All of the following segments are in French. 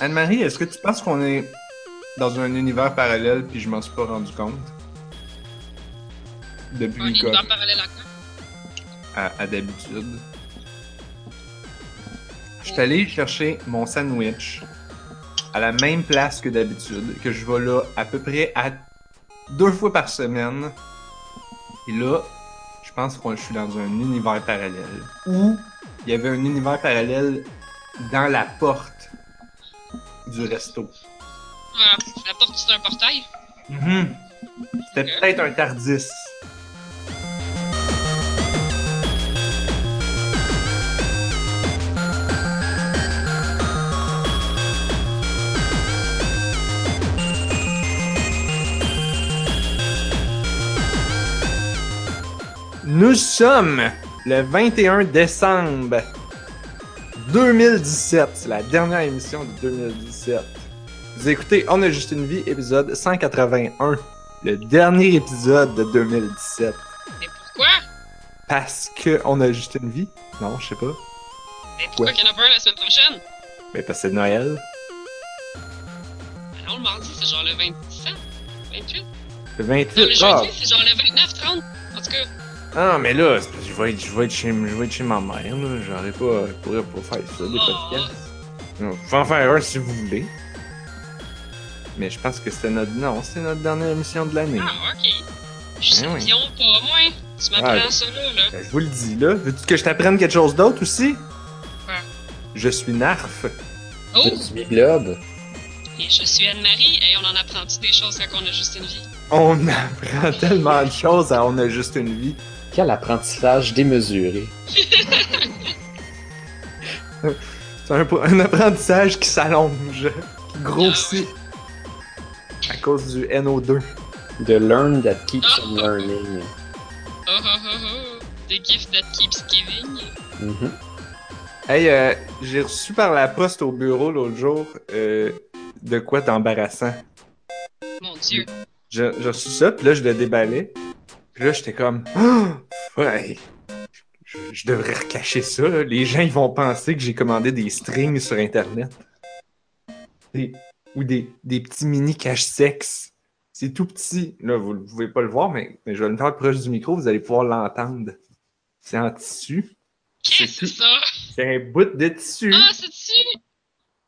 Anne-Marie, est-ce que tu penses qu'on est dans un univers parallèle puis je m'en suis pas rendu compte? Depuis Un univers parallèle à quoi? À, à d'habitude. Je suis allé chercher mon sandwich à la même place que d'habitude, que je vais là à peu près à deux fois par semaine. Et là, je pense que je suis dans un univers parallèle. Où il y avait un univers parallèle dans la porte du resto. La porte c'est un portail. Mhm. C'était peut-être un Tardis. Nous sommes le 21 décembre 2017. C'est la dernière émission de 2017. Vous écoutez On a juste une vie, épisode 181. Le dernier épisode de 2017. Mais pourquoi? Parce que on a juste une vie? Non, je sais pas. Mais pourquoi Ouais. qu'il y en a pas un la semaine prochaine? Mais parce que c'est Noël. Alors le mardi c'est genre le 27? 28? Le Non, le 28. Ah, jeudi c'est genre le 29, 30? En tout cas, ah mais là, je vais être, je vais être chez, je vais être chez ma mère. là. J'aurais pas, je pourrais pas faire ça, des podcasts. Je peux en faire un si vous voulez. Mais je pense que c'était notre, non, c'était notre dernière émission de l'année. ah ok. Je suis oui. Dion, pas moi. Tu m'apprends Ah. ça là, là. Ben, je vous le dis là. Veux-tu que je t'apprenne quelque chose d'autre aussi? Quoi? Je suis Narf. Oh! Je suis Blob. Et je suis Anne-Marie, et on en apprend-tu des choses quand on a juste une vie? On apprend tellement de choses à On a juste une vie. Quel apprentissage démesuré. C'est un, un apprentissage qui s'allonge, qui grossit. À cause du NO2. The learn that keeps on learning. Oh oh oh oh! The gift that keeps giving. Mhm. Hey, euh, j'ai reçu par la poste au bureau l'autre jour euh, de quoi d'embarrassant. Mon dieu. J'ai j'ai reçu ça, puis là, je le déballais. Puis là, j'étais comme... Oh, ouais, je, je devrais recacher ça. là. Les gens, ils vont penser que j'ai commandé des strings sur Internet. Des- ou des, des petits mini cache-sexe. C'est tout petit. Là, vous ne pouvez pas le voir, mais, mais je vais le faire proche du micro, vous allez pouvoir l'entendre. C'est en tissu. Qu'est-ce que c'est ça? C'est un bout de tissu. Ah, c'est-tu.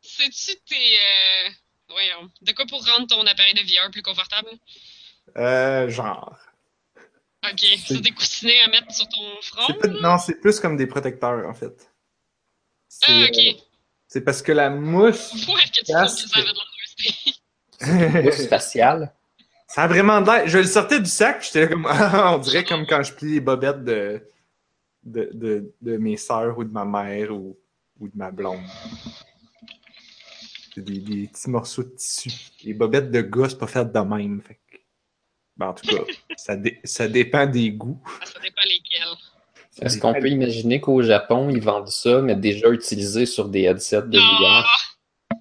C'est-tu tes. Euh... Voyons. De quoi pour rendre ton appareil de VR plus confortable? Euh, genre. Ok. C'est des coussinets à mettre sur ton front? Pas- non, c'est plus comme des protecteurs, en fait. Ah, ok. euh, c'est parce que la mousse. Ouais, que tu Casque. trouves que ça avait de l'enregistrer. Pouce facial. Ça a vraiment l'air. Je le sortais du sac, puis j'étais comme. Ah, on dirait comme quand je plie les bobettes de, de, de, de mes sœurs ou de ma mère ou, ou de ma blonde. C'est des, des petits morceaux de tissu. Les bobettes de gars, c'est pas fait de même. Fait Ben, en tout cas, ça, dé- ça dépend des goûts. Ah, ça dépend lesquels. Est-ce qu'on peut imaginer qu'au Japon, ils vendent ça, mais déjà utilisé sur des headsets de Ah! VR?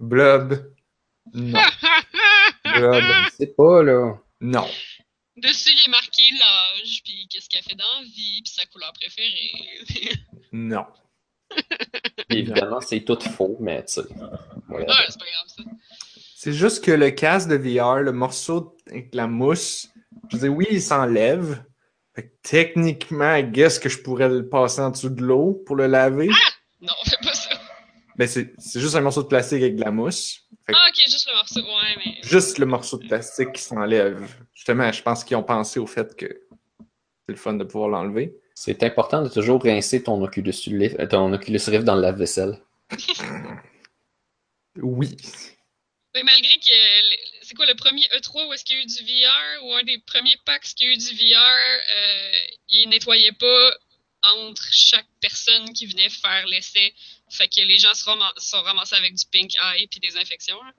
Blob. Non. Blob. Sais pas, là. Non. Dessus, il est marqué l'âge, puis qu'est-ce qu'elle fait dans la vie, puis sa couleur préférée. Non. Évidemment, c'est tout faux, mais tu sais. voilà. ouais, c'est pas grave ça. C'est juste que le casque de VR, le morceau avec la mousse, je dis oui, il s'enlève. Fait que techniquement, guess que je pourrais le passer en dessous de l'eau pour le laver. Non, fais pas ça. Ben, c'est juste un morceau de plastique avec de la mousse. Ah, ok, juste le morceau. Ouais, mais. juste le morceau de plastique qui s'enlève. Justement, je pense qu'ils ont pensé au fait que c'est le fun de pouvoir l'enlever. C'est important de toujours rincer ton Oculus Rift, euh, ton Oculus Rift dans le lave-vaisselle. Oui. Mais malgré que. C'est quoi le premier E3 où est-ce qu'il y a eu du VR, ou un des premiers packs qui a eu du VR, euh, il nettoyait pas entre chaque personne qui venait faire l'essai. Fait que les gens se ram- sont ramassés avec du pink eye puis des infections. là.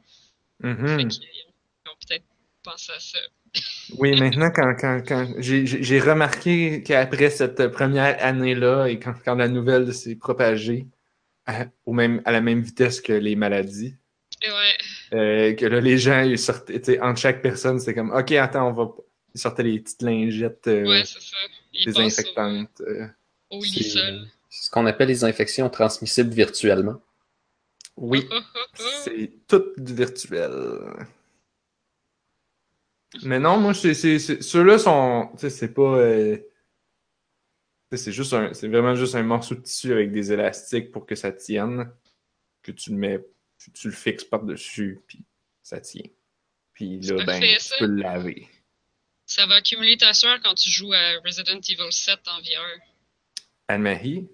Mhm. Fait qu'ils ils ont peut-être pensé à ça. Oui, maintenant, quand, quand, quand j'ai- remarqué qu'après cette première année-là et quand, quand la nouvelle s'est propagée à, au même, à la même vitesse que les maladies, ouais. euh, que là, les gens, ils sortaient, entre chaque personne, c'était comme, OK, attends, on va. Ils sortaient les petites lingettes euh, Ouais, c'est ça. Ils passent désinfectantes. euh. Au, au C'est lit seul. c'est ce qu'on appelle les infections transmissibles virtuellement. Oui, Oh, oh, oh, c'est tout virtuel. Mais non, moi, c'est, ceux-là sont. Tu sais, c'est pas. euh, c'est juste un. C'est vraiment juste un morceau de tissu avec des élastiques pour que ça tienne. Que tu le mets. Tu, tu le fixes par-dessus, puis ça tient. Puis là, ben, tu peux le laver. Ça va accumuler ta sueur quand tu joues à Resident Evil 7 en VR. Anne-Marie,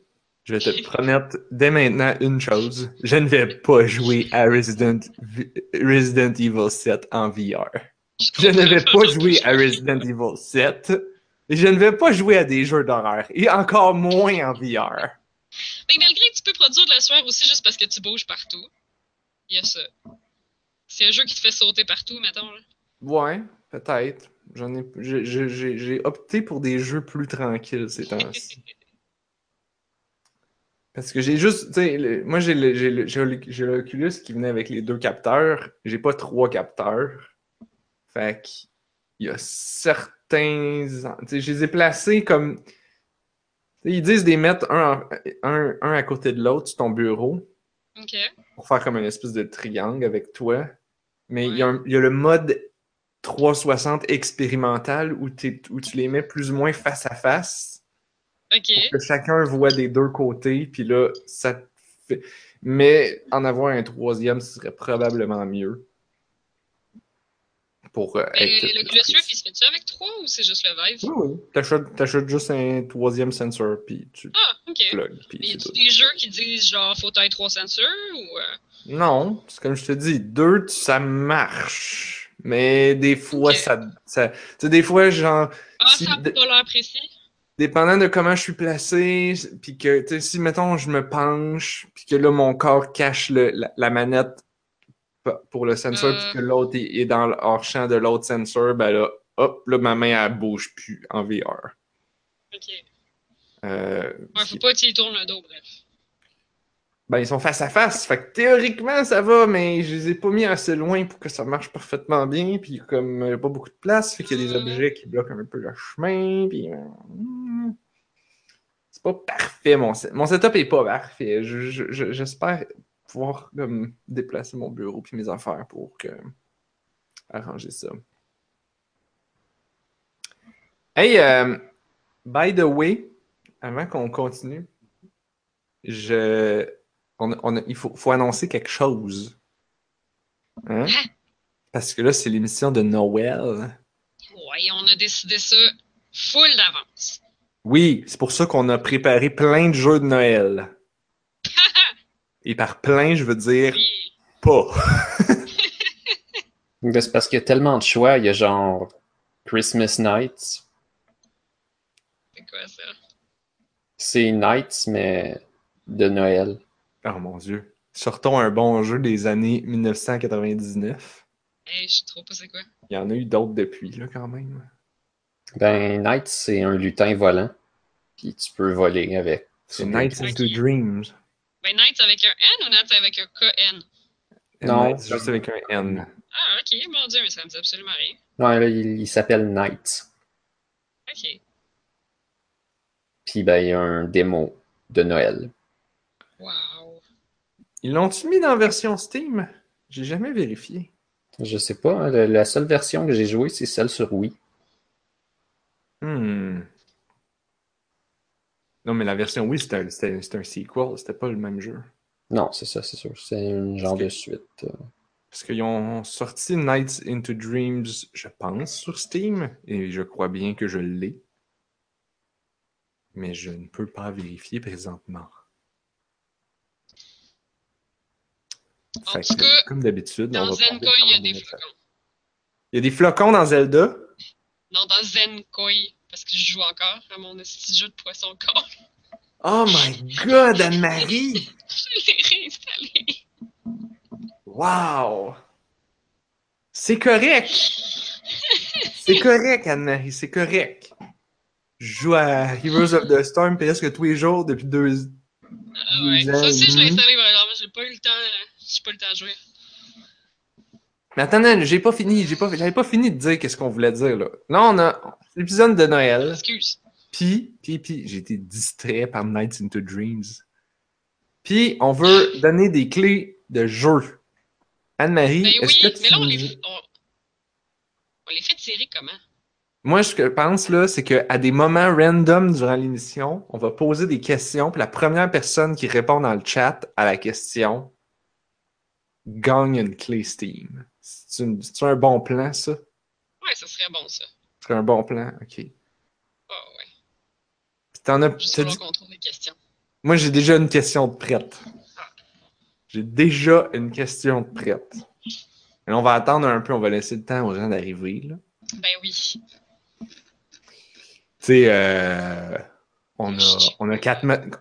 je vais te promettre dès maintenant une chose. Je ne vais pas jouer à Resident, Resident Evil 7 en VR. Je ne vais pas jouer à Resident Evil 7. Et je ne vais pas jouer à des jeux d'horreur. Et encore moins en VR. Mais malgré que tu peux produire de la sueur aussi juste parce que tu bouges partout. Il y a ça. C'est un jeu qui te fait sauter partout, mettons. Là. Ouais, peut-être. J'en ai, j'ai- j'ai- j'ai j'ai opté pour des jeux plus tranquilles ces temps-ci. Parce que j'ai juste, tu sais, le- moi j'ai le- j'ai le- j'ai l'Oculus qui venait avec les deux capteurs. J'ai pas trois capteurs. Fait qu'il y a certains, tu sais, je les ai placés comme, ils disent de les mettre un, en- un, un à côté de l'autre sur ton bureau Ok. Pour faire comme une espèce de triangle avec toi. Mais il y, a y le mode 360 expérimental où, tu les mets plus ou moins face à face, Ok. que chacun voit des deux côtés, puis là, ça te fait... Mais en avoir un troisième, ce serait probablement mieux. Pour euh, Mais être le Oculus il se fait-tu avec 3 ou c'est juste le Vive? Oui, oui. T'achètes, t'achètes juste un troisième sensor, puis tu Ah, ok. plugs, puis Mais y tout. des jeux qui disent genre faut taille 3 ceintures ou. euh, Non, c'est comme je te dis, deux, ça marche. Mais des fois, ça, ça. Tu sais, des fois, genre, Ah, Si- ça n'a pas l'air précis. dépendant de comment je suis placé, puis que, tu sais, si, mettons, je me penche, puis que là, mon corps cache le, la, la manette pour le sensor, puis que l'autre est, est dans le hors-champ de l'autre sensor, ben là, hop, là, ma main, elle bouge plus en VR. Ok. Euh, Ouais, faut pas y tournes le dos, bref. Ben, ils sont face à face. Fait que théoriquement, ça va, mais je les ai pas mis assez loin pour que ça marche parfaitement bien. Puis comme il n'y a pas beaucoup de place, fait qu'il y a des Mhm. objets qui bloquent un peu le chemin. Puis. euh, hmm. c'est pas parfait, mon, set- mon setup est pas parfait. Je- je- je- J'espère pouvoir comme, déplacer mon bureau puis mes affaires pour que... arranger ça. Hey, euh, by the way, avant qu'on continue, je, on, on il faut, faut annoncer quelque chose. Hein? Parce que là, c'est l'émission de Noël. Ouais, on a décidé ça full d'avance. Oui, c'est pour ça qu'on a préparé plein de jeux de Noël. Et par plein, je veux dire Oui. pas. C'est parce qu'il y a tellement de choix. Il y a genre Christmas Nights. C'est quoi ça? C'est Nights, mais de Noël. Oh mon Dieu. Sortons un bon jeu des années 1999. Hey, je sais trop pas c'est quoi? Il y en a eu d'autres depuis, là, quand même. Ben, Nights, c'est un lutin volant. Puis tu peux voler avec. C'est Nights into Ok. Dreams. Ben, Nights avec un N ou Nights avec un KN? Non. Nights juste avec un N. Ah, ok, mon dieu, mais ça me dit absolument rien. Ouais, là, il, il s'appelle Nights. Ok. Puis ben, il y a un démo de Noël. Wow. Ils l'ont-tu mis dans la version Steam? J'ai jamais vérifié. Je sais pas, hein, le- la seule version que j'ai jouée, c'est celle sur Wii. Hmm. Non, mais la version oui, c'était un, c'était- c'était un sequel, c'était pas le même jeu. Non, c'est ça, c'est sûr. C'est un genre que- de suite. euh. Parce qu'ils ont sorti Nights into Dreams, je pense, sur Steam, et je crois bien que je l'ai. Mais je ne peux pas vérifier présentement. En Fait tout que, cas, comme d'habitude, on Dans va Zenkai, parler il y a des flocons. Il y a des flocons dans Zelda? Non, dans Zenkoi, parce que je joue encore à mon petit jeu de poisson corps. Oh my god, Anne-Marie! Je l'ai réinstallé. Wow! C'est correct! C'est correct, Anne-Marie, c'est correct. Je joue à Heroes of the Storm presque tous les jours depuis deux... Ah ouais. Ça aussi, je l'ai demi. installé, vraiment. J'ai pas eu le temps. euh, J'ai pas eu le temps de jouer. Mais attendez, j'ai pas fini, j'ai pas, j'avais pas fini de dire qu'est-ce qu'on voulait dire, là. Là, on a l'épisode de Noël, Excuse. puis, puis, puis, j'ai été distrait par Nights into Dreams. Puis, on veut donner des clés de jeu. Anne-Marie, Ben est-ce oui, que tu mais là, on les, on, on les fait tirer comment? Moi, ce que je pense, là, c'est qu'à des moments random durant l'émission, on va poser des questions, puis la première personne qui répond dans le chat à la question gagne une clé Steam. C'est un bon plan, ça? Ouais, ça serait bon, ça. C'est un bon plan, ok. Ah ouais. t'en as, dit- des questions. Moi, j'ai déjà une question de prête. J'ai déjà une question de prête. Mais on va attendre un peu, on va laisser le temps aux gens d'arriver, là. Ben oui. Tu sais, euh, on, a, on, a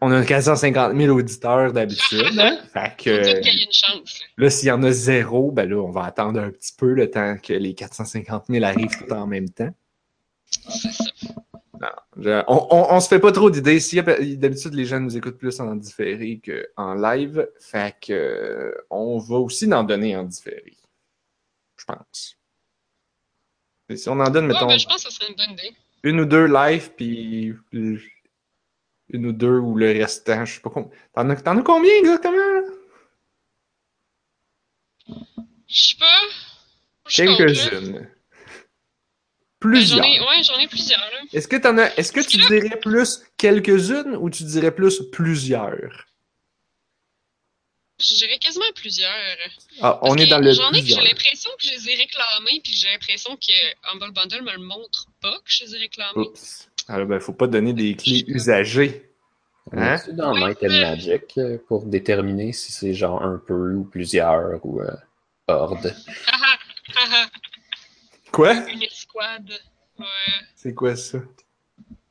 on a 450 000 auditeurs d'habitude. Hein? Fait que y ait une chance. là. là, s'il y en a zéro, ben là, on va attendre un petit peu le temps que les 450 000 arrivent tout en même temps. Je- on, on, on se fait pas trop d'idées. D'habitude, les gens nous écoutent plus en différé qu'en live. Fait que euh, on va aussi en donner en différé. Je pense. Et si on en donne, Ouais, mettons, ben, je pense que ça serait une bonne idée. une ou deux live, puis une ou deux ou le restant, je sais pas combien. T'en as, as combien exactement? Je sais pas. Je Quelques-unes. Ben, Plusieurs. J'en ai, ouais, j'en ai plusieurs, là. Est-ce que t'en as, est-ce que tu dirais plus quelques-unes ou tu dirais plus plusieurs? Je dirais quasiment plusieurs. Ah, on Parce est dans le J'en ai que j'ai plusieurs. l'impression que je les ai réclamés, puis j'ai l'impression que Humble Bundle me le montre pas que je les ai réclamés. Oups. Alors, ben, faut pas donner des clés usagées. Hein? est-tu dans Oui, Might and mais- Magic euh, pour déterminer si c'est genre un peu ou plusieurs ou euh, horde? Haha, haha, Quoi? Ouais. C'est quoi ça?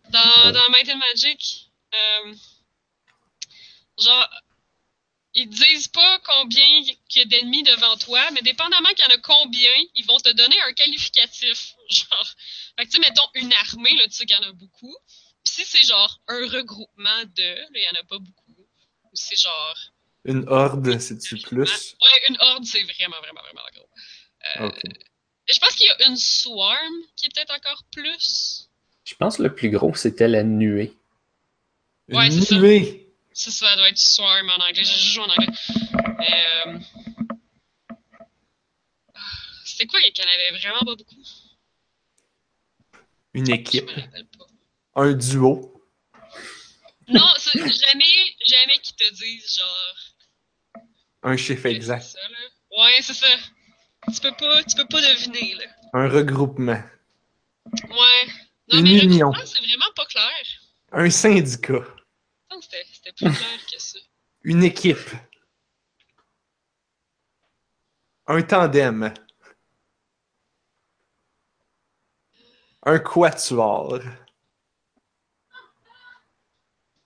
Dans, Ouais. dans Might and Magic, euh, genre, ils disent pas combien il y a d'ennemis devant toi, mais dépendamment qu'il y en a combien, ils vont te donner un qualificatif. Genre, fait que tu sais, mettons une armée, là, tu sais qu'il y en a beaucoup. Puis si c'est genre un regroupement de, là, il y en a pas beaucoup. Ou c'est genre. Une horde, c'est-tu plus? Ouais, une horde, c'est vraiment, vraiment, vraiment gros. Euh. Je pense qu'il y a une swarm qui est peut-être encore plus. Je pense que le plus gros, c'était la nuée. Une Ouais, c'est ça. nuée. Ça, ça doit être Swarm en anglais. J'ai joué en anglais. Euh... C'était quoi qu'il y en avait vraiment pas beaucoup? Une Je équipe. me rappelle pas. Un duo. Non, c'est jamais, jamais qu'ils te disent genre. Un chiffre exact. ça, là. Ouais, c'est ça. Tu peux pas, tu peux pas deviner, là. Un regroupement. Ouais. Non, Une mais union. c'est vraiment pas clair. Un syndicat. Non, C'était c'était plus clair que ça. Une équipe. Un tandem. Un quatuor.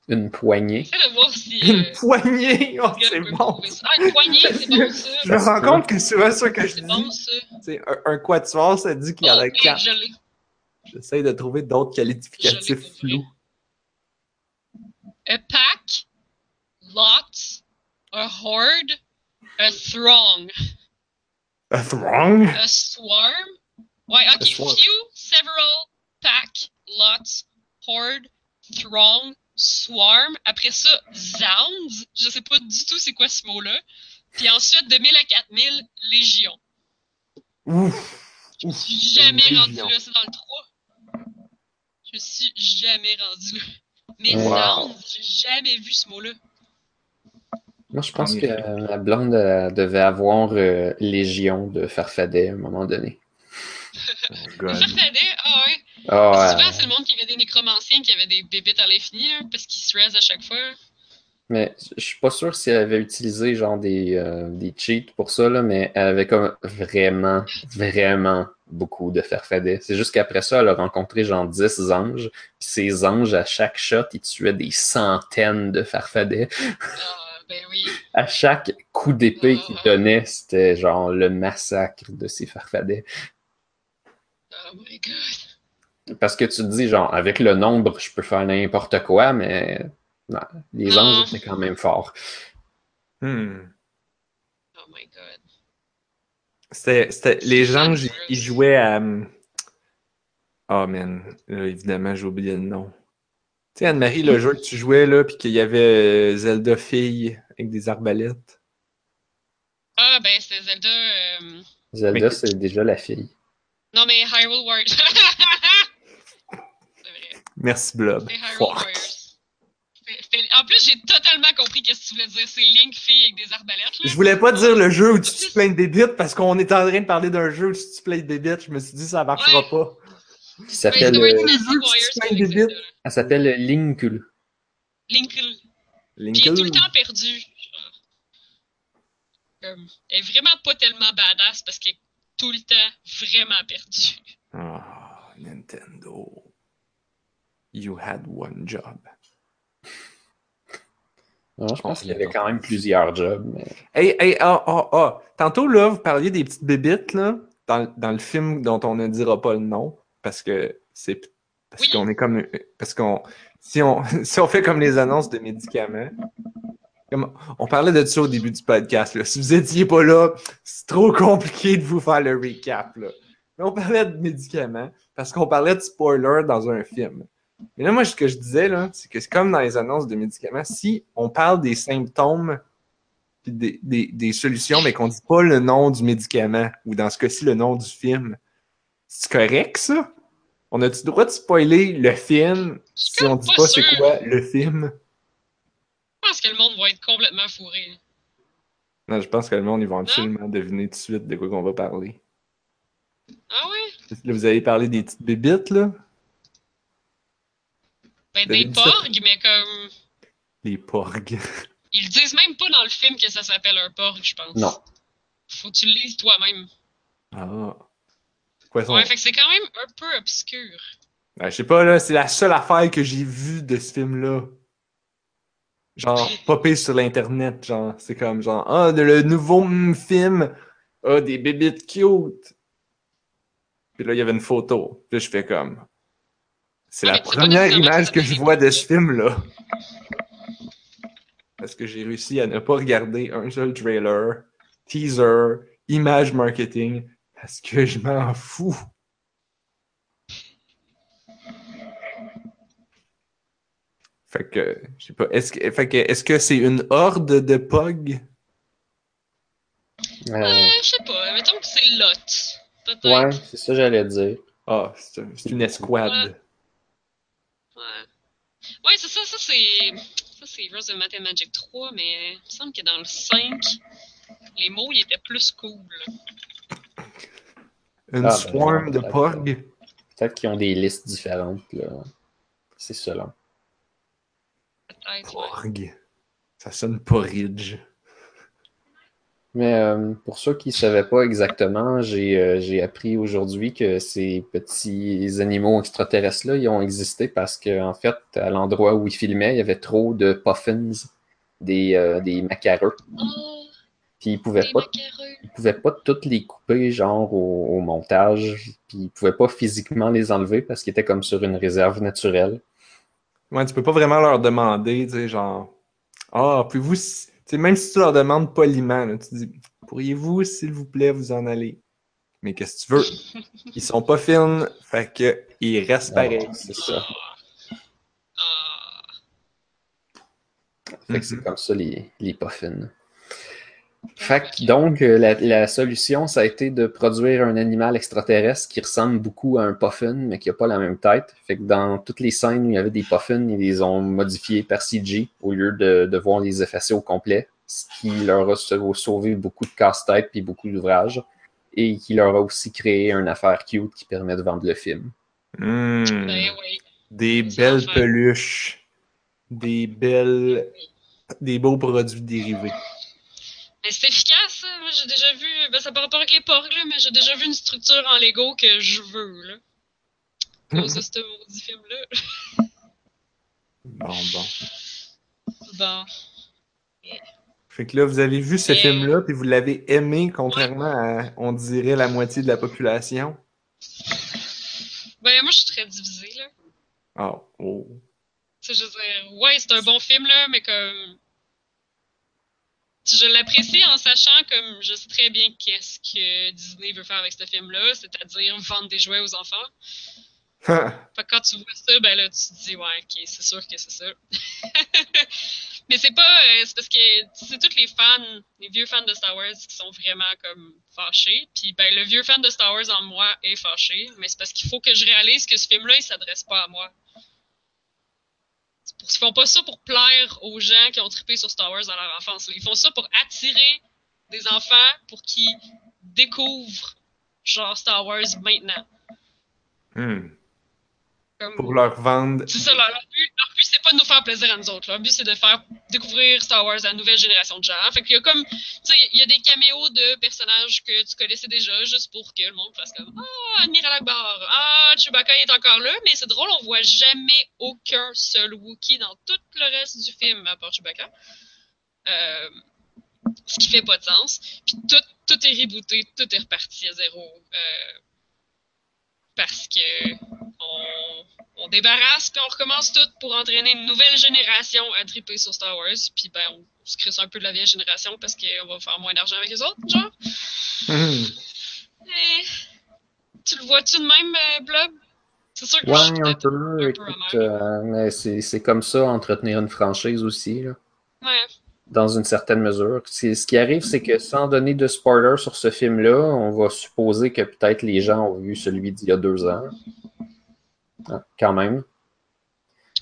Une poignée. Une euh, poignée? Oh, c'est bon. Ah, une poignée, c'est bon ça. Je me rends compte que c'est souvent ça que je C'est dis. bon ça. C'est un, un quatuor, ça dit qu'il y en a quatre. J'essaie de trouver d'autres qualificatifs flous. A pack, lot, a horde, a throng, A throng? a swarm? Ouais, ok. A swarm. Few, several, pack, lot, horde, throng, swarm. Après ça, zounds. Je sais pas du tout c'est quoi ce mot-là. Puis ensuite, de 1000 à 4000, légion. Ouf! Je me suis jamais rendu là, c'est dans le 3. Je me suis jamais rendu là. Mais Wow. zounds, j'ai jamais vu ce mot-là. Moi, je pense En que euh, la blonde euh, devait avoir euh, Légion de Farfadet à un moment donné. Oh. Farfadet, ah ouais. Ah, souvent, c'est le monde qui avait des nécromanciens qui avaient des bébites à l'infini, parce qu'ils se raisent à chaque fois. Mais je suis pas sûr si elle avait utilisé genre des, euh, des cheats pour ça, là, mais elle avait comme vraiment, vraiment beaucoup de Farfadet. C'est juste qu'après ça, elle a rencontré genre 10 anges, puis ces anges, à chaque shot, ils tuaient des centaines de Farfadet. Ah, ben oui. À chaque coup d'épée qu'ils donnaient, c'était genre le massacre de ces Farfadets. Oh my god. Parce que tu te dis, genre, avec le nombre, je peux faire n'importe quoi, mais non, les Non. anges étaient quand même forts. Hmm. Oh my god. C'était, c'était, les Fun ils, jouaient à. Oh man, Là, évidemment, j'ai oublié le nom. Tu sais, Anne-Marie, le jeu que tu jouais, là, puis qu'il y avait euh, Zelda fille avec des arbalètes. Ah, ben, c'était Zelda. euh, Zelda, Mais- c'est déjà la fille. Non, mais Hyrule Warriors. Merci, Blob. En plus, j'ai totalement compris qu'est-ce que tu voulais dire. C'est Link fille avec des arbalètes. Là. Je voulais pas dire le jeu où tu tues plein de bébites parce qu'on est en train de parler d'un jeu où tu tues plein de bébites. Je me suis dit ça marchera Ouais. pas. Qui s'appelle euh, bits? elle s'appelle Linkul. Link. Puis elle est tout le temps. Comme, elle est vraiment pas tellement badass parce qu'elle est tout le temps vraiment perdue. Ah, Nintendo. You had one job. Non, je pense qu'il y avait quand même plusieurs jobs. Mais... Hey, hey, ah, ah, ah. Tantôt, là, vous parliez des petites bébites, là, dans, dans le film dont on ne dira pas le nom, parce que c'est. Parce Oui. qu'on est comme. Parce qu'on. Si on, si on fait comme les annonces de médicaments. Comme, on parlait de ça au début du podcast, là. Si vous étiez pas là, c'est trop compliqué de vous faire le recap, là. Mais on parlait de médicaments, parce qu'on parlait de spoilers dans un film. Mais là, moi, ce que je disais, là, c'est que c'est comme dans les annonces de médicaments, si on parle des symptômes puis des, des, des solutions, mais qu'on dit pas le nom du médicament, ou dans ce cas-ci, le nom du film, c'est correct, ça? On a-tu le droit de spoiler le film si on comme dit pas pas c'est quoi le film? Je pense que le monde va être complètement fourré. Non, je pense que le monde, ils vont absolument deviner tout de suite de quoi qu'on va parler. Ah? Là, vous avez parlé des petites bébites, là? Ben, des porgs, mais comme. Les porgs. Ils le disent même pas dans le film que ça s'appelle un porg, je pense. Non. Faut que tu le lises toi-même. Ah. Quoi. Ouais, fait que c'est quand même un peu obscur. Ben, je sais pas, là, c'est la seule affaire que j'ai vue de ce film-là. Genre, popé sur l'Internet, genre, c'est comme, genre, ah, de- le nouveau film, ah, des bébites cute. Puis là, il y avait une photo. Puis là, je fais comme, c'est Ah, la première image que je vois de ce film-là. Parce que j'ai réussi à ne pas regarder un seul trailer, teaser, image marketing, parce que je m'en fous. Fait que, je sais pas, est-ce que, fait que, est-ce que c'est une horde de POG? Euh, Euh, je sais pas, mettons que c'est Lot. Ouais, c'est ça que j'allais dire. Ah, c'est une escouade. Ouais. Ouais, c'est ça, ça c'est. Ça c'est Rose of Math and Magic 3, mais il me semble que dans le 5, les mots ils étaient plus cool. Une Ah, ben, swarm de peut-être. POG? Peut-être qu'ils ont des listes différentes. là. C'est cela. Peut-être. POG. Ça sonne porridge. Mais euh, pour ceux qui ne savaient pas exactement, j'ai euh, j'ai appris aujourd'hui que ces petits animaux extraterrestres-là, ils ont existé parce qu'en en fait, à l'endroit où ils filmaient, il y avait trop de puffins, des, euh, des macareux. Oh, Puis ils pouvaient pas macareux. ils pouvaient pas toutes les couper genre au, au montage, puis ils pouvaient pas physiquement les enlever parce qu'ils étaient comme sur une réserve naturelle. Ouais, tu peux pas vraiment leur demander, tu sais, genre, ah, pouvez-vous, s- tu sais, même si tu leur demandes poliment, là, tu dis, pourriez-vous, s'il vous plaît, vous en aller? Mais qu'est-ce que tu veux? Ils sont pas fines, fait que, ils restent pareils. C'est ça. Ah, Fait que c'est Mhm. comme ça les, les puffins. Fait que donc, euh, la, la solution, ça a été de produire un animal extraterrestre qui ressemble beaucoup à un puffin, mais qui n'a pas la même tête. Fait que dans toutes les scènes où il y avait des puffins, ils les ont modifiés par CG au lieu de devoir les effacer au complet, ce qui leur a sau- sauvé beaucoup de casse-tête puis beaucoup d'ouvrages, et qui leur a aussi créé une affaire cute qui permet de vendre le film. Hmm. ben oui. Des belles peluches. Des belles, des beaux produits dérivés. Mais c'est efficace, ça. Moi, j'ai déjà vu. Ben, ça par rapport avec les porcs, là, mais j'ai déjà vu une structure en Lego que je veux, là. À cause de ce maudit film-là. Bon, bon. Bon. Fait que là, vous avez vu ce film-là, puis vous l'avez aimé, contrairement à, on dirait, la moitié de la population? Ben, moi, je suis très divisée, là. Ah, oh. Tu sais, je veux dire, ouais, c'est un bon film, là, mais comme. Je l'apprécie en sachant comme je sais très bien qu'est-ce que Disney veut faire avec ce film-là, c'est-à-dire vendre des jouets aux enfants. Fait que quand tu vois ça, ben là, tu te dis, ouais, ok, c'est sûr que c'est ça. Mais c'est pas. euh, c'est parce que c'est tous les fans, les vieux fans de Star Wars qui sont vraiment comme fâchés. Puis ben, le vieux fan de Star Wars en moi est fâché. Mais c'est parce qu'il faut que je réalise que ce film-là, il s'adresse pas à moi. Ils font pas ça pour plaire aux gens qui ont trippé sur Star Wars dans leur enfance. Ils font ça pour attirer des enfants pour qu'ils découvrent genre Star Wars maintenant. Hmm. Comme- Pour leur vendre. c'est ça, leur, but, leur but, pas de nous faire plaisir à nous autres. Leur but, c'est de faire découvrir Star Wars à la nouvelle génération de gens. Fait qu'il y a comme, tu sais, il y a des caméos de personnages que tu connaissais déjà, juste pour que le monde fasse comme, ah, Admiral Akbar, ah, Chewbacca est encore là, mais c'est drôle, on voit jamais aucun seul Wookiee dans tout le reste du film, à part Chewbacca. Euh, ce qui fait pas de sens. Puis tout, tout est rebooté, tout est reparti à zéro. Euh, parce que on, débarrasse puis on recommence tout pour entraîner une nouvelle génération à triper sur Star Wars. Puis ben, on se crisse un peu de la vieille génération parce qu'on va faire moins d'argent avec les autres, genre. Hmm. Eh, tu le vois-tu de même, euh, Blob? C'est sûr que Ouais, je suis un peu. peu Écoute, euh, mais c'est c'est comme ça, entretenir une franchise aussi, là, Ouais. dans une certaine mesure. Ce qui arrive, c'est que sans donner de spoiler sur ce film-là, on va supposer que peut-être les gens ont vu celui d'il y a deux ans. Quand même.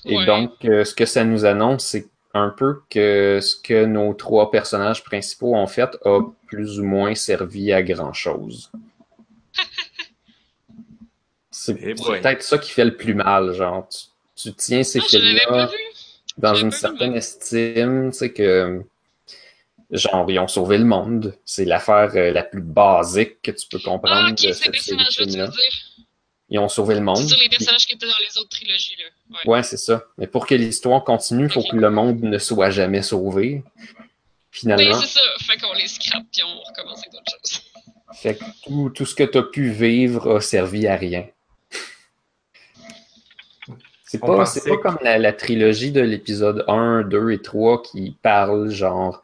Et Ouais. donc, euh, ce que ça nous annonce, c'est un peu que ce que nos trois personnages principaux ont fait a plus ou moins servi à grand-chose. C'est Eh peut-être ça qui fait le plus mal, genre. Tu, tu tiens ces Ah, films-là dans une vu, certaine estime, tu sais que genre ils ont sauvé le monde. C'est l'affaire euh, la plus basique que tu peux comprendre Ah, ok, de ces cette série de Ils ont sauvé le monde. C'est sur les personnages qui étaient dans les autres trilogies, là. Ouais. Ouais, c'est ça. Mais pour que l'histoire continue, il faut que le monde ne soit jamais sauvé. Finalement, c'est ça. Fait qu'on les scrape puis on recommence avec d'autres choses. fait que tout, tout ce que tu as pu vivre a servi à rien. C'est pas, pas comme la, la trilogie de l'épisode 1, 2 et 3 qui parle genre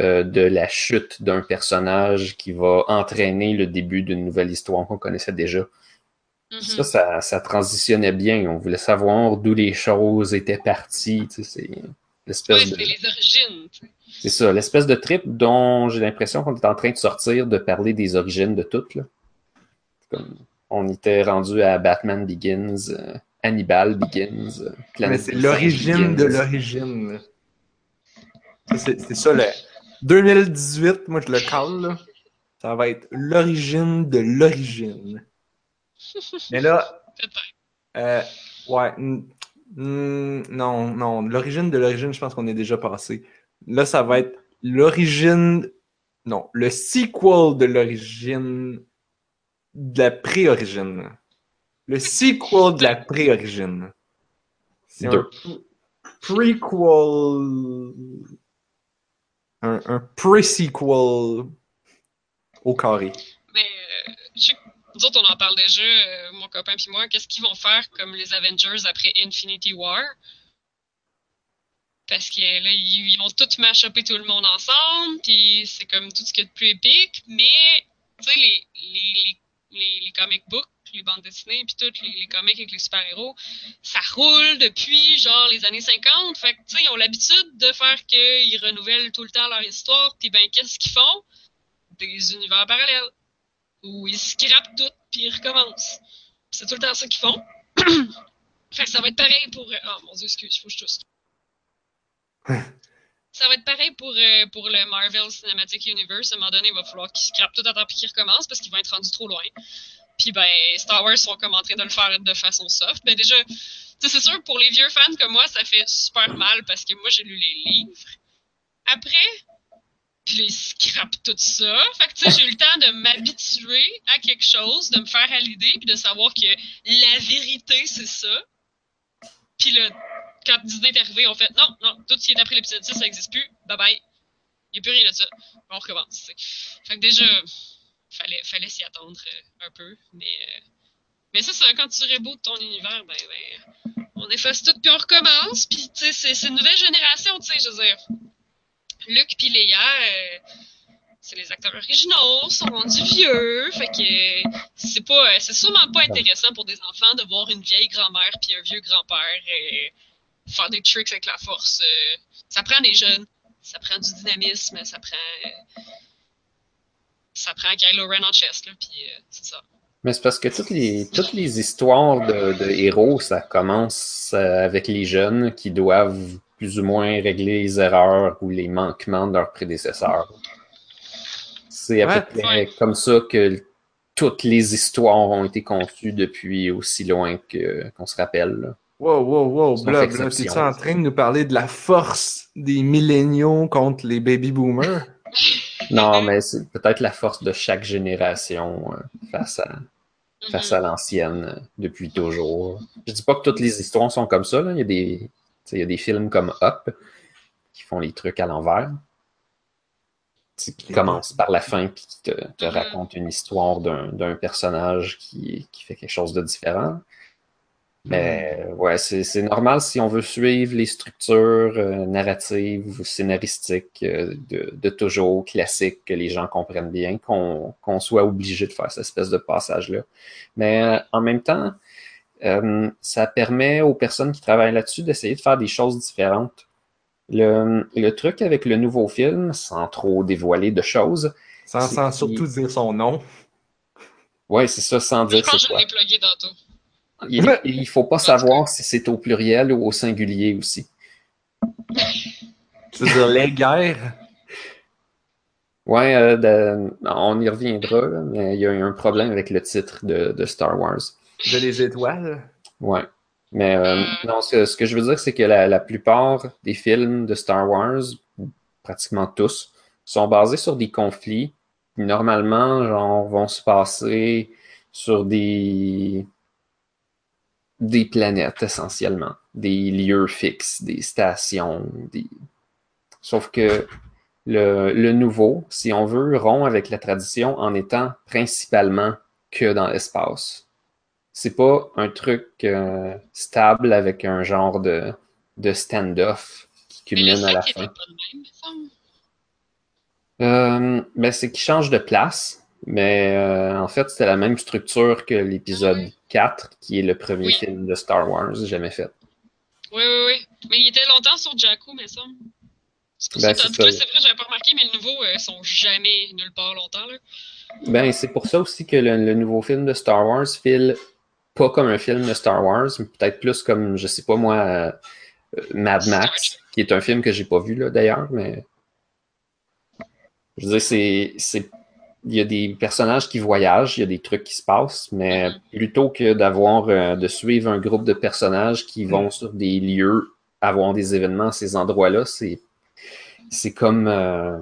euh, de la chute d'un personnage qui va entraîner le début d'une nouvelle histoire qu'on connaissait déjà. Mhm. Ça, ça, ça transitionnait bien. On voulait savoir d'où les choses étaient parties. tu sais, C'est Ouais, l'espèce de... les origines. tu sais. C'est ça, l'espèce de trip dont j'ai l'impression qu'on est en train de sortir, de parler des origines de toutes. Là. Comme on était rendu à Batman Begins, euh, Hannibal Begins, euh, Mais c'est l'origine de l'origine. C'est ça, le 2018, moi je le cale, là. Ça va être l'origine de l'origine. Mais là, euh, ouais, mm, non, non, l'origine de l'origine, je pense qu'on est déjà passé. Là, ça va être l'origine, non, le sequel de l'origine, de la pré-origine. Le sequel de la pré-origine. C'est un prequel. Un, un pre-sequel au carré. Mais euh, je sais que nous autres, on en parle déjà, euh, mon copain puis moi. Qu'est-ce qu'ils vont faire comme les Avengers après Infinity War? Parce que là, ils, ont tous mash-upé tout le monde ensemble, puis c'est comme tout ce qu'il y a de plus épique. Mais, tu sais, les, les, les, les comic books, les bandes dessinées, puis toutes les, les comics avec les super-héros, ça roule depuis genre les années 50. Fait que, tu sais, ils ont l'habitude de faire qu'ils renouvellent tout le temps leur histoire, puis ben, qu'est-ce qu'ils font? Des univers parallèles où ils scrapent tout puis ils recommencent. C'est tout le temps ça qu'ils font. fait que ça va être pareil pour. Oh mon dieu, excuse, faut que je tousse. ça va être pareil pour, euh, pour le Marvel Cinematic Universe. À un moment donné, il va falloir qu'ils scrapent tout à temps puis qu'ils recommencent parce qu'ils vont être rendus trop loin. Puis ben, Star Wars sont comme en train de le faire de façon soft. Ben déjà, c'est sûr, pour les vieux fans comme moi, ça fait super mal parce que moi, j'ai lu les livres. Après, puis ils scrapent tout ça. Fait que, tu sais, j'ai eu le temps de m'habituer à quelque chose, de me faire à l'idée, puis de savoir que la vérité, c'est ça. Puis là, quand Disney est arrivé, on fait non, non, tout ce qui est après l'épisode 6, ça n'existe plus. Bye bye. Il n'y a plus rien de ça. On recommence. Fait que déjà, fallait, fallait s'y attendre euh, un peu. Mais, euh, mais ça, ça, quand tu rebootes ton univers, ben, ben, on efface tout, puis on recommence. Puis, tu sais, c'est c'est une nouvelle génération, tu sais, je veux dire. Luc puis Léa, euh, c'est les acteurs originaux, sont rendus vieux, fait que c'est pas, euh, c'est sûrement pas intéressant pour des enfants de voir une vieille grand-mère puis un vieux grand-père euh, faire des tricks avec la force. Ça prend des jeunes, ça prend du dynamisme, ça prend. ça prend Kylo Ren en chest, là, puis c'est ça. Mais c'est parce que toutes les, toutes les histoires de, de héros, ça commence avec les jeunes qui doivent plus ou moins régler les erreurs ou les manquements de leurs prédécesseurs. C'est à Ouais. peu près Ouais. comme ça que toutes les histoires ont été conçues depuis aussi loin que qu'on se rappelle. là. Wow, wow, wow, Blob, là, t'es-tu en train de nous parler de la force des milléniaux contre les baby boomers? Non, mais c'est peut-être la force de chaque génération euh, face à, face à l'ancienne euh, depuis toujours. Je dis pas que toutes les histoires sont comme ça. Là. Il, y a des, tu il y a des films comme Up qui font les trucs à l'envers. Qui commencent par la fin puis qui te, te Mhm. racontent une histoire d'un personnage qui, qui fait quelque chose de différent. Mais ouais, c'est normal si on veut suivre les structures euh, narratives ou scénaristiques euh, de, de toujours classiques que les gens comprennent bien, qu'on qu'on soit obligé de faire cette espèce de passage-là. Mais euh, en même temps, euh, ça permet aux personnes qui travaillent là-dessus d'essayer de faire des choses différentes. Le, le truc avec le nouveau film, sans trop dévoiler de choses, Sans, C'est surtout dire son nom. ouais, c'est ça, sans dire c'est quoi. Il, il faut pas savoir si c'est au pluriel ou au singulier aussi. Tu veux dire les guerres? Ouais, euh, de- on y reviendra, mais il y a eu un problème avec le titre de, de Star Wars. De les étoiles? Ouais. Mais euh, non, ce, que- ce que je veux dire, c'est que la, la plupart des films de Star Wars, pratiquement tous, sont basés sur des conflits qui, normalement, genre, vont se passer sur des des planètes essentiellement, des lieux fixes, des stations, des... Sauf que le, le nouveau, si on veut, rompt avec la tradition en étant principalement que dans l'espace. C'est pas un truc euh, stable avec un genre de, de stand-off qui culmine à la 5 fin. Euh, ben, c'est qu'il change de place, mais euh, en fait, c'était la même structure que l'épisode Ah oui. 4, qui est le premier Oui. film de Star Wars jamais fait. Oui, oui, oui. Mais il était longtemps sur Jakku, mais ça. C'est pour Ben, ça c'est vrai, j'avais pas remarqué, mais le nouveau, euh, ils sont jamais nulle part longtemps. Là. Ben, c'est pour ça aussi que le, le nouveau film de Star Wars file pas comme un film de Star Wars, mais peut-être plus comme, je sais pas moi, euh, Mad Max, qui est un film que j'ai pas vu là d'ailleurs, mais je veux dire, c'est, il y a des personnages qui voyagent, il y a des trucs qui se passent, mais plutôt que d'avoir, euh, de suivre un groupe de personnages qui vont sur des lieux, avoir des événements à ces endroits-là, c'est, c'est comme, euh,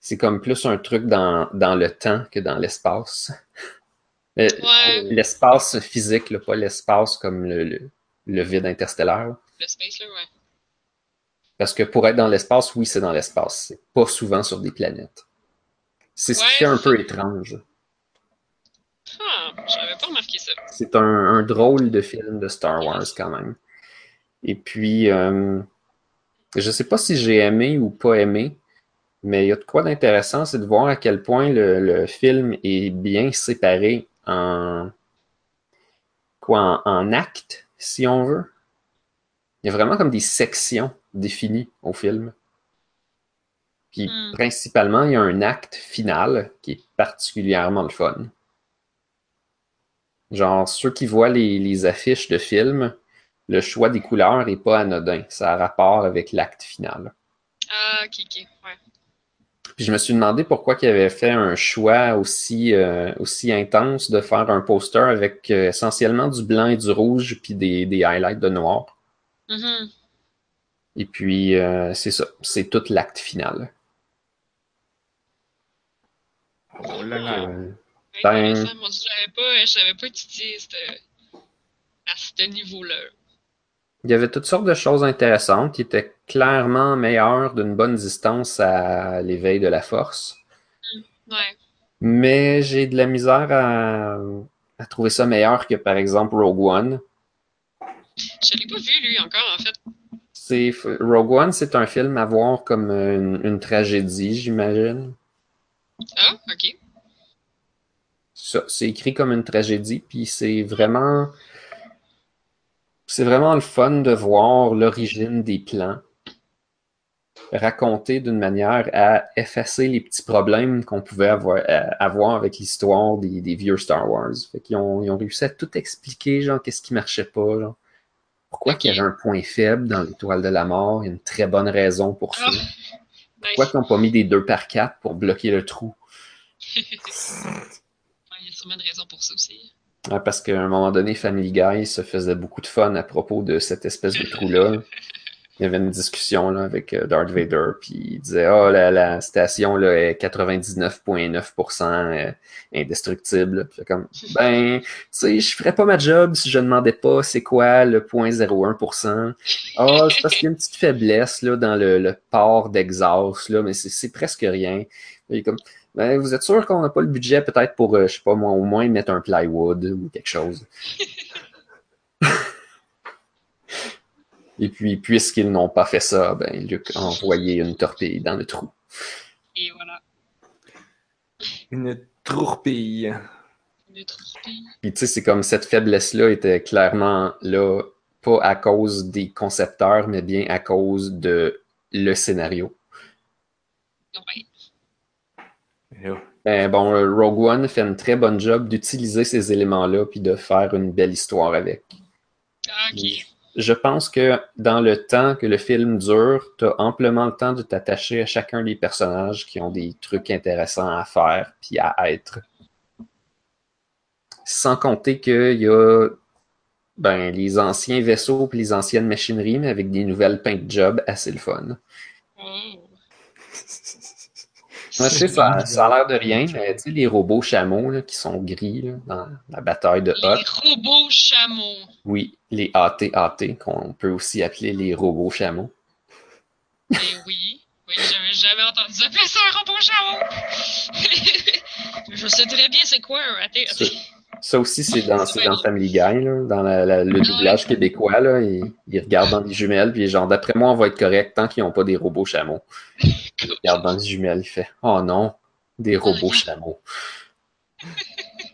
c'est comme plus un truc dans, dans le temps que dans l'espace. Euh. L'espace physique, là, pas l'espace comme le, le, le vide interstellaire. Le space, là, ouais. Parce que pour être dans l'espace, oui, c'est dans l'espace. C'est pas souvent sur des planètes. C'est ce qui fait un peu étrange. Ah, j'avais pas remarqué ça. C'est un, un drôle de film de Star Wars quand même. Et puis, euh, je sais pas si j'ai aimé ou pas aimé, mais il y a de quoi d'intéressant, c'est de voir à quel point le, le film est bien séparé en quoi en, en actes, si on veut. Il y a vraiment comme des sections définies au film. Puis Hmm. principalement, il y a un acte final qui est particulièrement le fun. Genre, ceux qui voient les, les affiches de films, le choix des couleurs est pas anodin. Ça a rapport avec l'acte final. Ah, ok, ok, ouais. Puis je me suis demandé pourquoi il avait fait un choix aussi, euh, aussi intense de faire un poster avec euh, essentiellement du blanc et du rouge, puis des, des highlights de noir. Mhm. Et puis, euh, c'est ça. C'est tout l'acte final. Oh là là. Euh, Ben-. Moi, je savais pas, pas cette- à ce niveau-là. Il y avait toutes sortes de choses intéressantes qui étaient clairement meilleures d'une bonne distance à l'éveil de la force. Ouais. Mais j'ai de la misère à, à trouver ça meilleur que, par exemple, Rogue One. Je l'ai pas vu, lui, encore, en fait. C'est, Rogue One, c'est un film à voir comme une, une tragédie, j'imagine. Ah, ok. Ça, c'est écrit comme une tragédie, puis c'est vraiment. C'est vraiment le fun de voir l'origine des plans raconté d'une manière à effacer les petits problèmes qu'on pouvait avoir, euh, avoir avec l'histoire des, des, vieux Star Wars. Fait qu'ils ont, ils ont réussi à tout expliquer, genre, qu'est-ce qui marchait pas, genre. Pourquoi qu'il y avait un point faible dans l'étoile de la mort? Il y a une très bonne raison pour ça. Ah, Pourquoi qu'ils n'ont pas mis des 2 par 4 pour bloquer le trou? il y a sûrement une raison pour ça aussi. Ouais, parce qu'à un moment donné, Family Guy se faisait beaucoup de fun à propos de cette espèce de trou-là il y avait une discussion là, avec euh, Darth Vader, puis il disait Ah, oh, la, la, station là, est 99,9% euh, indestructible. Puis comme Ben, tu sais, je ferais pas ma job si je ne demandais pas c'est quoi le 0.01%. Ah, oh, c'est parce qu'il y a une petite faiblesse là, dans le, le port d'exhaust, là, mais c'est presque rien. Il est comme ben, vous êtes sûr qu'on n'a pas le budget peut-être pour, euh, je sais pas moi, au moins mettre un plywood ou quelque chose? Et puis, puisqu'ils n'ont pas fait ça, ben, Luc a envoyé une torpille dans le trou. Et voilà. Une tourpille. Une tourpille. Puis, tu sais, c'est comme cette faiblesse-là était clairement là, pas à cause des concepteurs, mais bien à cause de le scénario. Ouais. Ben, bon, Rogue One fait une très bonne job d'utiliser ces éléments-là puis de faire une belle histoire avec. Ah, ok je pense que dans le temps que le film dure, tu as amplement le temps de t'attacher à chacun des personnages qui ont des trucs intéressants à faire puis à être. Sans compter qu'il y a ben, les anciens vaisseaux et les anciennes machineries, mais avec des nouvelles paint job assez le fun. Moi, je sais, ça, ça a l'air de rien, mais tu sais, les robots chameaux là, qui sont gris là, dans la bataille de Les Hoth. robots chameaux. Oui, les AT-AT, qu'on peut aussi appeler les robots chameaux. Eh oui. Oui, j'avais jamais entendu appeler ça un robot chameau. Je sais très bien c'est quoi un AT. Ça, aussi, c'est dans, Family Guy, là, dans la- la- le doublage québécois. Là, ils, ils regardent dans les jumelles, puis genre, d'après moi, on va être correct tant qu'ils n'ont pas des robots chameaux. Il regarde dans les jumelles, il fait Oh non, des robots chameaux.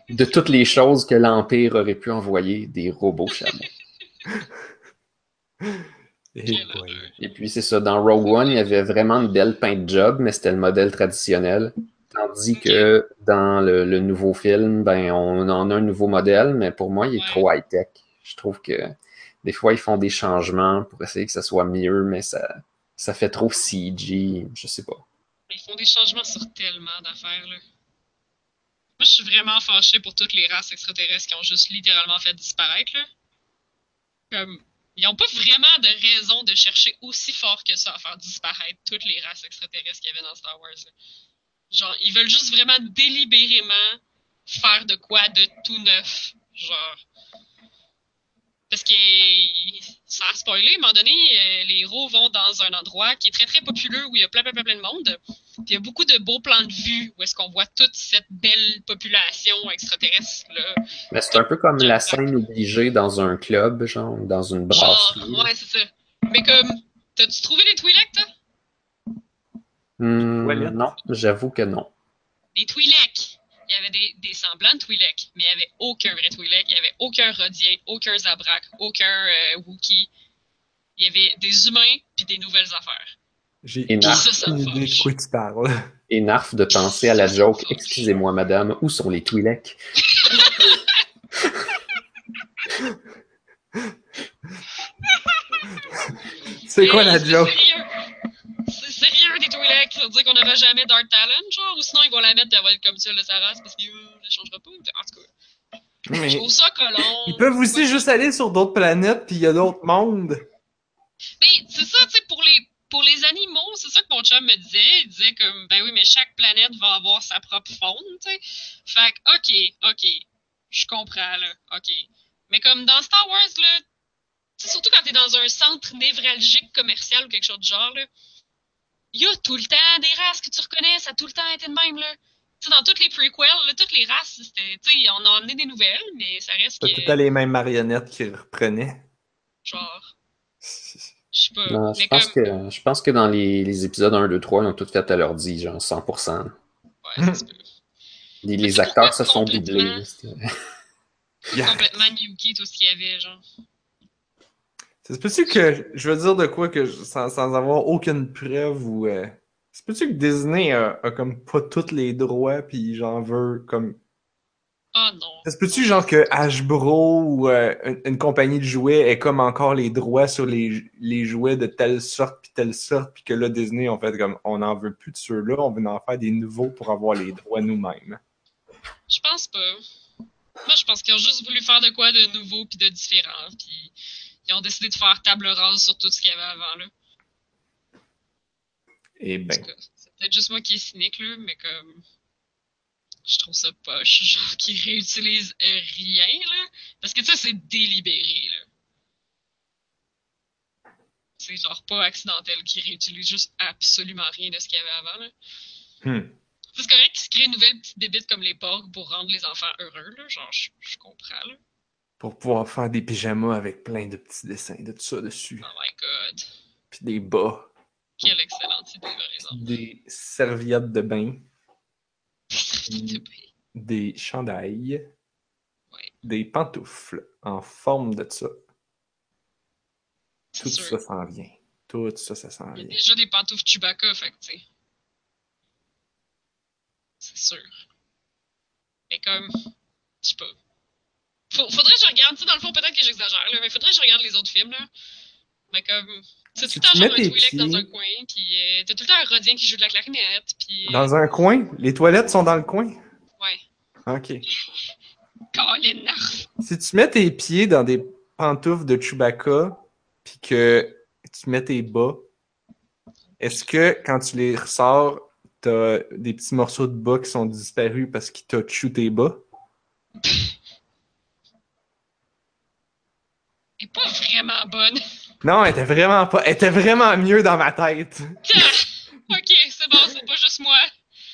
De toutes les choses que l'Empire aurait pu envoyer, des robots chameaux. Et puis c'est ça, dans Rogue One, il y avait vraiment une belle paint job, mais c'était le modèle traditionnel. Tandis que dans le, le nouveau film, ben on en a un nouveau modèle, mais pour moi, il est Ouais. trop high-tech. Je trouve que des fois, ils font des changements pour essayer que ça soit mieux, mais ça, ça fait trop CG, je sais pas. Ils font des changements sur tellement d'affaires, là. Moi, je suis vraiment fâché pour toutes les races extraterrestres qui ont juste littéralement fait disparaître, là. Comme, ils n'ont pas vraiment de raison de chercher aussi fort que ça à faire disparaître toutes les races extraterrestres qu'il y avait dans Star Wars, là. Genre, ils veulent juste vraiment délibérément faire de quoi de tout neuf. Genre. Parce que, sans spoiler, à un moment donné, euh, les héros vont dans un endroit qui est très très populeux où il y a plein plein plein, plein de monde. Puis il y a beaucoup de beaux plans de vue où est-ce qu'on voit toute cette belle population extraterrestre là. Mais c'est un peu comme la scène obligée dans un club, genre, dans une Genre, brasserie. ouais, c'est ça. Mais comme, t'as-tu trouvé des Twi'leks, toi? Toilette. non, j'avoue que non. Des Twi'leks! Il y avait des, des semblants de Twi'leks, mais il n'y avait aucun vrai Twi'lek, il n'y avait aucun Rodien, aucun Zabrak, aucun euh, Wookie. Il y avait des humains puis des nouvelles affaires. J'ai me idée de quoi tu parles. Et Narf de penser à la joke Excusez-moi, madame, où sont les Twi'leks? C'est quoi la joke? Sérieux. Des Twi'leks, ça veut dire qu'on n'aura jamais Dark Talon, genre, ou sinon ils vont la mettre, elle va être comme ça, là, sa race, parce qu'elle ne changera pas. En tout cas, je trouve ça colon. ils peuvent aussi juste aller sur d'autres planètes, puis il y a d'autres mondes. Mais c'est ça, tu sais, pour les, pour les animaux, c'est ça que mon chum me disait. Il disait comme, ben oui, mais chaque planète va avoir sa propre faune, tu sais. Fait que, ok, ok, je comprends, là, ok. Mais comme dans Star Wars, là, surtout quand t'es dans un centre névralgique commercial ou quelque chose de genre, là, il y a tout le temps des races que tu reconnais, ça a tout le temps été de même, là. Tu sais, dans toutes les prequels, là, toutes les races, c'était, tu sais, on a emmené des nouvelles, mais ça reste tout le que, temps les mêmes marionnettes qui reprenaient. genre, je sais pas. Non, je pense comme, que je pense que dans les, les épisodes 1, 2, 3, ils ont tout fait à l'ordi, genre 100%. ouais, ça se peut. Les, les acteurs se sont doublés. complètement Yuki, tout ce qu'il y avait, genre. C'est peut-tu que je veux dire de quoi que je- sans, sans avoir aucune preuve ou. Euh... C'est peut-tu que Disney a, a comme pas tous les droits puis j'en veux comme. Oh non. C'est peut-tu genre que Hasbro ou euh, une, une compagnie de jouets ait comme encore les droits sur les, les jouets de telle sorte puis telle sorte puis que là Disney en fait comme on n'en veut plus de ceux-là, on veut en faire des nouveaux pour avoir les droits nous-mêmes? Je pense pas. Moi, je pense qu'ils ont juste voulu faire de quoi de nouveau puis de différent. Puis ils ont décidé de faire table rase sur tout ce qu'il y avait avant. Là. Et En ben. c'est peut-être juste moi qui est cynique, là, mais comme. Je trouve ça poche, genre, qu'ils réutilisent rien, là. Parce que ça, c'est délibéré, là. C'est genre pas accidentel qu'ils réutilisent juste absolument rien de ce qu'il y avait avant, là. Hmm. C'est correct qu'ils se créent une nouvelle petite bébite comme les porcs pour rendre les enfants heureux, là. Genre, je, je comprends, là. Pour pouvoir faire des pyjamas avec plein de petits dessins de tout ça dessus. Oh my god. Puis des bas. Quelle excellente idée, par exemple. Des serviettes de bain. Des chandails. Ouais. Des pantoufles en forme de ça. Tout sûr. ça s'en vient. Tout ça, ça s'en Il y a vient. déjà des pantoufles Chewbacca, fait que, tu sais. C'est sûr. Mais comme, je sais pas. Faut- faudrait que je regarde, tu dans le fond, peut-être que j'exagère, là, mais faudrait que je regarde les autres films, là. Mais comme, c'est tout le temps genre un Twi'lek dans un coin, puis euh, t'as tout le temps un Rodien qui joue de la clarinette, puis... euh, Dans un coin? Les toilettes sont dans le coin? Ouais. Ok. Colin. Si tu mets tes pieds dans des pantoufles de Chewbacca, puis que tu mets tes bas, est-ce que quand tu les ressors, t'as des petits morceaux de bas qui sont disparus parce qu'il t'a chew tes bas? Elle est pas vraiment bonne. Non, elle était vraiment pas. Elle était vraiment mieux dans ma tête. ok, c'est bon, c'est pas juste moi.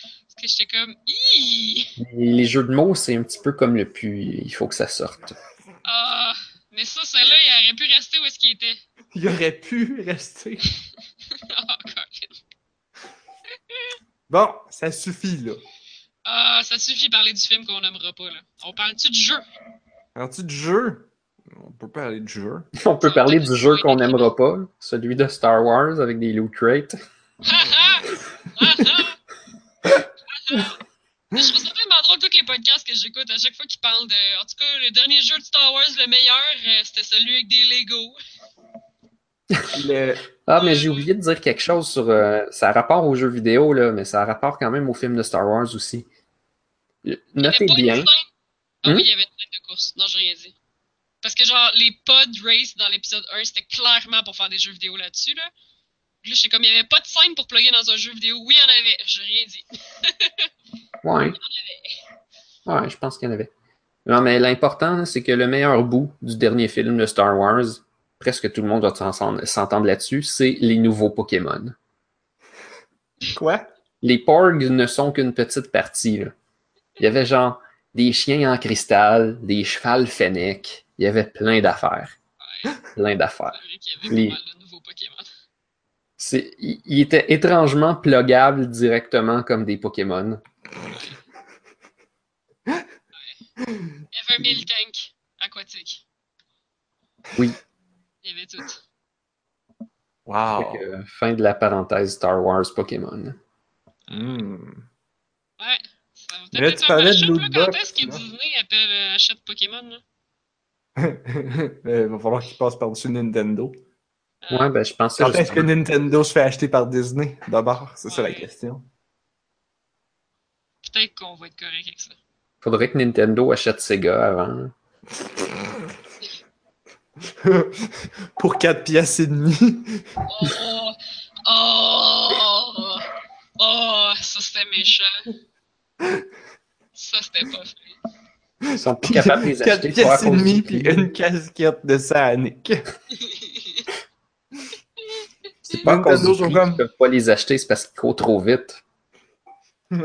Parce que j'étais comme! Les jeux de mots, c'est un petit peu comme le puits. Il faut que ça sorte. Ah, mais ça, celle-là, il aurait pu rester où est-ce qu'il était. Il aurait pu rester. Oh, Colin. Bon, ça suffit, là. Ah, ça suffit de parler du film qu'on n'aimera pas, là. On parle-tu du jeu? Parles-tu du jeu? On peut parler du jeu. On peut parler du jeu qu'on n'aimera pas, celui de Star Wars avec des loot crates. Ha ha! Ha ha! Ha ha! Je trouve ça tellement drôle tous les podcasts que j'écoute à chaque fois qu'ils parlent de. En tout cas, le dernier jeu de Star Wars, le meilleur, euh, c'était celui avec des Legos. Le... Ah, mais j'ai oublié de dire quelque chose sur. euh, ça a rapport aux jeux vidéo, là, mais ça a rapport quand même au film de Star Wars aussi. Notez bien. Ah Hmm? oui, il y avait une scène de course. Non, j'ai rien dit. Parce que, genre, les pod race dans l'épisode 1, c'était clairement pour faire des jeux vidéo là-dessus, là. Là, j'étais comme, il n'y avait pas de scène pour plugger dans un jeu vidéo. Oui, il y en avait. J'ai rien dit. Ouais. Ouais, je pense qu'il y en avait. Non, mais l'important, c'est que le meilleur bout du dernier film de Star Wars, presque tout le monde va s'en- s'entendre là-dessus, c'est les nouveaux Pokémon. Quoi? Les Porgs ne sont qu'une petite partie. Là. Il y avait genre des chiens en cristal, des chevals fennecs, il y avait plein d'affaires. Plein d'affaires. C'est vrai qu'il y avait Les- pas mal de nouveaux Pokémon. C'est, il, il était étrangement pluggable directement comme des Pokémon. Il y avait un Miltank aquatique. Oui. Il y avait tout. Wow. Que, euh, fin de la parenthèse Star Wars Pokémon. Hmm. Ouais. Ça va Mais là, peut-être tu un parlais de Quand est-ce que. Disney appelle, euh, achète Pokémon, là? Il va falloir qu'il passe par-dessus Nintendo. Euh, Ouais, ben je pensais Quand est-ce que Nintendo se fait acheter par Disney? D'abord, c'est ça la Ouais. question. Peut-être qu'on va être correct avec ça. Faudrait que Nintendo achète Sega avant. Pour 4 piastres et demi. Oh! Oh! Oh! Ça, c'était méchant. Ça, c'était pas fait. Ils sont plus capables de les 4 acheter. piastres et puis une casquette de Sonic. C'est pas comme- qu'ils peuvent pas les acheter, c'est parce qu'ils courent trop vite.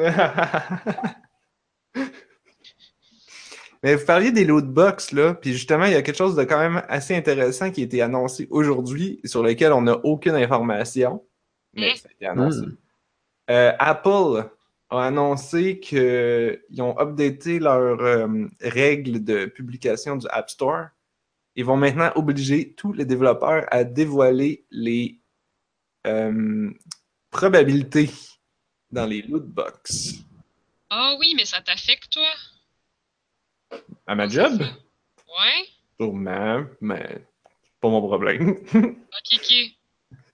Mais vous parliez des loot box, là, puis justement, il y a quelque chose de quand même assez intéressant qui a été annoncé aujourd'hui, sur lequel on n'a aucune information, mais Mm. ça a été annoncé. Hmm. Euh, Apple a annoncé qu'ils ont updaté leurs euh, règles de publication du App Store ils vont maintenant obliger tous les développeurs à dévoiler les euh, probabilités dans les loot box. Ah oui, mais ça t'affecte, toi? À ma job? Ouais? Sûrement, mais c'est pas mon problème. Ok, ok.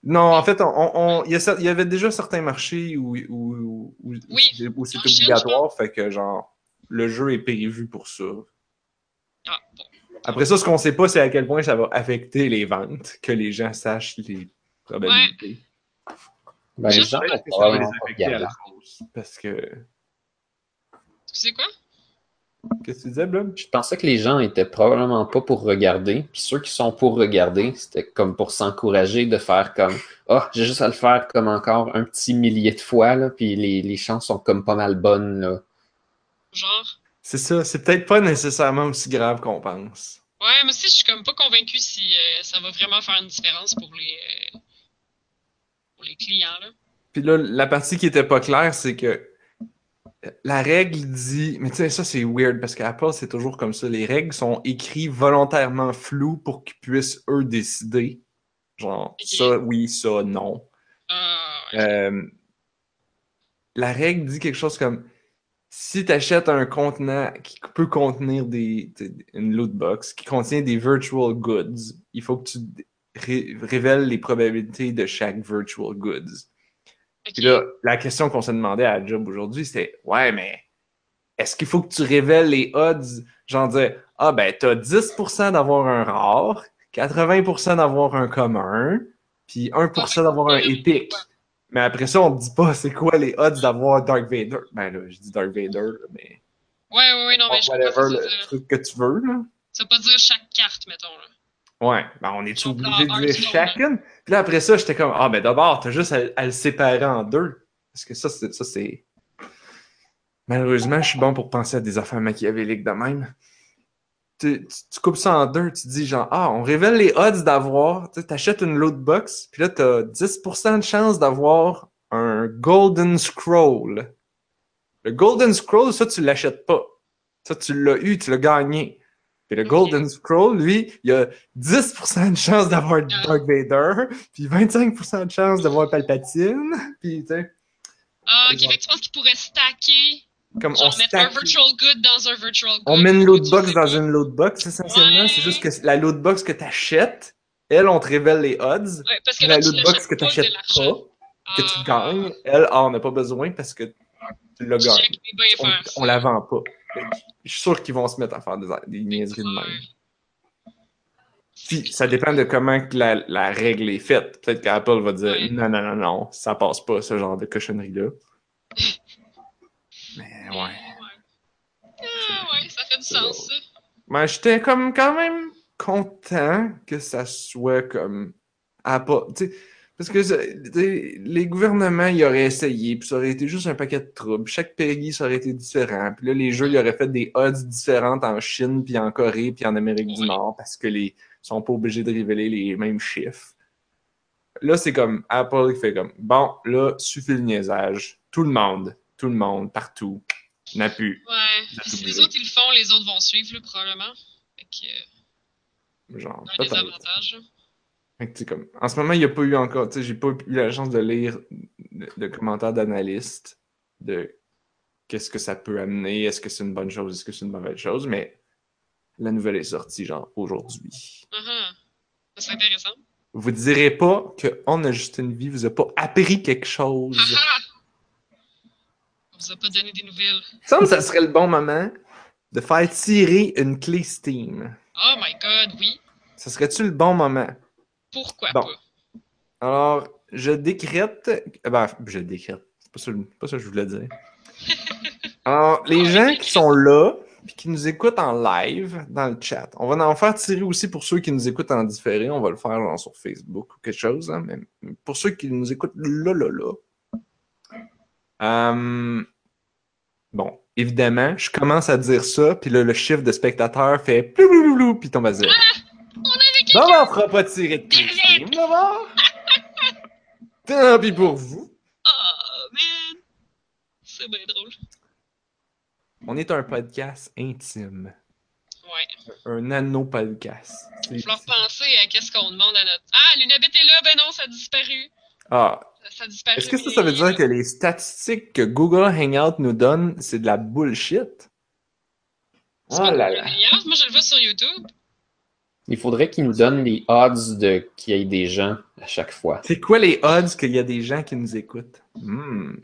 Non, en fait, on, il, y a cer- il y avait déjà certains marchés où, où, où, Oui, c'est- où c'est obligatoire, fait que genre, le jeu est prévu pour ça. Ah, bon. Après ça, ce qu'on sait pas, c'est à quel point ça va affecter les ventes, que les gens sachent les probabilités. Ben, les Je gens ça va les affecter à la hausse, Parce que. Tu sais quoi? Qu'est-ce que tu disais, Blob? Je pensais que les gens étaient probablement pas pour regarder. Puis ceux qui sont pour regarder, c'était comme pour s'encourager de faire comme Ah, j'ai juste à le faire comme encore un petit millier de fois, là, puis les, les chances sont comme pas mal bonnes. Là. Genre? C'est ça, c'est peut-être pas nécessairement aussi grave qu'on pense. Ouais, mais aussi, je suis comme pas convaincu si euh, ça va vraiment faire une différence pour les, euh, pour les clients, là. Puis là, la partie qui était pas claire, c'est que la règle dit. Mais tu sais, ça c'est weird parce qu'Apple, c'est toujours comme ça. Les règles sont écrites volontairement floues pour qu'ils puissent eux décider. Genre, ça oui, ça non. Ah. Euh, la règle dit quelque chose comme si tu achètes un contenant qui peut contenir des, des- une loot box qui contient des virtual goods, il faut que tu ré- révèles les probabilités de chaque virtual goods. Puis là, la question qu'on s'est demandé à la job aujourd'hui, c'était Ouais, mais est-ce qu'il faut que tu révèles les odds? Genre dire Ah ben t'as 10% d'avoir un rare, 80% d'avoir un commun, puis 1% d'avoir un épique. Mais après ça, on te dit pas c'est quoi les odds d'avoir Dark Vader. Ben là, je dis Dark Vader, mais Ouais, ouais, ouais, non, mais je whatever le truc que tu veux. Là. Ça veut pas dire chaque carte, mettons, là. Ouais, ben on est obligé de dire chacune? Puis là, après ça, j'étais comme, ah, ben d'abord, t'as juste à, à le séparer en deux. Parce que ça, c'est. Ça, c'est... Malheureusement, je suis bon pour penser à des affaires machiavéliques de même. Tu, tu- tu coupes ça en deux, tu dis genre, ah, on révèle les odds d'avoir. Tu sais, t'achètes une loot box, puis là, t'as 10% de chance d'avoir un Golden Scroll. Le Golden Scroll, ça, tu l'achètes pas. Ça, tu l'as eu, tu l'as gagné. Puis le. Golden Scroll, lui, il a 10% de chance d'avoir Ah. Darth Vader, puis 25% de chance d'avoir Palpatine, puis tu sais, Ah, ok, fait que tu penses qu'ils pourraient stacker, comme on mettre un stack, virtual good dans un virtual good. on met une loot box dans pas. une loot box, essentiellement, Ouais. c'est juste que la loot box que t'achètes, elle, on te révèle les odds, Ouais, parce que la loot box que pas t'achètes l'argent. pas, que tu Ah, gagnes, elle, ah, on n'a pas besoin parce que tu l'as gagné. On, on la vend pas. Je suis sûr qu'ils vont se mettre à faire des, des niaiseries de même. Puis, ça dépend de comment que la, la règle est faite. Peut-être qu'Apple va dire non, non, non, non, ça passe pas, ce genre de cochonnerie-là. Mais ouais. Ah, ouais, ça fait du sens, ça. Mais j'étais comme quand même content que ça soit comme Apple. tu sais, Parce que les gouvernements, ils auraient essayé, puis ça aurait été juste un paquet de troubles. Chaque pays, ça aurait été différent. Puis là, les jeux, ils auraient fait des odds différentes en Chine, puis en Corée, puis en Amérique du. Nord, parce que les sont pas obligés de révéler les mêmes chiffres. Là, c'est comme Apple qui fait comme bon, là, suffit le niaisage. Tout le monde, tout le monde, partout, n'a plus. Ouais. Si les autres, ils le font, les autres vont suivre, là, probablement. Fait que, euh, Genre, un des peut-être. avantages. Fait comme, en ce moment, il n'y a pas eu encore, tu sais, j'ai pas eu la chance de lire de, de commentaires d'analystes de qu'est-ce que ça peut amener, est-ce que c'est une bonne chose, est-ce que c'est une mauvaise chose, mais la nouvelle est sortie, genre, aujourd'hui. Uh-huh. Ça serait intéressant. Vous direz pas que On a juste une vie vous a pas appris quelque chose. On vous a pas donné des nouvelles. Ça, ça serait le bon moment de faire tirer une clé Steam. Oh my god, oui. Ça serait-tu le bon moment? Pourquoi Bon. pas? Alors, je décrète. Ben, je décrète. C'est pas ça, pas ça que je voulais dire. Alors, les gens qui sont là puis qui nous écoutent en live dans le chat, on va en faire tirer aussi pour ceux qui nous écoutent en différé. On va le faire genre, sur Facebook ou quelque chose. hein, mais pour ceux qui nous écoutent là, là, là. Euh, Bon, évidemment, je commence à dire ça, puis là, le chiffre de spectateurs fait plou, puis tombe à zéro. Non, on fera pas tirer de Steam, d'abord. Tant pis pour vous. Oh man! C'est bien drôle. On est un podcast intime. Ouais. Un nano-podcast. Il va falloir penser à qu'est-ce qu'on demande à notre. Ah, l'Unabit est là, ben non, ça a disparu. Ah, Ça, a disparu. est-ce que ça, ça veut dire que les statistiques que Google Hangout nous donne, c'est de la bullshit? Oh là là. Moi, je le vois sur YouTube. Il faudrait qu'ils nous donnent les odds de qu'il y ait des gens à chaque fois. C'est quoi les odds qu'il y a des gens qui nous écoutent? Hmm.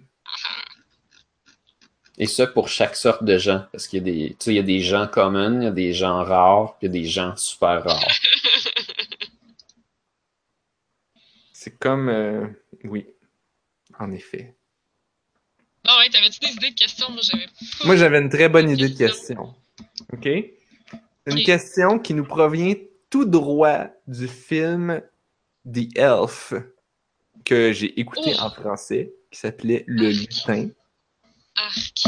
Et ça pour chaque sorte de gens. Parce qu'il y a des, tu sais, il y a des gens communs, il y a des gens rares, puis il y a des gens super rares. C'est comme... euh, Oui, en effet. Bon, ouais, t'avais-tu des idées de questions? Moi, j'avais. pas. Moi, j'avais une très bonne idée de question. OK? Une question qui nous provient tout droit du film The Elf que j'ai écouté Oh. en français, qui s'appelait Le Arc. Lutin, Arc.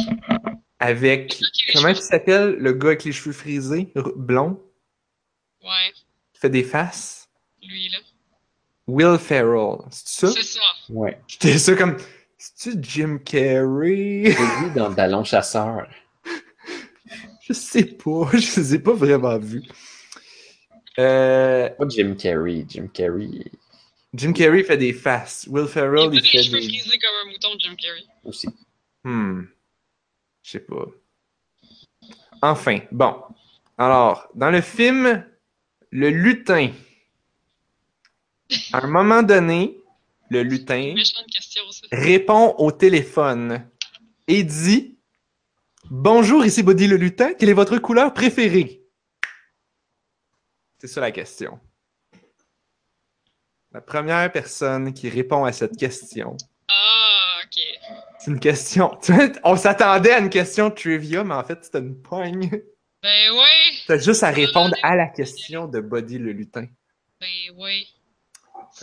avec... Comment il s'appelle, le gars avec les cheveux frisés, blond, Ouais, qui fait des faces? lui, là. Will Ferrell. C'est ça? C'est ça. Ouais. J'étais ça comme... C'est-tu Jim Carrey? C'est lui dans Ballon Chasseur. Je sais pas, je les ai pas vraiment vus. Euh, Pas Jim Carrey. Jim Carrey Jim Carrey fait des faces. Will Il Ferrell, il des fait cheveux des... frisés comme un mouton, Jim Carrey. aussi. Hmm. Je sais pas. Enfin, bon. Alors, dans le film Le Lutin, à un moment donné, le lutin Méchante question, ça. répond au téléphone et dit Bonjour, ici Body le lutin, quelle est votre couleur préférée C'est ça la question. La première personne qui répond à cette question, Ah, ok. c'est une question. Tu vois, On s'attendait à une question trivia, mais en fait, c'était une poigne. Ben ouais. T'as juste à répondre à la question de Body le lutin. Ben ouais.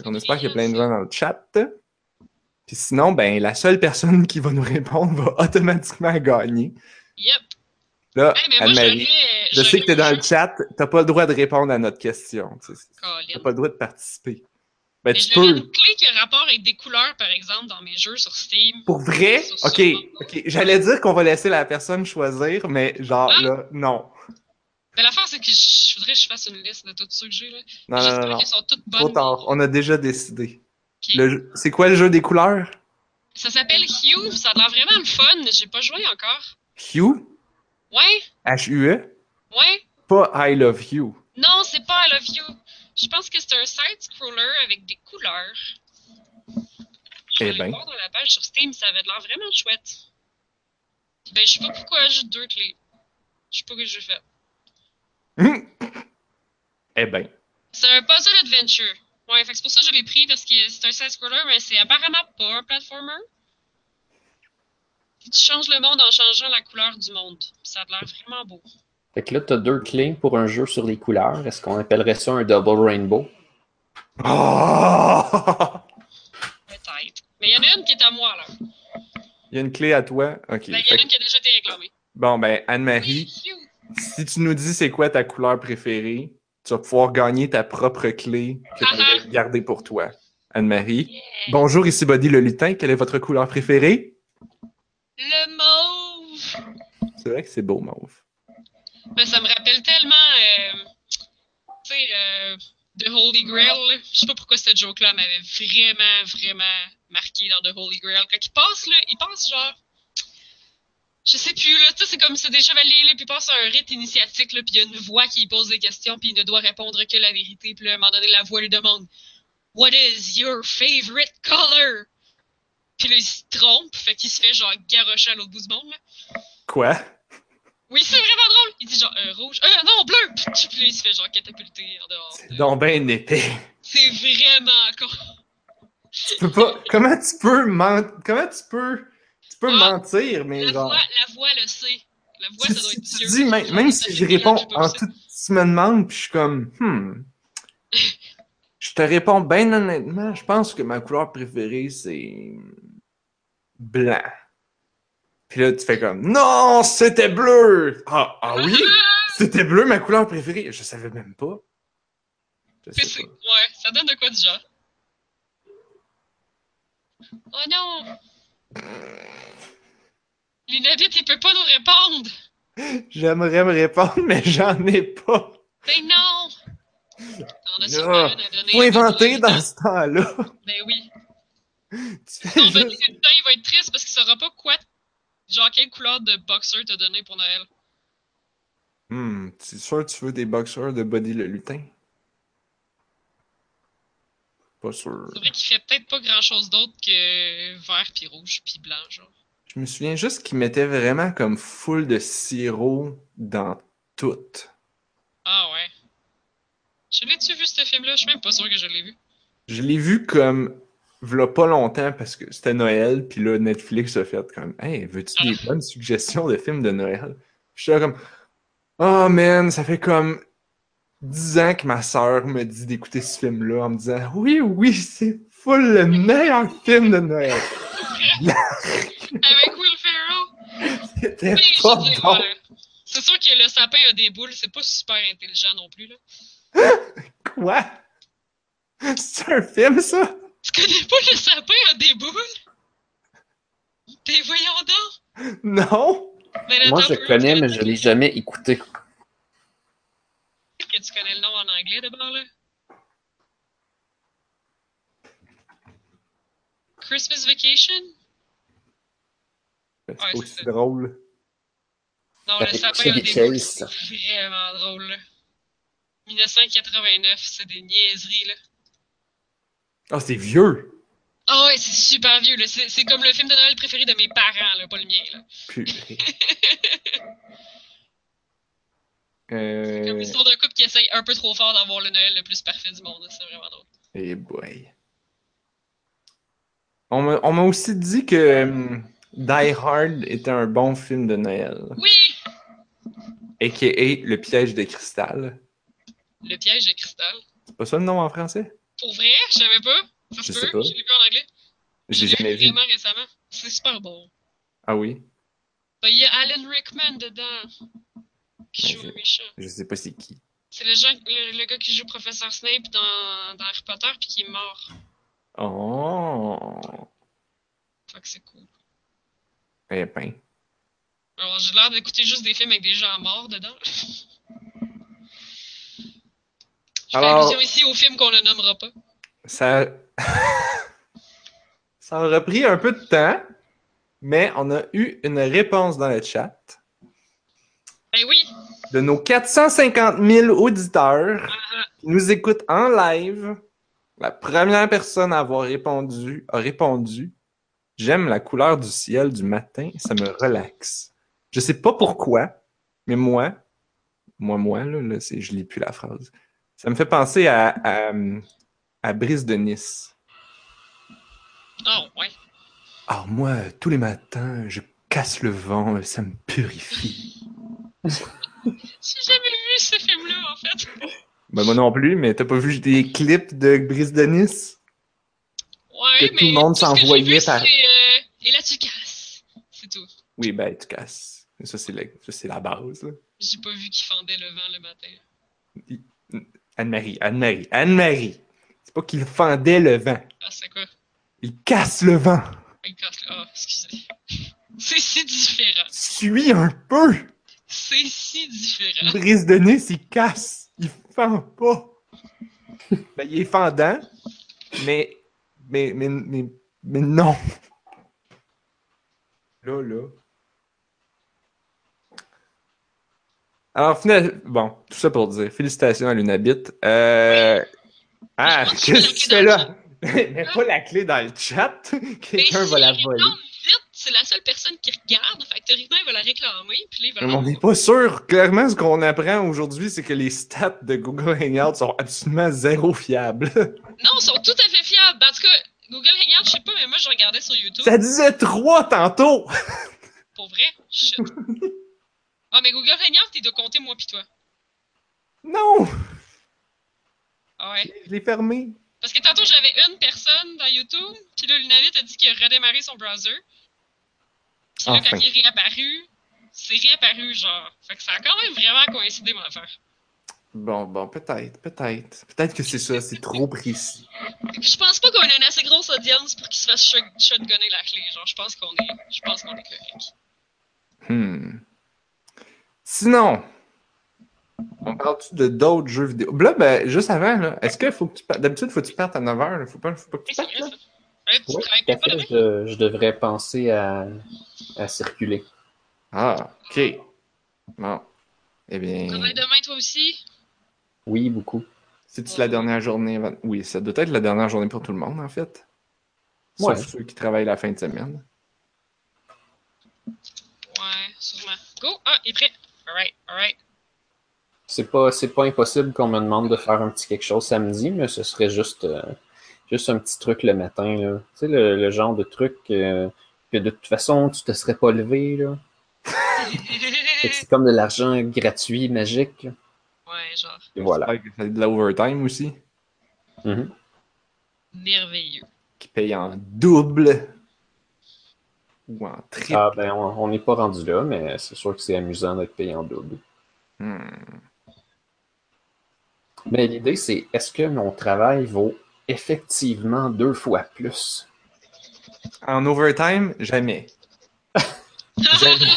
On espère qu'il y a plein de gens dans le chat. Puis sinon, ben, la seule personne qui va nous répondre va automatiquement gagner. Yep. Là, Hey, Anne-Marie, je sais que t'es dans le chat, t'as pas le droit de répondre à notre question. tu. T'as pas le droit de participer. Ben, Mais tu peux. une clé qui a rapport avec des couleurs, par exemple, dans mes jeux sur Steam. Pour vrai? Sur Ok, ok. J'allais dire qu'on va laisser la personne choisir, mais genre, Ah. là, non. Mais l'affaire, c'est que je voudrais que je fasse une liste de tous ceux que j'ai, là. Non, non, non, non. sont toutes bonnes. Trop tard. On a déjà décidé. Le C'est quoi le jeu des couleurs? Ça s'appelle Hue, ça a l'air vraiment le fun. J'ai pas joué encore. Hue? Ouais, H-U-E? ouais. Pas I love you. Non, c'est pas I Love You. Je pense que c'est un side-scroller avec des couleurs. Je Eh ben. voir dans la page sur Steam, ça avait l'air vraiment chouette. Ben, je sais pas pourquoi j'ai deux clés. Je sais pas ce que j'ai fait. Hum. Eh ben. C'est un puzzle adventure. Ouais, c'est pour ça que je l'ai pris parce que c'est un side-scroller, mais c'est apparemment pas un platformer. Tu changes le monde en changeant la couleur du monde. Ça a l'air vraiment beau. Fait que là, t'as deux clés pour un jeu sur les couleurs. Est-ce qu'on appellerait ça un double rainbow? Oh! Peut-être. Mais il y en a une qui est à moi, là. Il y a une clé à toi? Ok. Ben, il y en a une qui a déjà été réclamée. Bon, ben, Anne-Marie, si tu nous dis c'est quoi ta couleur préférée, tu vas pouvoir gagner ta propre clé que tu vas garder pour toi. Anne-Marie. Bonjour, ici Body le lutin. Quelle est votre couleur préférée? Le mauve. C'est vrai que c'est beau, mauve. Ben, ça me rappelle tellement, euh, tu sais, euh, The Holy Grail. Je sais pas pourquoi cette joke-là m'avait vraiment, vraiment marqué dans The Holy Grail. Quand il passe, là, il passe genre. Je sais plus, là, tu sais, c'est comme c'est des chevaliers, là, puis il passe un rite initiatique, là, puis il y a une voix qui pose des questions, puis il ne doit répondre que la vérité, puis là, à un moment donné, la voix lui demande What is your favorite color? Puis là, il se trompe, fait qu'il se fait genre garrocher à l'autre bout du monde, là. Quoi? Oui, c'est vraiment drôle. Il dit genre euh, rouge. Euh, non, bleu. Puis là, il se fait genre catapulter en dehors. C'est donc ben épais. C'est vraiment con. Tu peux pas. Comment tu peux mentir? Comment tu peux. Tu peux Ah, mentir, mais La genre. voix, la voix le sait. La voix, Tu, ça doit être Dieu. dis, même, même si je réponds en tout. Tu me demandes, puis je suis comme. Hmm. Je te réponds bien honnêtement, je pense que ma couleur préférée, c'est. Blanc. Puis là, tu fais comme. Non, c'était bleu! Ah, ah oui? C'était bleu, ma couleur préférée? Je savais même pas. Je C'est- sais c'est- pas. Ouais, ça donne de quoi du genre? Oh non! Lunabit, il peut pas nous répondre! J'aimerais me répondre, mais j'en ai pas. Ben non! On a Là, sûrement une à donner. Faut à inventer dans ce temps-là. Ben oui. Tu fais Lulutin, il va être triste parce qu'il saura pas quoi. Genre, quelle couleur de boxer te donner pour Noël. Hmm, c'est sûr que tu veux des boxeurs de body le lutin? Pas sûr. C'est vrai qu'il fait peut-être pas grand chose d'autre que vert puis rouge puis blanc, genre. Je me souviens juste qu'ils mettaient vraiment comme full de sirop dans tout. Ah ouais. Je l'ai-tu vu ce film-là? Je suis même pas sûr que je l'ai vu. Je l'ai vu comme v'là pas longtemps parce que c'était Noël, puis là Netflix a fait comme Hey, veux-tu des bonnes suggestions de films de Noël? Puis J'étais comme Oh man, ça fait comme 10 ans que ma sœur me dit d'écouter ce film-là en me disant Oui, oui, c'est full le meilleur film de Noël. Avec Will Ferrell? C'était pas je bon. ouais. C'est sûr que le sapin a des boules, c'est pas super intelligent non plus, là. Quoi? C'est un film, ça? Tu connais pas le sapin a des boules? T'es voyons donc! Non? Ben, là, Moi, je connais, mais je l'ai jamais écouté. que tu connais le nom en anglais d'abord, là? Christmas Vacation? C'est Ouais, aussi drôle. Non, le sapin a Chevy des boules, Chase. c'est vraiment drôle, là. 1989, c'est des niaiseries, là. Ah, c'est vieux! Ah ouais, c'est super vieux, là. C'est c'est comme le film de Noël préféré de mes parents, là, pas le mien, là. Purée. Comme Euh... l'histoire d'un couple qui essaye un peu trop fort d'avoir le Noël le plus parfait du monde, c'est vraiment drôle. Eh boy. On m'a aussi dit que hum, Die Hard était un bon film de Noël. Oui! A.K.A. Le piège de cristal. Le piège de cristal. C'est pas ça le nom en français? Pour vrai? Je savais pas. Ça se Je peut. vu en anglais. J'ai jamais vu. vraiment récemment. C'est super bon. Ah oui? Ben, Il y a Alan Rickman dedans. Qui Ouais, joue je- le méchant. Je sais pas c'est qui. C'est le, gen- le, le gars qui joue Professeur Snape dans, dans Harry Potter puis qui est mort. Oh! Fait que c'est cool. Eh ben. Alors, j'ai l'air d'écouter juste des films avec des gens morts dedans. Je fais Alors- allusion ici au film qu'on ne nommera pas. Ça... ça a repris un peu de temps, mais on a eu une réponse dans le chat Ben oui! de nos 450 000 auditeurs qui nous écoutent en live. La première personne à avoir répondu a répondu J'aime la couleur du ciel du matin, ça me relaxe. Je sais pas pourquoi, mais moi, moi, moi, là, là je lis plus la phrase. Ça me fait penser à, à, à Brise de Nice. Oh, ouais. Alors moi, tous les matins, je casse le vent, ça me purifie. J'ai jamais vu ce film-là, en fait. Ben, moi non plus, mais t'as pas vu des clips de Brise de Nice? Ouais, Que mais. tout le monde s'envoyait par- euh, Et là, tu casses. C'est tout. Oui, ben, tu casses. Ça, c'est la, la base. là. J'ai pas vu qu'il fendait le vent le matin. Anne-Marie, Anne-Marie, Anne-Marie. C'est pas qu'il fendait le vent. Ah, c'est quoi? Il casse le vent. Ah, il casse le. Ah, excusez. C'est si différent. Suis un peu. C'est si différent. Brise de Nice, il casse. Il fend pas. Ben, il est fendant, mais, mais, mais, mais, mais non. Là, là. Alors, finalement, bon, tout ça pour dire, félicitations à Lunabit. Euh... Ah, qu'est-ce que tu fais là? Mets pas la clé dans le chat. Quelqu'un va la voler. c'est la seule personne qui regarde. Fait que théoriquement, il va la réclamer. Puis là, il va Mais la on n'est pas sûr. Clairement, ce qu'on apprend aujourd'hui, c'est que les stats de Google Hangout sont absolument zéro fiables. Non, ils sont tout à fait fiables. En tout cas, Google Hangout, je sais pas, mais moi, je regardais sur YouTube. Ça disait 3 tantôt. Pour vrai? Shit. Ah, mais Google Hangout, il doit compter moi pis toi. Non, Ah ouais. je l'ai fermé. Parce que tantôt, j'avais une personne dans YouTube, puis là, Lunavit a dit qu'il a redémarré son browser. Puis là, Enfin. quand il est réapparu, c'est réapparu, genre. Fait que ça a quand même vraiment coïncidé, mon affaire. Bon, bon, peut-être, peut-être. Peut-être que c'est ça, c'est trop précis. Je pense pas qu'on a une assez grosse audience pour qu'il se fasse shot- shotgunner la clé. Genre, je pense qu'on est, je pense qu'on est correct. Hmm. Sinon, on parle-tu de d'autres jeux vidéo? Là, ben, juste avant, là, est-ce que faut que tu partes. D'habitude, faut que tu partes à 9h. Faut pas, faut pas que tu partes, là? Ouais, pas? Je, je devrais penser à, à circuler. Ah, ok. Bon. Eh bien, Tu travailles demain, toi aussi? Oui, beaucoup. c'est-tu la dernière journée avant... Oui, ça doit être la dernière journée pour tout le monde, en fait. Sauf Ouais. ceux qui travaillent la fin de semaine. Ouais, sûrement. Go! Ah, il est prêt. Alright, alright. C'est pas, c'est pas impossible qu'on me demande de faire un petit quelque chose samedi, mais ce serait juste, euh, juste un petit truc le matin. Là. Tu sais, le, le genre de truc euh, que de toute façon, tu te serais pas levé. Là. C'est comme de l'argent gratuit, magique. ouais, genre, Et voilà. J'espère que ça a de l'overtime aussi, Mhm. merveilleux. qui paye en double ou en triple. Ah, ben, on n'est pas rendu là, mais c'est sûr que c'est amusant d'être payé en double. Hmm. Mais l'idée, c'est est-ce que mon travail vaut effectivement deux fois plus? En overtime, jamais. Jamais.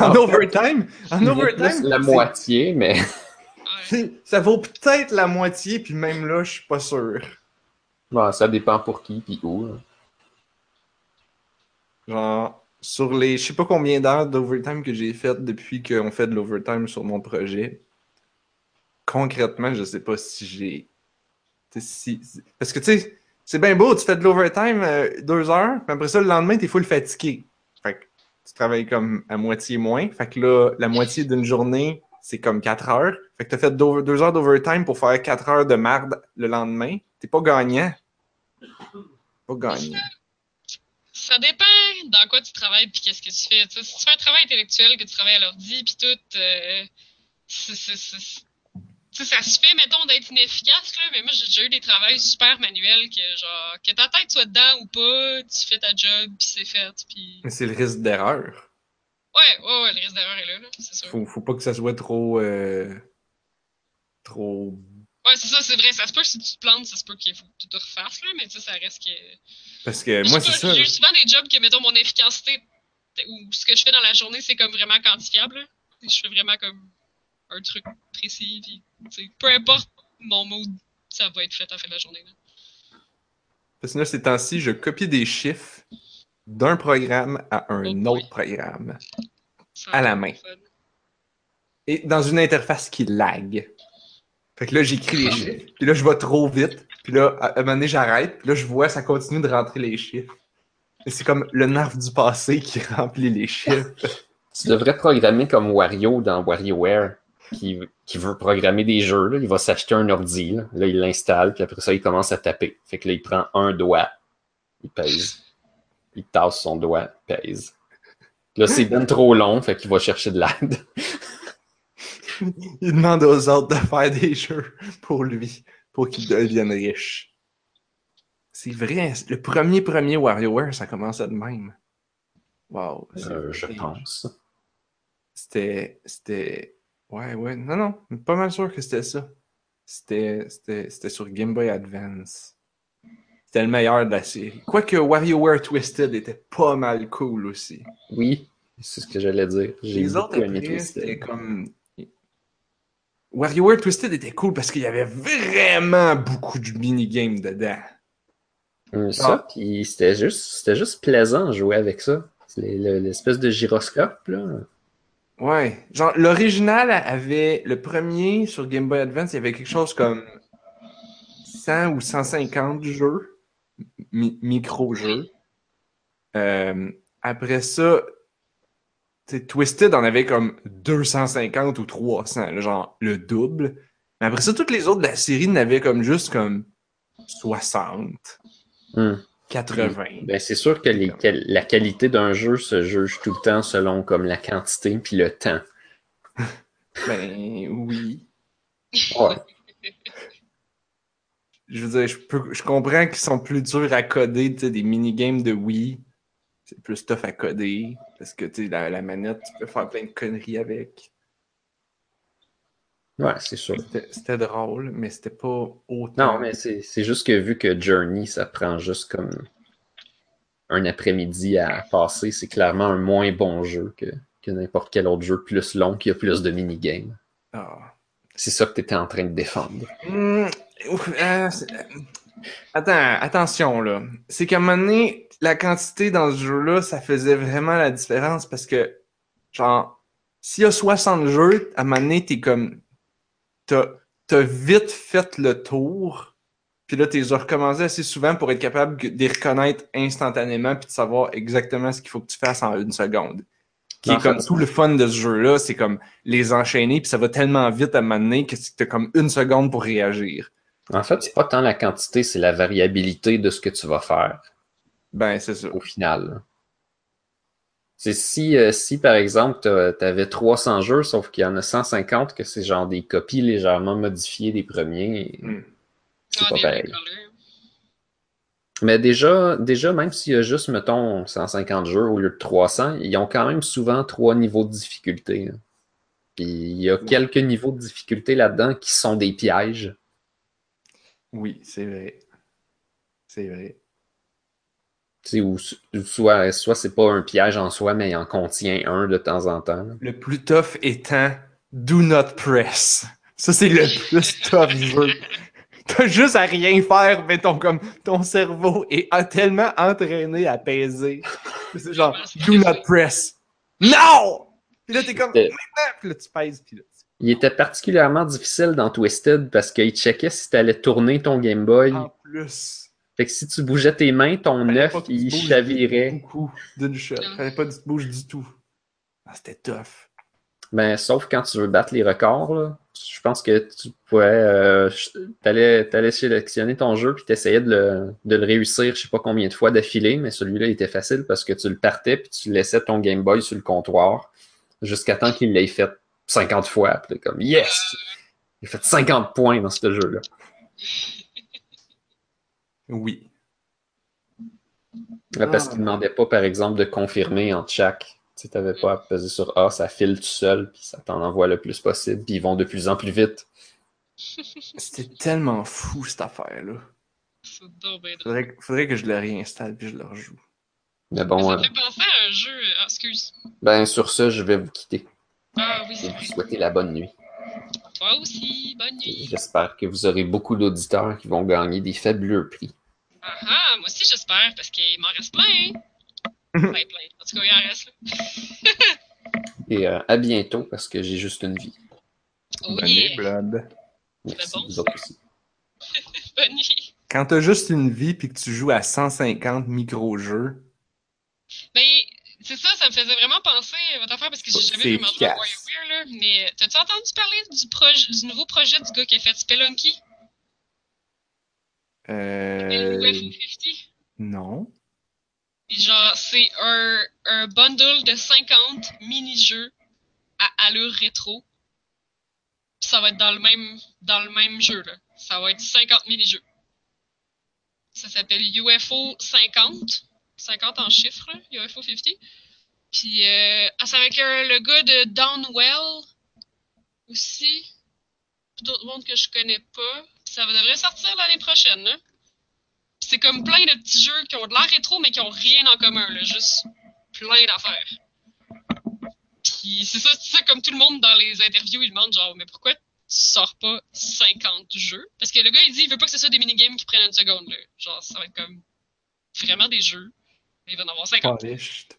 En overtime, en overtime, la moitié, mais ça vaut peut-être la moitié, puis même là, je suis pas sûr. bon, ça dépend pour qui puis où. là. Genre, sur les, je sais pas combien d'heures d'overtime que j'ai fait depuis qu'on fait de l'overtime sur mon projet. Concrètement, je sais pas si j'ai. Parce que tu sais, c'est bien beau, tu fais de l'overtime euh, deux heures, puis après ça, le lendemain, t'es full fatigué. Fait que tu travailles comme à moitié moins. Fait que là, la moitié d'une journée, c'est comme quatre heures. Fait que t'as fait deux heures d'overtime pour faire quatre heures de marde le lendemain. T'es pas gagnant. Pas gagnant. Ça dépend dans quoi tu travailles puis qu'est-ce que tu fais. Si tu fais un travail intellectuel, que tu travailles à l'ordi puis tout, euh, tu sais, ça se fait, mettons, d'être inefficace, là, mais moi, j'ai déjà eu des travails super manuels que, genre, que ta tête soit dedans ou pas, tu fais ta job puis c'est fait, puis... Mais c'est le risque d'erreur. Ouais, ouais, ouais, le risque d'erreur est là, là, c'est sûr. Faut, faut pas que ça soit trop. euh, trop. Ouais, c'est ça, c'est vrai, ça se peut que si tu te plantes, ça se peut qu'il faut que tu te refasses, là, mais sais, ça reste que... Parce que moi, c'est ça. J'ai souvent des jobs que, mettons, mon efficacité ou ce que je fais dans la journée, c'est comme vraiment quantifiable. là. Je fais vraiment comme un truc précis. Puis, tu sais, peu importe mon mood, ça va être fait à la fin de la journée. là. Parce que là, ces temps-ci, je copie des chiffres d'un programme à un Oh autre programme. Ça À la main. fun. Et dans une interface qui lag. Fait que là, j'écris les chiffres. Puis là, je vais trop vite. Puis là, à un moment donné, j'arrête. Puis là, je vois, ça continue de rentrer les chiffres. Et c'est comme le nerf du passé qui remplit les chiffres. Tu devrais programmer comme Wario dans WarioWare, qui, qui veut programmer des jeux. là. Il va s'acheter un ordi, là, Là, il l'installe, puis après ça, il commence à taper. Fait que là, il prend un doigt, il pèse. Il tasse son doigt, pèse. Là, c'est bien trop long, fait qu'il va chercher de l'aide. Il demande aux autres de faire des jeux pour lui, pour qu'il devienne riche. C'est vrai, le premier premier WarioWare, ça commençait de même. Wow. Euh, je pense. C'était. C'était. Ouais, ouais. Non, non. Pas mal sûr que c'était ça. C'était. Sur Game Boy Advance. C'était le meilleur de la série. Quoique WarioWare Twisted était pas mal cool aussi. Oui, c'est ce que j'allais dire. Les autres c'était comme. WarioWare Twisted était cool parce qu'il y avait vraiment beaucoup de minigames dedans. Hum, Ça, Ah. puis c'était juste, c'était juste plaisant de jouer avec ça. L'espèce de gyroscope, là. Ouais. Genre, l'original avait. Le premier sur Game Boy Advance, il y avait quelque chose comme 100 ou 150 jeux. mi- micro-jeux. Euh, après ça, Twisted en avait comme 250 ou 300, là, genre le double. Mais après ça, toutes les autres de la série n'avaient comme juste comme 60, Hum. 80. Ben, c'est sûr que les la qualité d'un jeu se juge tout le temps selon comme la quantité puis le temps. Ben oui. Ouais. Je veux dire, je, peux, je comprends qu'ils sont plus durs à coder, tu sais, des minigames de Wii. C'est plus tough à coder. Parce que, tu sais, la, la manette, tu peux faire plein de conneries avec. Ouais, c'est sûr. C'était drôle, mais c'était pas autant. Non, mais c'est juste que vu que Journey, ça prend juste comme un après-midi à passer, c'est clairement un moins bon jeu que, que n'importe quel autre jeu plus long qui a plus de minigames. Ah. C'est ça que tu étais en train de défendre. Hmm, euh, c'est- Attends, attention là. C'est qu'à un moment donné, la quantité dans ce jeu-là, ça faisait vraiment la différence parce que, genre, s'il y a 60 jeux, à un moment donné, t'es comme. T'as t'as vite fait le tour, puis là, t'es recommencé assez souvent pour être capable de les reconnaître instantanément puis de savoir exactement ce qu'il faut que tu fasses en une seconde. Qui est comme tout le fun de ce jeu-là, c'est comme les enchaîner, puis ça va tellement vite à donné que t'as comme une seconde pour réagir. En fait, c'est pas tant la quantité, c'est la variabilité de ce que tu vas faire Ben, c'est ça. au final. C'est si, euh, si par exemple, tu avais 300 jeux, sauf qu'il y en a 150, que c'est genre des copies légèrement modifiées des premiers, Hmm. c'est Ah, pas des pareil. recolors. Mais déjà, déjà, même s'il y a juste, mettons, 150 jeux au lieu de 300, ils ont quand même souvent trois niveaux de difficulté. hein. Puis il y a quelques niveaux de difficulté là-dedans qui sont des pièges. Oui, c'est vrai. C'est vrai. Tu sais, ou ou soit, soit c'est pas un piège en soi, mais il en contient un de temps en temps. là. Le plus tough étant Do not press. Ça, c'est le plus tough jeu. T'as juste à rien faire, mais ton, comme, ton cerveau est tellement entraîné à peser. C'est genre, do not press. Non! Puis là, t'es comme, maintenant! Puis là, tu pèses, puis là, tu- Il était particulièrement difficile dans Twisted parce qu'il checkait si tu allais tourner ton Game Boy. En plus, Fait que si tu bougeais tes mains, ton œuf, il chavirait. Beaucoup d'une shot. Fallait pas que tu bouges du tout. Ah, c'était tough. Ben, sauf quand tu veux battre les records, là. je pense que tu pourrais. Euh, t'allais, t'allais sélectionner ton jeu puis t'essayais de le, de le réussir, je sais pas combien de fois d'affilée, mais celui-là il était facile parce que tu le partais puis tu laissais ton Game Boy sur le comptoir jusqu'à temps qu'il l'ait fait 50 fois. Puis comme Yes! Il a fait 50 points dans ce jeu-là. Oui. Là, parce Ah. qu'il ne demandait pas, par exemple, de confirmer entre chaque. Tu n'avais pas à peser sur A, ça file tout seul, puis ça t'en envoie le plus possible, puis ils vont de plus en plus vite. C'était tellement fou, cette affaire-là. Faudrait, que- faudrait que je le réinstalle puis je le rejoue. Mais bon, ça euh, me fait penser à un jeu. Ah, excuse. ben sur ce, je vais vous quitter Ah oui, et c'est vous souhaiter la bonne nuit. Toi aussi, bonne nuit. J'espère que vous aurez beaucoup d'auditeurs qui vont gagner des fabuleux prix. Ah ah, moi aussi j'espère, parce qu'il m'en reste plein. plein, plein. En tout cas, il en reste là. Et euh, à bientôt, parce que j'ai juste une vie. Oh Bonne yeah! nuit, Blood. Merci, bon, vous aussi. Bonne nuit. Quand t'as juste une vie puis que tu joues à 150 micro-jeux, Ben, c'est ça, ça me faisait vraiment penser à votre affaire parce que j'ai jamais à efficace. WarioWare, là. Mais t'as-tu entendu parler du, projet, du nouveau projet du gars qui a fait Spelunky? euh, UFO50? non. Et genre, c'est un, un bundle de 50 mini-jeux à allure rétro. Puis ça va être dans le même, dans le même jeu, là. Ça va être 50 mini-jeux. Ça s'appelle UFO 50. 50 en chiffres, là, UFO 50. Puis, euh, ah, c'est avec euh, le gars de Downwell aussi. D'autres mondes que je connais pas. Ça devrait sortir l'année prochaine. Puis c'est comme plein de petits jeux qui ont de l'air rétro, mais qui ont rien en commun. Juste plein d'affaires. Puis c'est ça, ça, comme tout le monde dans les interviews, il demande genre, mais pourquoi tu sors pas 50 jeux? Parce que le gars, il dit, il veut pas que ce soit des minigames qui prennent une seconde. Genre, ça va être comme vraiment des jeux. Il va en avoir 50. Polished.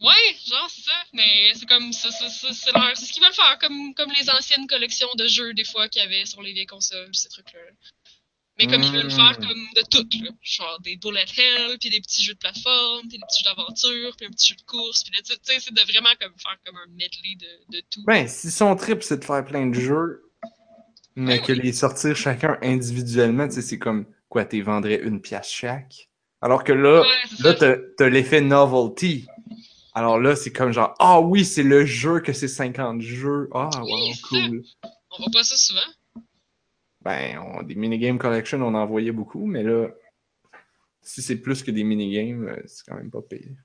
Ouais, genre, c'est ça. Mais c'est comme, c'est c'est- leur- ce qu'ils veulent faire, comme, comme les anciennes collections de jeux, des fois, qu'il y avait sur les vieilles consoles, ces trucs-là. Mais comme ils veulent faire comme de tout, là. Genre des bullet hell, puis des petits jeux de plateforme, puis des petits jeux d'aventure, puis un petit jeu de course, puis là, tu sais, c'est de vraiment comme faire comme un medley de, de tout. Ben, si son trip c'est de faire plein de jeux, mais que les sortir chacun individuellement, tu sais, c'est comme quoi, t'es vendrais une pièce chaque? Alors que là, Ouais, là, t'as l'effet novelty. Alors là, c'est comme genre, ah oui, c'est le jeu que c'est 50 jeux. Ah, wow, Oui, c'est cool. On voit pas ça souvent. Ben, on- des minigame collection, on en voyait beaucoup, mais là, si c'est plus que des minigames, euh, c'est quand même pas pire.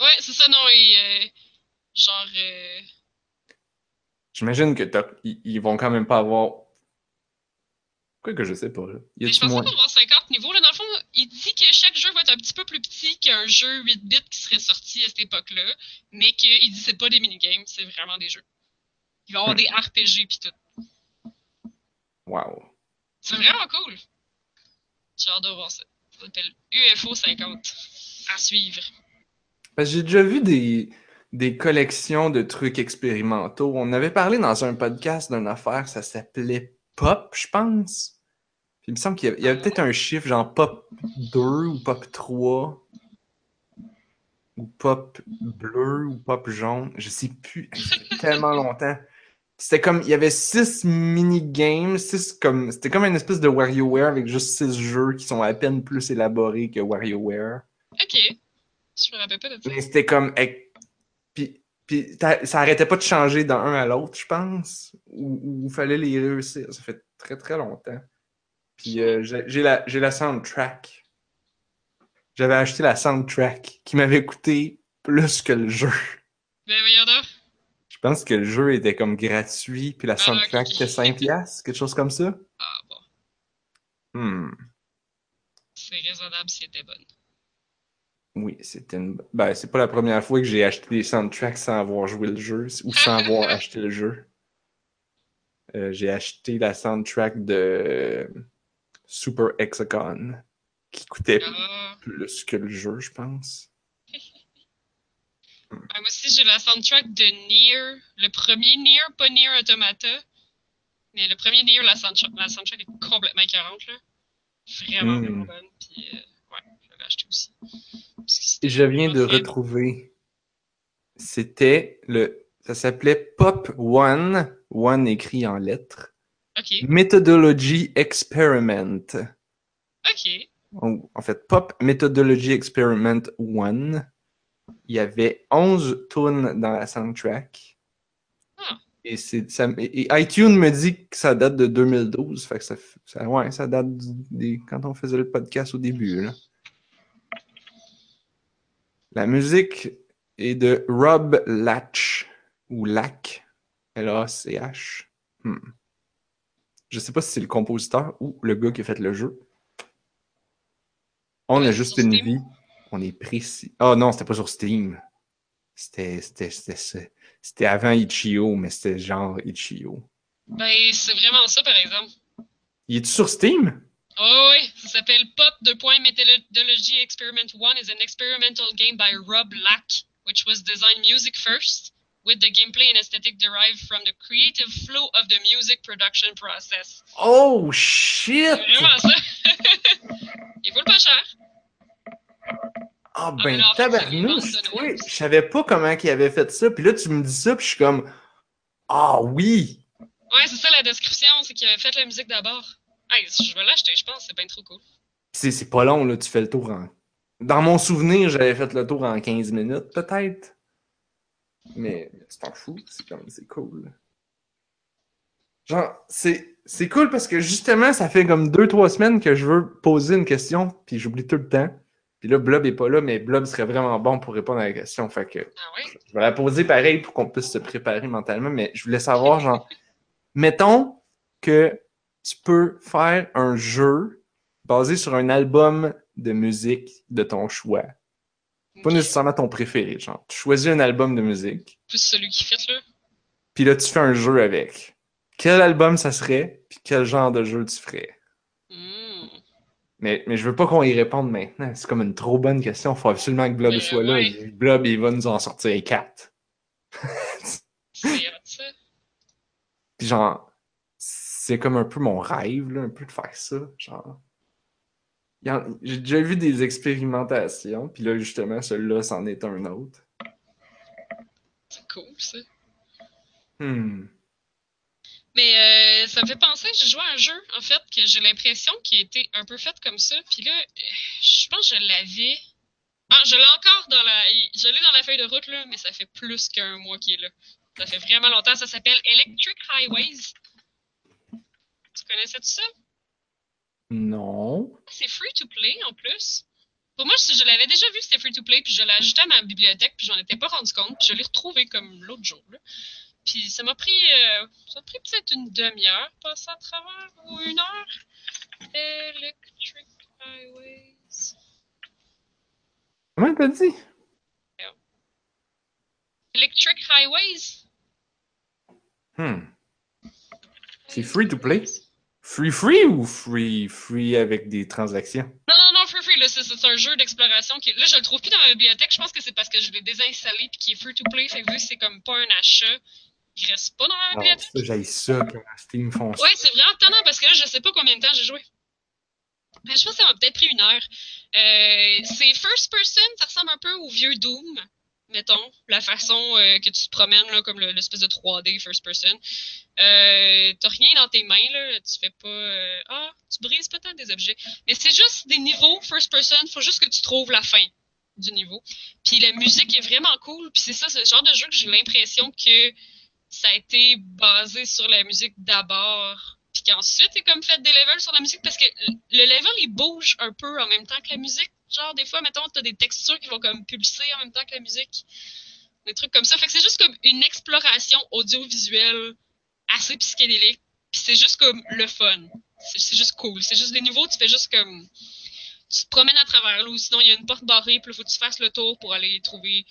Ouais, c'est ça, non, et euh, genre, euh, J'imagine que ils vont quand même pas avoir. Quoi que je sais pas, là. Y mais je pense moins? pas qu'on va avoir 50 niveaux, là. Dans le fond, il dit que chaque jeu va être un petit peu plus petit qu'un jeu 8 bits qui serait sorti à cette époque-là, mais qu'il dit c'est pas des minigames, c'est vraiment des jeux. Il va y avoir Hmm. des RPG pis tout. Wow. C'est vraiment cool. J'ai hâte de voir ça. Ça s'appelle UFO 50. À suivre. Que J'ai déjà vu des, des collections de trucs expérimentaux. On avait parlé dans un podcast d'une affaire, ça s'appelait Pop, je pense. Puis il me semble qu'il y avait, peut-être un chiffre, genre Pop 2 ou Pop 3. Ou Pop bleu ou Pop jaune. Je sais plus. Tellement longtemps. C'était comme, il y avait six mini-games, six comme, c'était comme une espèce de WarioWare avec juste six jeux qui sont à peine plus élaborés que WarioWare. Ok. Je me rappelle pas de ça. Mais c'était comme. Puis, puis ça arrêtait pas de changer d'un un à l'autre, je pense. Ou il fallait les réussir. Ça fait très très longtemps. Puis euh, j'ai la, la soundtrack. J'avais acheté la soundtrack qui m'avait coûté plus que le jeu. Ben voyons donc. Je pense que le jeu était comme gratuit, puis la Ah, soundtrack était 5 piastres, quelque chose comme ça. Ah bon. Hmm. C'est raisonnable si elle était bonne. Oui, c'était une. Ben, c'est pas la première fois que j'ai acheté des soundtracks sans avoir joué le jeu ou sans avoir acheté le jeu. Euh, j'ai acheté la soundtrack de Super Hexagon qui coûtait Ah. plus que le jeu, je pense. Ah, moi aussi, j'ai la soundtrack de Nier. Le premier Nier, pas Nier Automata. Mais le premier Nier, la soundtrack, la soundtrack est complètement écœurante, là. Vraiment, Mm. vraiment bonne. Puis, euh, acheté aussi. Je viens de retrouver. C'était le. Ça s'appelait Pop One, One écrit en lettres. bon. Ok, Methodology Experiment. ok. En fait, Pop Methodology Experiment 1. Il y avait 11 tunes dans la soundtrack. Ah. Et, ça, et iTunes me dit que ça date de 2012. Fait que ça, ça, ouais, ça date des, quand on faisait le podcast au début. là. La musique est de Rob Latch. Ou Lack. L-A-C-H. Hmm. Je sais pas si c'est le compositeur ou le gars qui a fait le jeu. On a juste une Steam? vie. On est précis. Ah non, c'était pas sur Steam. C'était, c'était, c'était, c'était avant Itch.io, mais c'était genre Itch.io. Ben, c'est vraiment ça, par exemple. Il est sur Steam? Oh oui, ça s'appelle Pop de point Methodology Experiment 1 is an experimental game by Rob Lack, which was designed music first, with the gameplay and aesthetic derived from the creative flow of the music production process. Oh shit! C'est vraiment ça? Il vaut le pas cher. Ah mais ben tabarnouche, sonores. je savais pas comment il avait fait ça. Puis là, tu me dis ça, puis je suis comme Ah oui! Ouais, c'est ça la description, c'est qu'il avait fait la musique d'abord. Hey, je vais l'acheter, je pense, c'est bien trop cool. C'est, c'est pas long, là, tu fais le tour en. Dans mon souvenir, j'avais fait le tour en 15 minutes, peut-être. Mais c'est pas fou, c'est comme c'est cool. Genre, c'est, c'est cool parce que justement, ça fait comme 2-3 semaines que je veux poser une question, puis j'oublie tout le temps. Puis là, Blob est pas là, mais Blob serait vraiment bon pour répondre à la question. Fait que Ah ouais? je vais la poser pareil pour qu'on puisse se préparer mentalement, mais je voulais savoir, genre, mettons que tu peux faire un jeu basé sur un album de musique de ton choix. Pas nécessairement ton préféré, genre. Tu choisis un album de musique, Plus celui qui fit, là. puis là, tu fais un jeu avec. Quel album ça serait, puis quel genre de jeu tu ferais? Hmm. Mais, mais je veux pas qu'on y réponde maintenant. C'est comme une trop bonne question. Faut absolument que Blob Mais, soit là. Blob, il va nous en sortir quatre. C'est ça. Puis genre, c'est comme un peu mon rêve, là, un peu de faire ça. Genre. J'ai déjà vu des expérimentations, puis là, justement, celui-là, c'en est un autre. C'est cool, ça. Hmm. Mais euh, ça me fait penser, j'ai joué à un jeu, en fait, que j'ai l'impression qu'il était un peu fait comme ça. Puis là, je pense que je l'avais. Ah, je l'ai encore dans la. Je l'ai dans la feuille de route, là, mais ça fait plus qu'un mois qu'il est là. Ça fait vraiment longtemps. Ça s'appelle Electric Highways. Tu connaissais tout ça? Non. C'est free to play en plus. Pour moi, je je l'avais déjà vu c'était free to play, puis je l'ai ajouté à ma bibliothèque, puis j'en étais pas rendu compte, puis je l'ai retrouvé comme l'autre jour. Là. Puis ça m'a pris, euh, ça pris peut-être une demi-heure passer à travers, ou une heure. Electric Highways. Comment t'as dit? Electric Highways? Hmm. C'est free to play? Free free ou free free avec des transactions? Non, non, non, free free, là, c'est un jeu d'exploration qui. Là, je le trouve plus dans ma bibliothèque. Je pense que c'est parce que je l'ai désinstallé puis qu'il est free to play. Fait que vu c'est comme pas un achat, il reste pas dans ma Non, bibliothèque. ça, j'aille ça quand Steam font ça. Ouais, c'est vraiment tannant parce que là, je sais pas combien de temps j'ai joué. Mais je pense que ça m'a peut-être pris une heure. Euh, c'est first person, ça ressemble un peu au vieux Doom, mettons, la façon euh, que tu te promènes, là, comme le- l'espèce de 3D first person. Euh, T'as rien dans tes mains, là, tu fais pas. euh, ah, tu brises peut-être des objets. Mais c'est juste des niveaux first person, faut juste que tu trouves la fin du niveau. Puis la musique est vraiment cool, puis c'est ça, c'est le genre de jeu que j'ai l'impression que ça a été basé sur la musique d'abord, puis qu'ensuite, il comme fait des levels sur la musique, parce que le level, il bouge un peu en même temps que la musique. Genre, des fois, mettons, t'as des textures qui vont comme pulser en même temps que la musique. Des trucs comme ça. Fait que c'est juste comme une exploration audiovisuelle assez psychédélique, puis c'est juste comme le fun. C'est juste cool. C'est juste des niveaux, tu fais juste comme... Tu te promènes à travers là, ou sinon il y a une porte barrée, puis il faut que tu fasses le tour pour aller trouver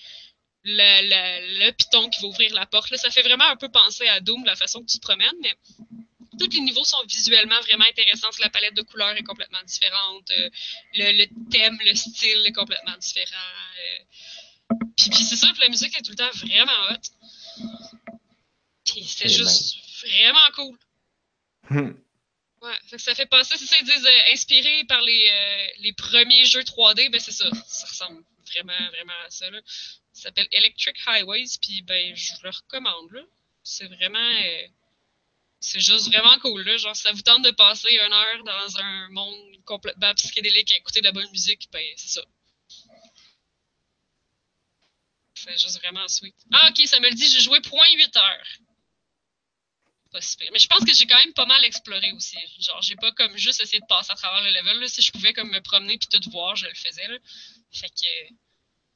le, le, le piton qui va ouvrir la porte. Là, ça fait vraiment un peu penser à Doom, la façon que tu te promènes, mais tous les niveaux sont visuellement vraiment intéressants. La palette de couleurs est complètement différente. euh, le, le thème, le style est complètement différent. euh. Puis, puis c'est ça, la musique est tout le temps vraiment hot. Puis c'est Eh juste vraiment cool. Hmm. Ouais, fait que ça fait passer, c'est ça, ils disent euh, inspiré par les, euh, les premiers jeux 3D, ben c'est ça. Ça ressemble vraiment, vraiment à ça. Là. Ça s'appelle Electric Highways, puis ben je le recommande. là. C'est vraiment. C'est juste vraiment cool. Là. Genre, ça vous tente de passer une heure dans un monde complètement psychédélique à écouter de la bonne musique, ben c'est ça. C'est juste vraiment sweet. Ah, ok, ça me le dit, j'ai joué 0.8 heures. Pas si pire. Mais je pense que j'ai quand même pas mal exploré aussi. Genre, j'ai pas comme juste essayé de passer à travers le level. Là. Si je pouvais comme me promener puis tout voir, je le faisais. Là. Fait que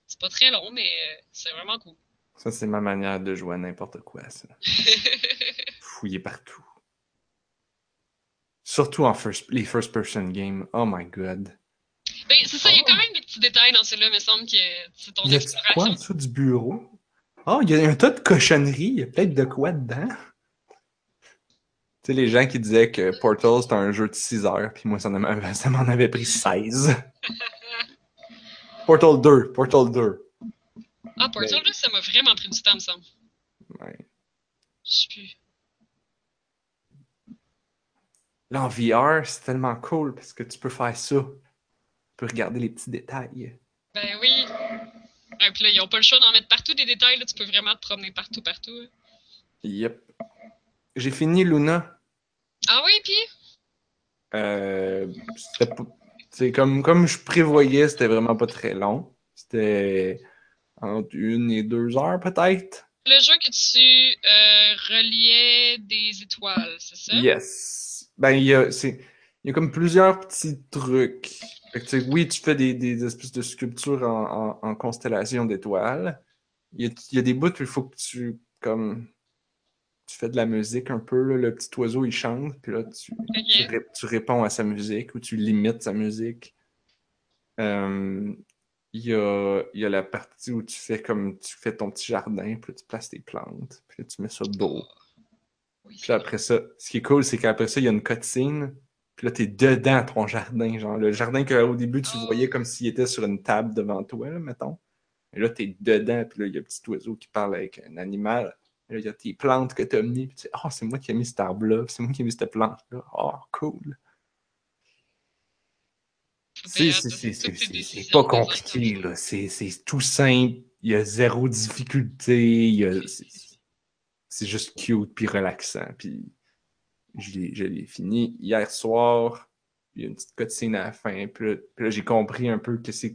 c'est pas très long, mais euh, c'est vraiment cool. Ça, c'est ma manière de jouer à n'importe quoi, ça. Fouiller partout. Surtout en first, les first-person games. Oh my god. ben, c'est ça, il y a Oh. quand même des petits détails dans celui-là, il me semble que c'est ton Y a quoi exploration. en dessous du bureau? Oh, il y a un tas de cochonneries. Il y a peut-être de quoi dedans. Tu sais, les gens qui disaient que Portal c'était un jeu de 6 heures, puis moi ça m'en avait- ça m'en avait pris 16. Portal 2, Portal 2. Ah, Portal 2, ça m'a vraiment pris du temps, me semble. Ouais. Je sais plus. Là, en VR, c'est tellement cool parce que tu peux faire ça. Tu peux regarder les petits détails. Ben oui. Et puis là, ils ont pas le choix d'en mettre partout des détails. Là. Tu peux vraiment te promener partout, partout. hein. Yep. J'ai fini Luna. Ah oui, puis? Euh, c'était comme, comme je prévoyais, c'était vraiment pas très long. C'était entre une et deux heures peut-être? Le jeu que tu euh, reliais des étoiles, c'est ça? Yes. Ben, il y a, c'est, il y a comme plusieurs petits trucs. Fait que, oui, tu fais des, des espèces de sculptures en, en, en constellation d'étoiles. Il y a, il y a des bouts où il faut que tu, comme, tu fais de la musique un peu, là, le petit oiseau il chante, puis là tu, tu réponds à sa musique ou tu limites sa musique. Euh, il y a, il y a la partie où tu fais comme tu fais ton petit jardin, puis là, tu places tes plantes, puis là, tu mets ça. Oui, Puis là, après ça, ce qui est cool, c'est qu'après ça, il y a une cutscene. Puis là, t'es dedans ton jardin. Genre, le jardin qu'au début, tu Oh. voyais comme s'il était sur une table devant toi, là, mettons. Et là, t'es dedans. Puis là, il y a un petit oiseau qui parle avec un animal. Et là, il y a tes plantes que t'as mis. Puis tu sais, oh, c'est moi qui ai mis cet arbre-là. C'est moi qui ai mis cette plante-là. Oh, cool. C'est pas compliqué, là. C'est tout simple. Il y a zéro difficulté. C'est- juste cute puis relaxant. Puis je l'ai fini hier soir. Il y a une petite cutscene à la fin. Puis là, là, j'ai compris un peu que c'est.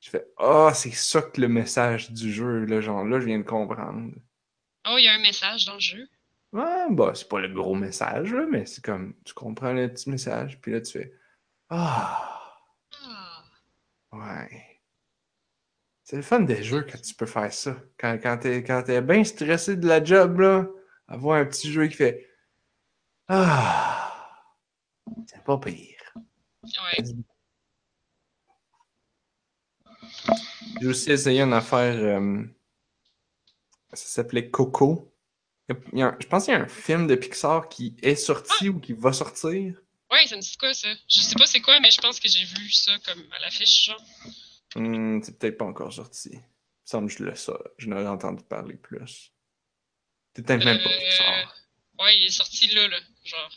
Je fais Ah, c'est ça que le message du jeu, là. Genre là, je viens de comprendre. Oh, il y a un message dans le jeu? Ouais, bah, c'est pas le gros message, là, mais c'est comme tu comprends le petit message. Puis là, tu fais Ah. Ah. Ouais. C'est le fun des jeux quand tu peux faire ça. Quand, quand t'es quand t'es bien stressé de la job, là, avoir un petit jeu qui fait Ah, c'est pas pire. Ouais. J'ai aussi essayé une affaire. euh, ça s'appelait Coco. Il y a- il y a un- je pense qu'il y a un film de Pixar qui est sorti ou qui va sortir. Ouais, ça me dit quoi, ça? Je sais pas c'est quoi, mais je pense que j'ai vu ça comme à l'affiche, genre. Hmm, c'est peut-être pas encore sorti. Il me semble que je le sais. Je n'aurais entendu parler plus. C'est peut-être même pas Euh. Ouais, il est sorti là, là. Genre.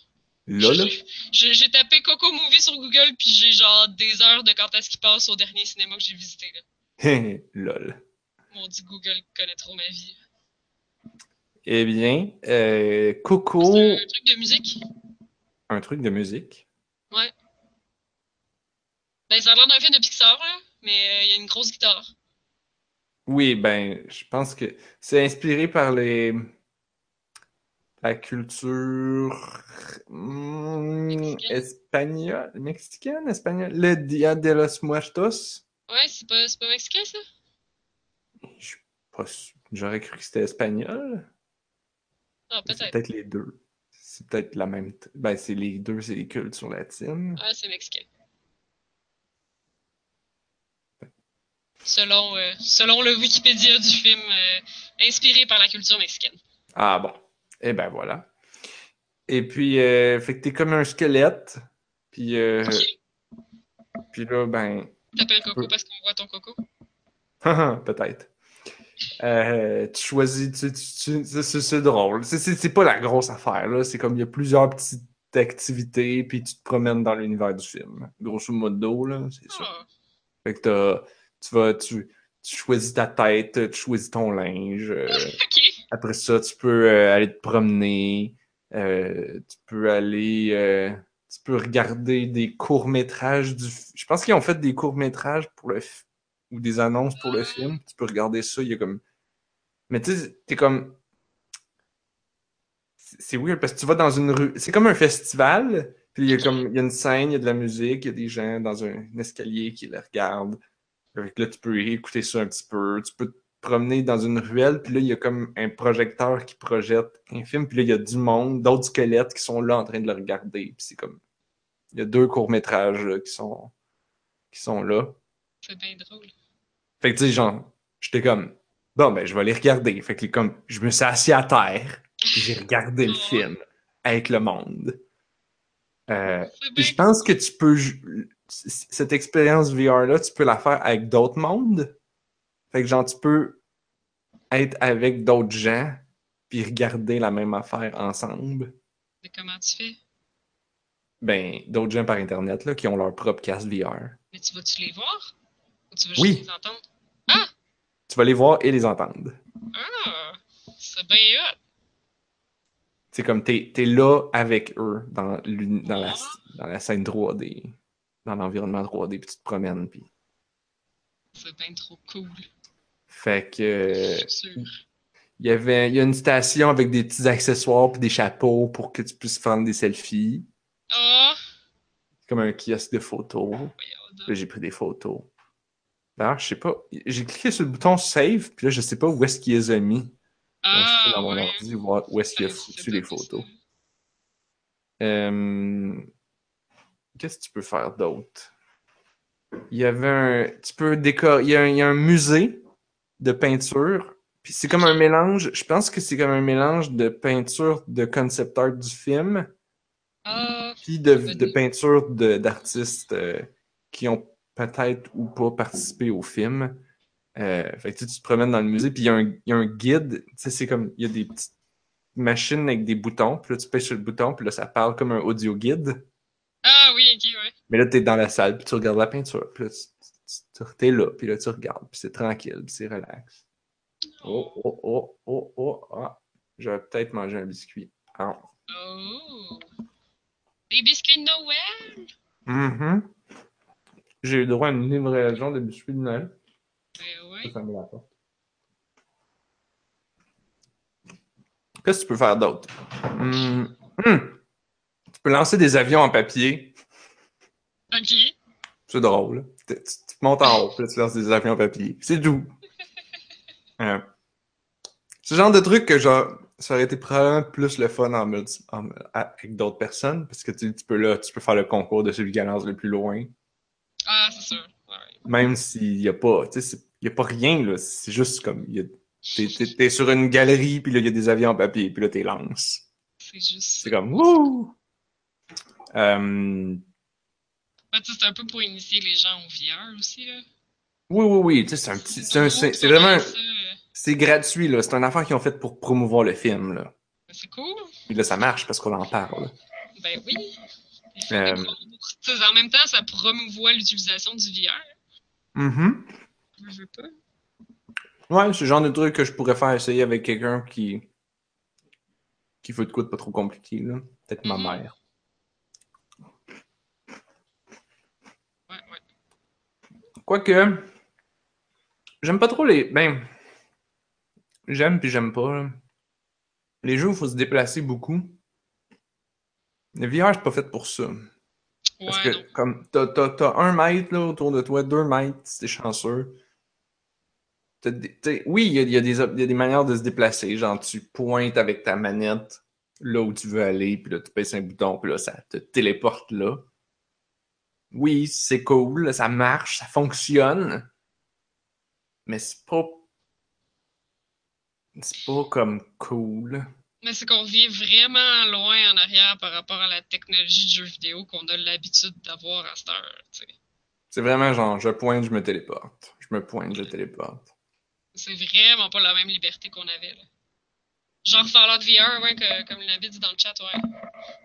Là, là? J'ai- tapé Coco Movie sur Google, puis j'ai genre des heures de quand est-ce qu'il passe au dernier cinéma que j'ai visité, là. Lol. Mon dit Google connaît trop ma vie. Eh bien, euh, Coco, C'est un truc de musique? Un truc de musique. Ben, ça a l'air d'un film de Pixar, là, mais euh, il y a une grosse guitare. Oui, ben, je pense que c'est inspiré par les la culture hmm, Mexicaine. espagnole, mexicaine, espagnole, le Dia de los Muertos. Ouais, c'est pas, pas mexicain, ça? Je suis pas. J'aurais cru que c'était espagnol. Ah, peut-être. peut-être les deux. C'est peut-être la même. Ben, c'est les deux, c'est les cultures latines. Ah, c'est mexicain. Selon, euh, selon le Wikipédia du film, euh, inspiré par la culture mexicaine. Ah bon. Eh ben voilà. Et puis, euh, fait que t'es comme un squelette. Puis, euh, puis là, ben, T'appelles Coco parce qu'on voit ton coco? peut-être. Euh, tu choisis, tu, tu- tu- c'est- drôle. C'est- pas la grosse affaire, là. C'est comme il y a plusieurs petites activités, puis tu te promènes dans l'univers du film. Grosso modo, là, c'est ça. Ah, Fait que tu vas, tu, choisis ta tête, tu choisis ton linge. euh. Après ça, tu peux euh, aller te promener. tu peux aller. tu peux regarder des courts-métrages du. Je pense qu'ils ont fait des courts-métrages pour le. f- ou des annonces pour le film. Tu peux regarder ça. Il y a comme. Mais tu sais, t'es comme. C'est weird parce que tu vas dans une rue. C'est comme un festival. Puis il y a comme. Il y a une scène, il y a de la musique, il y a des gens dans un, escalier qui les regardent. Là, tu peux écouter ça un petit peu. Tu peux te promener dans une ruelle, puis là, il y a comme un projecteur qui projette un film, puis là, il y a du monde, d'autres squelettes qui sont là en train de le regarder. Puis c'est comme. Il y a deux courts-métrages qui sont qui sont là. C'est bien drôle. Fait que tu sais, genre, j'étais comme Bon ben je vais les regarder. Fait que comme je me suis assis à terre, puis j'ai regardé le film avec le monde. Euh, puis bien je pense que tu peux. Cette expérience VR-là, tu peux la faire avec d'autres mondes. Fait que, genre, tu peux être avec d'autres gens, puis regarder la même affaire ensemble. Mais comment tu fais? Ben, d'autres gens par Internet, là, qui ont leur propre casque VR. Mais tu vas-tu les voir? Tu vas Oui. juste les entendre? Tu vas les voir et les entendre. Ah! C'est bien hot! C'est comme, t'es es là avec eux dans, la, dans la scène 3D, dans l'environnement 3D, puis tu te promènes, puis... C'est bien trop cool. Fait que... Je suis sûre. Il y avait il y a une station avec des petits accessoires puis des chapeaux pour que tu puisses prendre des selfies. Ah! Comme un kiosque de photos. donc. j'ai pris des photos. D'ailleurs, je sais pas. J'ai cliqué sur le bouton save, puis là, je sais pas où est-ce qu'il les a mis. Donc, je peux Ah! dans mon ouais. ordi voir où est-ce qu'il a foutu les photos. Euh, Qu'est-ce que tu peux faire d'autre? Il y avait un. Tu peux décorer. Il y a un, il y a un musée de peinture. Puis c'est comme un mélange. Je pense que c'est comme un mélange de peinture de concept art du film, Ah! puis de, de peinture de- d'artistes euh, qui ont peut-être ou pas participé au film. Euh, fait que tu, te promènes dans le musée, puis il y, a un- il y a un guide. Tu sais, c'est comme. Il y a des petites machines avec des boutons, puis là, tu pèses sur le bouton, puis là, ça parle comme un audio guide. Ah oui, ok, ouais. Mais là, t'es dans la salle, puis tu regardes la peinture. Puis là, tu, t'es là, puis là, tu regardes, puis c'est tranquille, puis c'est relax. Oh, oh, oh, oh, oh, ah. J'aurais peut-être mangé un biscuit. Ah. Oh! Des biscuits de Noël! Mhm. J'ai eu droit à une livraison de biscuits de Noël. Ben ouais. fermer la porte. Qu'est-ce que tu peux faire d'autre? Hum, hum. Tu peux lancer des avions en papier. Ok. C'est drôle. Tu, tu- tu montes en haut, puis tu lances des avions en papier. C'est doux. C'est le genre de truc que genre, ça aurait été probablement plus le fun en- avec d'autres personnes, parce que tu, tu peux là, tu peux faire le concours de celui qui lance le plus loin. Ah, c'est sûr. Ouais. Même s'il n'y a pas, tu sais, il a pas rien, là. C'est juste comme, t'es, t'es sur une galerie, puis là, il y a des avions en papier, puis là, t'es lance. C'est juste. C'est comme, wouh! Euh, Ouais, sais, c'est un peu pour initier les gens au VR aussi, là. oui, oui, oui, tu sais, c'est un petit, c'est, vraiment, c'est gratuit, là. C'est une affaire qu'ils ont faite pour promouvoir le film, là. C'est cool. Puis là, ça marche parce qu'on en parle. Ben oui. Euh, En même temps, ça promouvoit l'utilisation du VR. Mhm. Je veux pas. Ouais, c'est le genre de truc que je pourrais faire essayer avec quelqu'un qui, qui veut de quoi de pas trop compliqué, là. Peut-être ma Mhm. mère. Ouais, ouais. Quoique, j'aime pas trop les. Ben, j'aime puis j'aime pas. là. Les jeux où il faut se déplacer beaucoup. Le VR, c'est pas fait pour ça. Parce que, non. comme, t'as, t'as- t'as un mètre là, autour de toi, deux mètres, si t'es chanceux. T'as des- t'sais, oui, il y a, il y a des, op- il y a des manières de se déplacer. Genre, tu pointes avec ta manette là où tu veux aller, puis là, tu pèses un bouton, puis là, ça te téléporte là. Oui, c'est cool, ça marche, ça fonctionne. Mais c'est pas. C'est pas comme cool. Mais c'est qu'on vient vraiment loin en arrière par rapport à la technologie de jeux vidéo qu'on a l'habitude d'avoir à cette heure. sais. C'est vraiment genre, je pointe, je me téléporte. Je me pointe, je téléporte. C'est vraiment pas la même liberté qu'on avait. Là. Genre Fallout VR, ouais, que- comme l'avait dit dans le chat, ouais.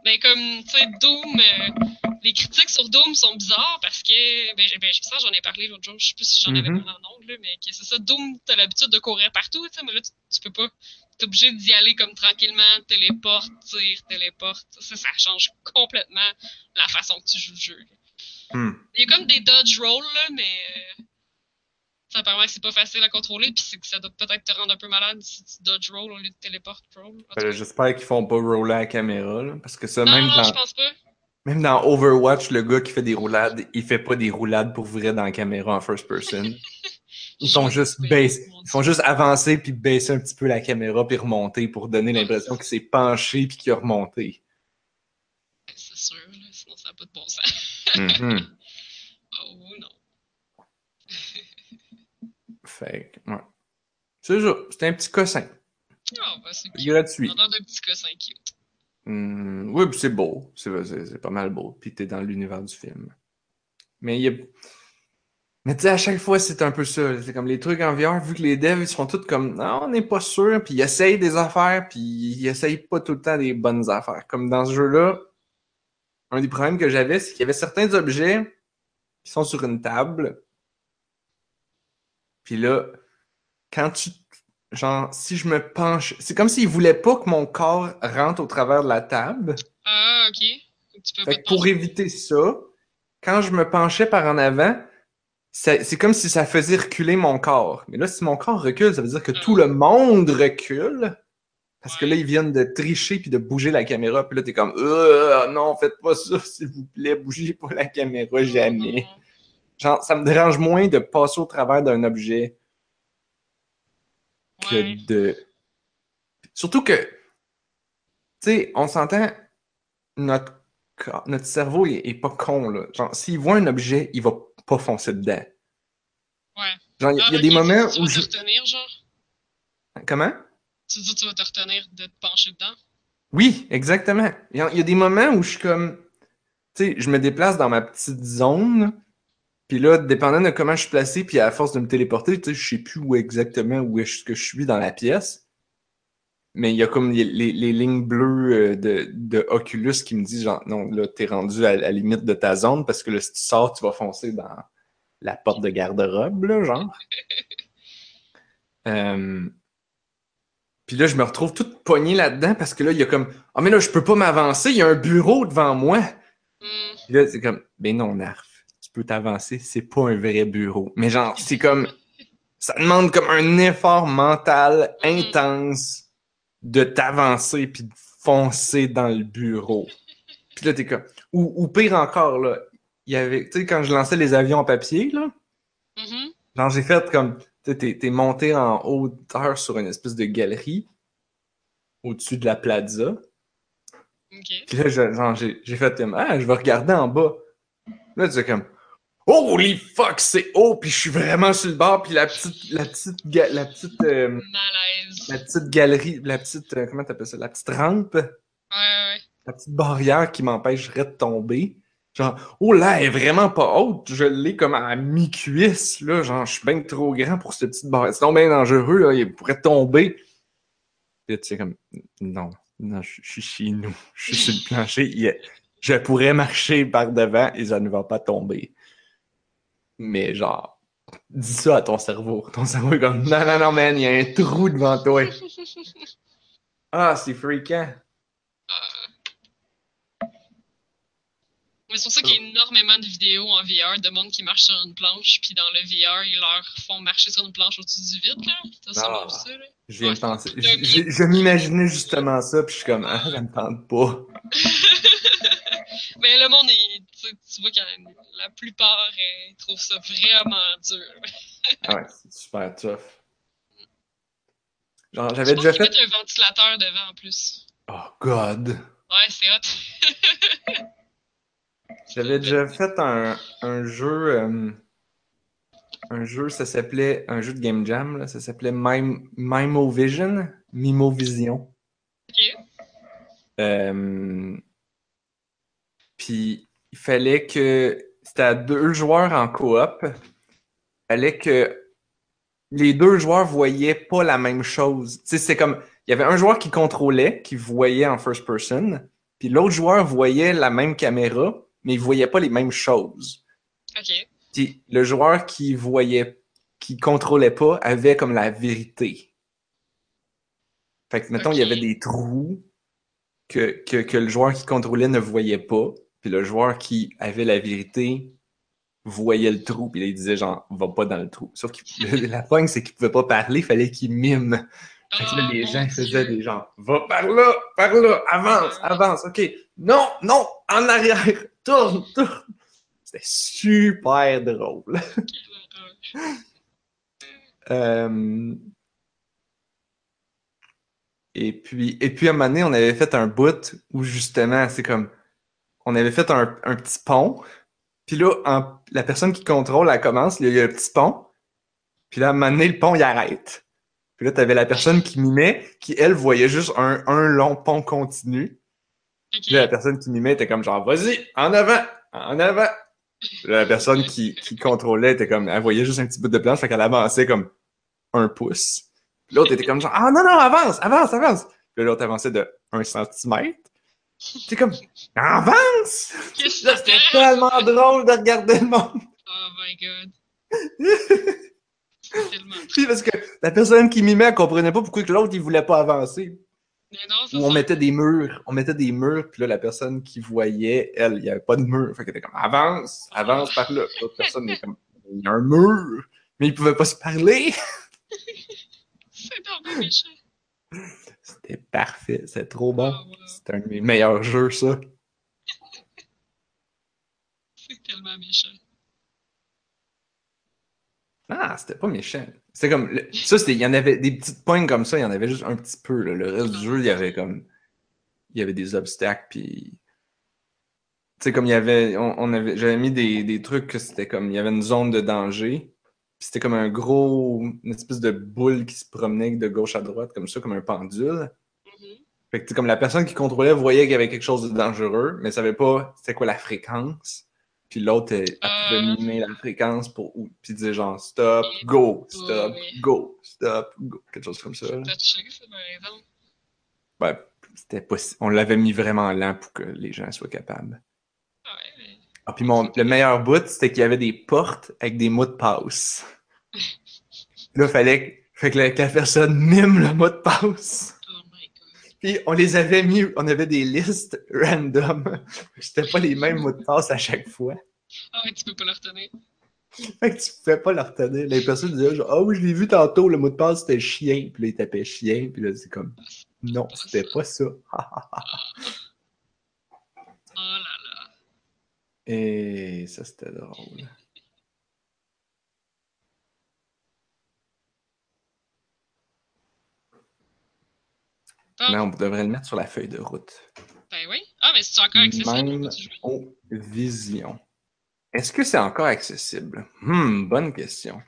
Ben comme, tu sais, Doom, euh, les critiques sur Doom sont bizarres parce que, ben, ben ça j'en ai parlé l'autre jour, je sais plus si j'en avais Mhm. parlé en là, mais que c'est ça, Doom, t'as l'habitude de courir partout, tu sais, mais là, tu, tu peux pas. T'es obligé d'y aller comme tranquillement, téléporte, tire, téléporte. Ça, ça change complètement la façon que tu joues le jeu. Hmm. Il y a comme des dodge rolls, là, mais euh, ça permet que c'est pas facile à contrôler, puis c'est que ça doit peut-être te rendre un peu malade si tu dodge roll au lieu de téléporte roll. Ben. J'espère qu'ils font pas roller la caméra, là, parce que ça, non, même, non, dans, je pense pas. même dans Overwatch, le gars qui fait des roulades, il fait pas des roulades pour vrai dans la caméra en first person. Ils font juste baisser, ils font juste avancer puis baisser un petit peu la caméra puis remonter pour donner l'impression qu'il s'est penché puis qu'il a remonté. C'est sûr, là, sinon ça n'a pas de bon sens. Mhm. Oh non. Fait que, ouais. C'est ça, c'est un petit cossin. Ah, bah c'est gratuit. On a d'un petit cossin cute. Hmm, oui, puis c'est beau. C'est pas mal beau. Puis t'es dans l'univers du film. Mais il y a... Mais tu sais, à chaque fois, c'est un peu ça. C'est comme les trucs en VR, vu que les devs, ils sont tous comme, non, on n'est pas sûr, puis ils essayent des affaires, puis ils essayent pas tout le temps des bonnes affaires. Comme dans ce jeu-là, un des problèmes que j'avais, c'est qu'il y avait certains objets qui sont sur une table. Puis là, quand tu. Genre, si je me penche. C'est comme s'ils voulaient pas que mon corps rentre au travers de la table. Ah, ok. Tu peux Fait pas que te pour éviter ça, quand je me penchais par en avant, c'est comme si ça faisait reculer mon corps. Mais là, si mon corps recule, ça veut dire que tout le monde recule. Parce que là, ils viennent de tricher puis de bouger la caméra. Puis là, t'es comme, Euh, non, faites pas ça, s'il vous plaît, bougez pas la caméra jamais. Genre, ça me dérange moins de passer au travers d'un objet que Ouais. de. Surtout que, tu sais, on s'entend, notre, notre cerveau est, est pas con, là. Genre, s'il voit un objet, il va pas foncer dedans. Ouais. Genre, il y, a- Ah, y a des tu- moments tu où vas je. te retenir, genre? Comment? Tu dis que tu vas te retenir de te pencher dedans? Oui, exactement. Il y, a, il y a des moments où je suis comme. Tu sais, je me déplace dans ma petite zone. Puis là, dépendant de comment je suis placé, puis à force de me téléporter, tu sais, je sais plus où exactement où est-ce que je suis dans la pièce. Mais il y a comme les, les- les lignes bleues euh, de, de Oculus qui me disent genre non, là, t'es rendu à la limite de ta zone parce que là, si tu sors, tu vas foncer dans la porte de garde-robe, là, genre. Euh, Puis là, je me retrouve toute poignée là-dedans parce que là, il y a comme Ah, mais là, je peux pas m'avancer, il y a un bureau devant moi. Puis là, c'est comme, ben non, Narf, tu peux t'avancer, c'est pas un vrai bureau. Mais genre, c'est comme, ça demande comme un effort mental intense de t'avancer puis de foncer dans le bureau. Puis là, t'es comme, ou, ou pire encore, là, il y avait, tu sais, quand je lançais les avions en papier, là, Mhm. genre, j'ai fait comme, tu t'es, t'es monté en hauteur sur une espèce de galerie au-dessus de la plaza. Puis là, je- genre, j'ai, j'ai fait comme, ah, je vais regarder en bas. Là, tu es comme, Holy fuck, c'est haut, puis je suis vraiment sur le bord, puis la petite, la petite, la petite, euh, la petite galerie, la petite, euh, comment t'appelles ça, la petite rampe, Ouais, ouais. la petite barrière qui m'empêcherait de tomber. Genre, oh là, elle est vraiment pas haute, je l'ai comme à mi-cuisse, là, genre, je suis bien trop grand pour cette petite barrière. C'est donc bien dangereux, là, il pourrait tomber. Puis tu sais, comme, non, non, je suis chez nous, je suis sur le plancher, je pourrais marcher par devant et ça ne va pas tomber. Mais genre, dis ça à ton cerveau. Ton cerveau est comme, non, non, non, man, il y a un trou devant toi. Ah, c'est fréquent. Mais c'est pour ça qu'il y a énormément de vidéos en VR de monde qui marche sur une planche, puis dans le VR, ils leur font marcher sur une planche au-dessus du vide, là. T'as Ah. ça, là? Viens penser. Je- je m'imaginais justement ça, puis je suis comme, ah, ça me tente pas. Mais le monde, il- tu, vois que la plupart euh, ils trouvent ça vraiment dur. Ah ouais, c'est super tough. Genre, j'avais déjà fait. un ventilateur devant en plus. Oh, God. Ouais, c'est hot. J'avais déjà fait un, un jeu. euh, un jeu, ça s'appelait. Un jeu de Game Jam, là, ça s'appelait Mime, Mimovision. Mimovision. Ok. Euh, Puis il fallait que. C'était à deux joueurs en coop. Il fallait que les deux joueurs voyaient pas la même chose. Tu sais, c'est comme. Il y avait un joueur qui contrôlait, qui voyait en first person. Puis l'autre joueur voyait la même caméra, mais il voyait pas les mêmes choses. Ok. Puis le joueur qui voyait, qui contrôlait pas, avait comme la vérité. Fait que, mettons, il y avait des trous que, que, que le joueur qui contrôlait ne voyait pas. Puis le joueur qui avait la vérité voyait le trou. Puis là, il disait genre, va pas dans le trou. Sauf que la pogne, c'est qu'il pouvait pas parler, il fallait qu'il mime. Fait que là, Oh, les mon gens faisaient des gens, va par là, par là, avance, avance, ok. Non, non, en arrière, tourne, tourne. C'était super drôle. Euh, Et puis, et puis à un moment donné, on avait fait un bout où justement, c'est comme, on avait fait un, un petit pont. Puis là, en- la personne qui contrôle, elle commence, il y a, le petit pont. Puis là, à un moment donné, le pont, il arrête. Puis là, t'avais la personne qui mimait, qui, elle, voyait juste un, un long pont continu. Puis là, la personne qui mimait était comme genre, vas-y, en avant, en avant. Puis là, la personne qui, qui contrôlait était comme, elle voyait juste un petit bout de planche, fait qu'elle avançait comme un pouce. Puis l'autre était comme genre, ah non, non, avance, avance, avance. Puis là, l'autre avançait de un centimètre. C'est comme, avance! C'était tellement drôle de regarder le monde. Oh my god. C'est tellement Puis parce que la personne qui mimait, elle comprenait pas pourquoi que l'autre, il voulait pas avancer. Mais non, c'est Ou on ça. mettait des murs. On mettait des murs, puis là, la personne qui voyait, elle, il n'y avait pas de mur. Fait qu'elle était comme, avance, avance par là. L'autre personne est comme, il y a un mur. Mais ils pouvaient pas se parler. C'est tellement méchant. C'était parfait. C'était trop bon. Wow. C'était un de mes meilleurs jeux, ça. C'est tellement méchant. Ah, c'était pas méchant. C'était comme, le- ça, c'était, il y en avait des petites points comme ça, il y en avait juste un petit peu, là. Le reste du jeu, il y avait comme, il y avait des obstacles, puis, tu sais, comme il y avait, on, on avait, j'avais mis des, des trucs que c'était comme, il y avait une zone de danger, c'était comme un gros, une espèce de boule qui se promenait de gauche à droite, comme ça, comme un pendule. Mhm. Fait que, tu sais, comme la personne qui contrôlait voyait qu'il y avait quelque chose de dangereux, mais savait pas c'était quoi la fréquence. Puis l'autre, elle, elle pouvait Euh. mimer la fréquence pour, ou- puis disait genre stop, go, stop, go, stop, go, quelque chose comme ça. Ouais, c'était pas si- on l'avait mis vraiment lent pour que les gens soient capables. Ah, puis mon, le meilleur bout, c'était qu'il y avait des portes avec des mots de passe. Là, fallait que, fait que la, que la personne mime le mot de passe. Oh. Puis on les avait mis, on avait des listes random. C'était pas les mêmes mots de passe à chaque fois. Ah ouais, tu peux pas le retenir. Fait que tu pouvais pas le retenir. Les personnes disaient genre, ah oui, je l'ai vu tantôt, le mot de passe c'était chien. Puis là, ils tapaient chien. Puis là, c'est comme, non, c'était pas ça. Oh là là. Et ça, c'était drôle. Bon, Mais on devrait le mettre sur la feuille de route. ben oui. Ah, mais c'est encore accessible Même aux visions. Est-ce que c'est encore accessible? Hmm, bonne question.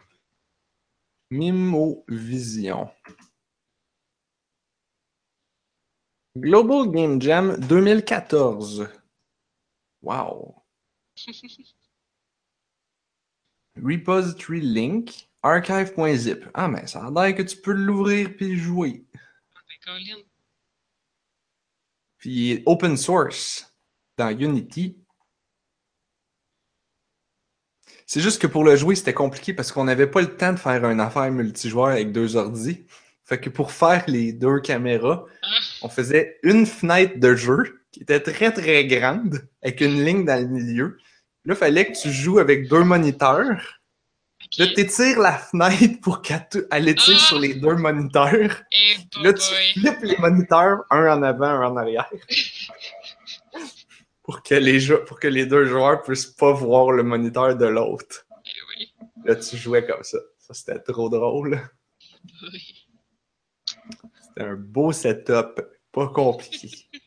Mimovision. Global Game Jam 2014. Wow. Repository link, archive.zip. Ah, mais ça a l'air que tu peux l'ouvrir puis jouer. Ah, ben, Puis open source dans Unity. C'est juste que pour le jouer, c'était compliqué parce qu'on n'avait pas le temps de faire une affaire multijoueur avec deux ordis. Fait que pour faire les deux caméras, Ah, on faisait une fenêtre de jeu qui était très très grande avec une ligne dans le milieu. Là, il fallait que tu joues avec deux moniteurs. Là, tu étires la fenêtre pour qu'elle étire Ah! sur les deux moniteurs. Eh, Là, tu flippes les moniteurs, un en avant, un en arrière. pour, que les pour que les deux joueurs puissent pas voir le moniteur de l'autre. Eh oui. Là, tu jouais comme ça. Ça, c'était trop drôle. Oui. C'était un beau setup, pas compliqué.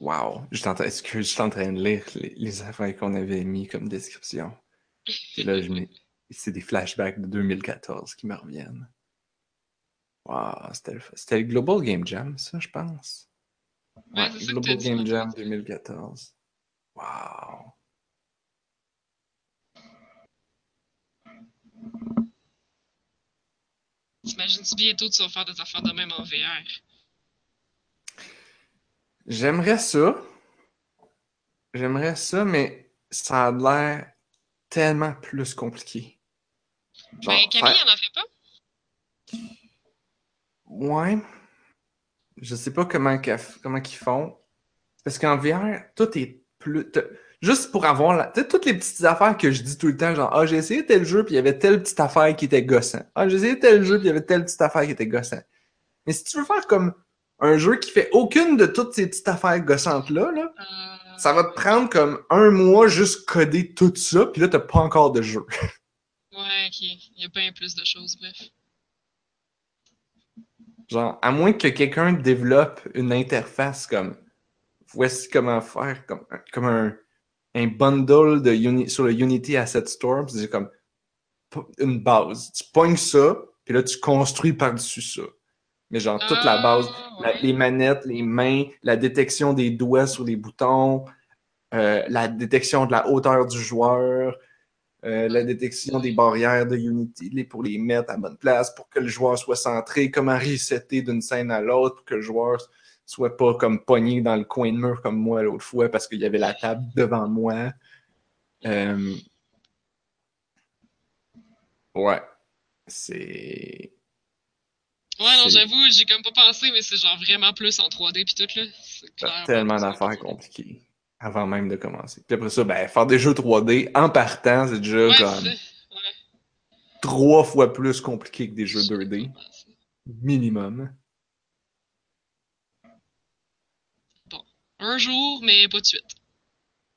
Wow, j'étais en, train- en train de lire les, les affaires qu'on avait mis comme description? Puis là, je c'est des flashbacks de 2014 qui me reviennent. Wow, c'était le, Global Game Jam, ça, je pense. Ouais, Global dit, Game Jam fait. 2014. Wow. T'imagines-tu bientôt tu vas faire des affaires de même en VR? J'aimerais ça. J'aimerais ça, mais ça a l'air tellement plus compliqué. Genre, ben, Camille, elle en fait pas? Ouais. Je sais pas comment, comment qu'ils font. Parce qu'en VR, tout est plus. Juste pour avoir la. Toutes les petites affaires que je dis tout le temps, genre, ah, j'ai essayé tel jeu, puis il y avait telle petite affaire qui était gossant. Ah, j'ai essayé tel jeu, puis il y avait telle petite affaire qui était gossant. Mais si tu veux faire comme un jeu qui fait aucune de toutes ces petites affaires gossantes-là, là, Euh, ça va te prendre comme un mois juste coder tout ça, puis là, t'as pas encore de jeu. Ouais, ok. Il y a bien plus de choses, bref. Genre, à moins que quelqu'un développe une interface comme voici comment faire, comme, comme un, un bundle de Uni- sur le Unity Asset Store, puis c'est comme une base. Tu pognes ça, puis là, tu construis par-dessus ça. Mais genre, toute la base, Ah, la- ouais. les manettes, les mains, la détection des doigts sur les boutons, euh, la détection de la hauteur du joueur, euh, la détection des barrières de Unity les- pour les mettre à bonne place, pour que le joueur soit centré, comment resetter d'une scène à l'autre pour que le joueur soit pas comme pogné dans le coin de mur comme moi l'autre fois parce qu'il y avait la table devant moi. Euh, Ouais. C'est. Ouais, non, j'avoue, j'ai comme pas pensé, mais c'est genre vraiment plus en 3D pis tout, là. Clairement tellement d'affaires compliqué. compliquées avant même de commencer. Puis après ça, ben, faire des jeux 3D en partant, c'est déjà Ouais, comme ouais. trois fois plus compliqué que des jeux Je sais 2D, pas ça. minimum. Un jour, mais pas de suite.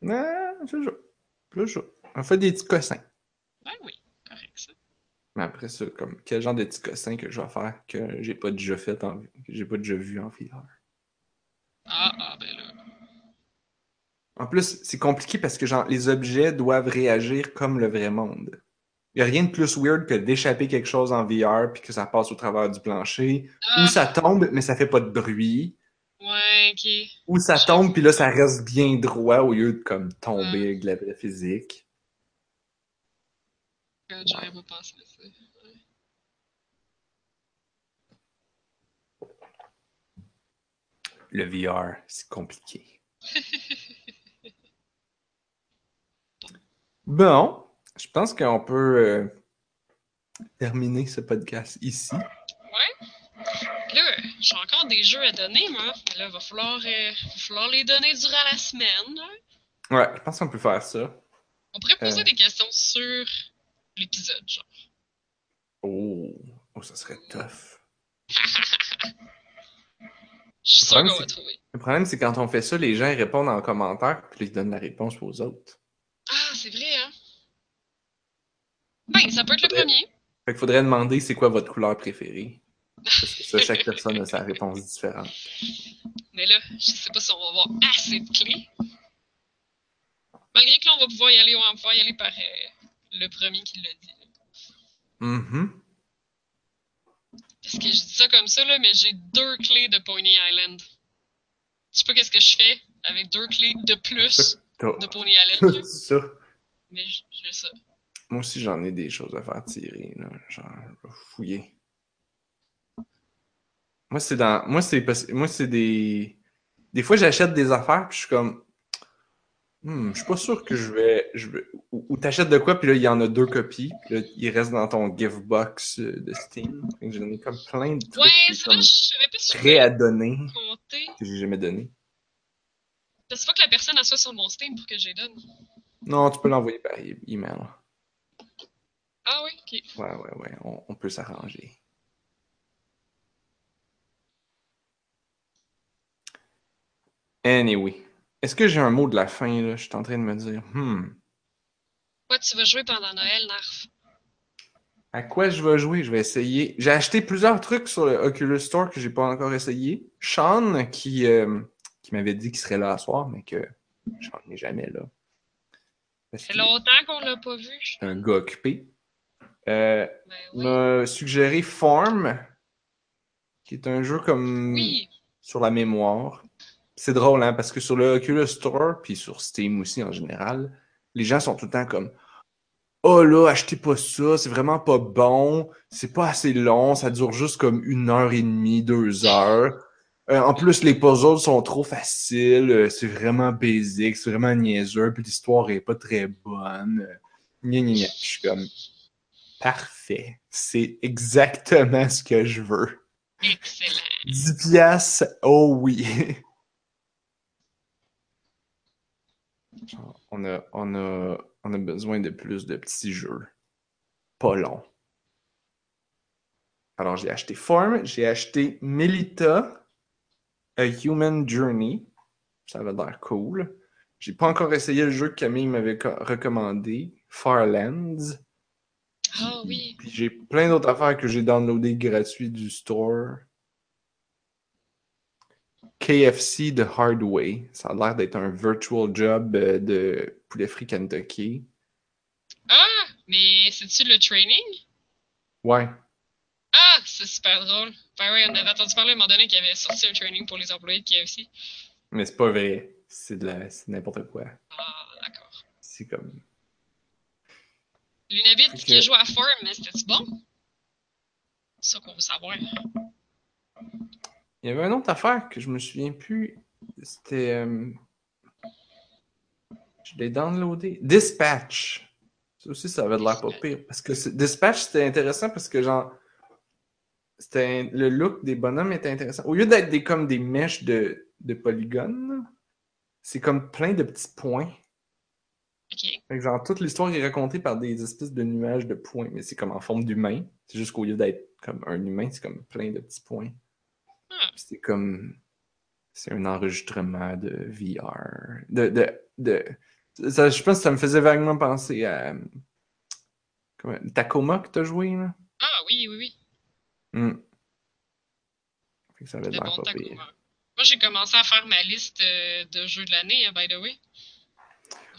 Non. Je joue. On fait des petits cossins. Ben oui. Mais après ça, comme quel genre de petits cossins que je vais faire que j'ai pas déjà fait en que j'ai pas déjà vu en VR? Ah, ah, ben là. En plus, c'est compliqué parce que genre les objets doivent réagir comme le vrai monde. Il n'y a rien de plus weird que d'échapper quelque chose en VR puis que ça passe au travers du plancher. Ah, Ou ça tombe, mais ça fait pas de bruit. ouais, ok. Ou ça tombe, puis là, ça reste bien droit au lieu de comme tomber Mm. avec de la vraie physique. God, J'aurais pas pensé à ça. Le VR, c'est compliqué. bon, je pense qu'on peut euh, terminer ce podcast ici. Là, j'ai encore des jeux à donner, moi. Mais Là, va falloir, euh, va falloir les donner durant la semaine. là. Ouais, je pense qu'on peut faire ça. On pourrait poser Euh. des questions sur l'épisode, genre. Oh, oh ça serait tough. Je suis sûr qu'on va trouver. Le problème, c'est quand on fait ça, les gens ils répondent en commentaire, puis ils donnent la réponse aux autres. Ah, c'est vrai, hein? Ben, ça peut être le Faudrait- premier. Fait qu'il faudrait demander c'est quoi votre couleur préférée. Parce que ça, chaque personne a sa réponse différente. Mais là, je sais pas si on va avoir assez de clés. Malgré que là, on va pouvoir y aller, on va pouvoir y aller par euh, le premier qui l'a dit. Mhm. Parce que je dis ça comme ça, là, mais j'ai deux clés de Pony Island. Je sais pas qu'est-ce que je fais avec deux clés de plus de Pony Island, ça. mais j'ai ça. Moi aussi, j'en ai des choses à faire tirer. Là. Genre, fouiller. Moi, c'est dans. Moi, c'est parce- Moi, c'est des. Des fois, j'achète des affaires, puis je suis comme. Hmm, je suis pas sûr que je vais. Je vais... Ou, ou t'achètes de quoi, puis là, il y en a deux copies, puis là, il reste dans ton gift box euh, de Steam. J'en ai comme plein de trucs Ouais, c'est je savais pas si à donner compter. que j'ai jamais donné. Parce qu'il faut que la personne soit sur mon Steam pour que je les donne. Non, tu peux l'envoyer par e- email. Ah oui, ok. Ouais, ouais, ouais, on, on peut s'arranger. Anyway. Est-ce que j'ai un mot de la fin, là? Je suis en train de me dire, hmm, Quoi, tu vas jouer pendant Noël, Narf? à quoi je vais jouer? Je vais essayer. J'ai acheté plusieurs trucs sur le Oculus Store que j'ai pas encore essayé. Sean, qui, euh, qui m'avait dit qu'il serait là ce soir, mais que Sean n'est jamais là. Ça fait longtemps qu'on l'a pas vu. un gars occupé. Euh, Ben oui. m'a suggéré Form, qui est un jeu comme Oui. sur la mémoire. C'est drôle, hein, parce que sur le Oculus Store, puis sur Steam aussi en général, les gens sont tout le temps comme Oh là, achetez pas ça, c'est vraiment pas bon, c'est pas assez long, ça dure juste comme une heure et demie, deux heures. Euh, en plus, les puzzles sont trop faciles, euh, c'est vraiment basic, c'est vraiment niaiseux, puis l'histoire est pas très bonne. Euh, Gna, gna, gna. Je suis comme Parfait, c'est exactement ce que je veux. Excellent. 10 piastres, oh oui. Genre, on a, on a, on a besoin de plus de petits jeux. Pas longs. Alors, j'ai acheté Form, j'ai acheté Melita, A Human Journey. Ça avait l'air cool. J'ai pas encore essayé le jeu que Camille m'avait co- recommandé, Farlands. Ah oui. Puis j'ai plein d'autres affaires que j'ai downloadées gratuit du store. KFC The Hard Way. Ça a l'air d'être un virtual job euh, de poulet frit Kentucky. Ah, mais c'est-tu le training? Ouais. Ah, c'est super drôle. Ben oui, on avait entendu parler à un moment donné qu'il y avait sorti un training pour les employés de KFC. Mais c'est pas vrai. C'est de la... c'est n'importe quoi. Ah, d'accord. C'est comme. Lunabit qui a joué à Form, mais c'était-tu bon? C'est ça qu'on veut savoir. Il y avait une autre affaire que je me souviens plus. C'était. euh, Je l'ai downloadé. Dispatch. Ça aussi, ça avait de l'air pas pire. Parce que c'est- Dispatch, c'était intéressant parce que, genre. C'était le look des bonhommes était intéressant. Au lieu d'être des, comme des mèches de, de polygones, c'est comme plein de petits points. Ok. Fait que genre, toute l'histoire est racontée par des espèces de nuages de points, mais c'est comme en forme d'humain. C'est juste qu'au lieu d'être comme un humain, c'est comme plein de petits points. C'est comme. C'est un enregistrement de VR. De. de, de... Ça, je pense que ça me faisait vaguement penser à. Comment... Tacoma que t'as joué, là? Ah oui, oui, oui. Hmm. Fait que ça avait l'air bon pas Tacoma. pire. Moi, j'ai commencé à faire ma liste euh, de jeux de l'année, hein, by the way.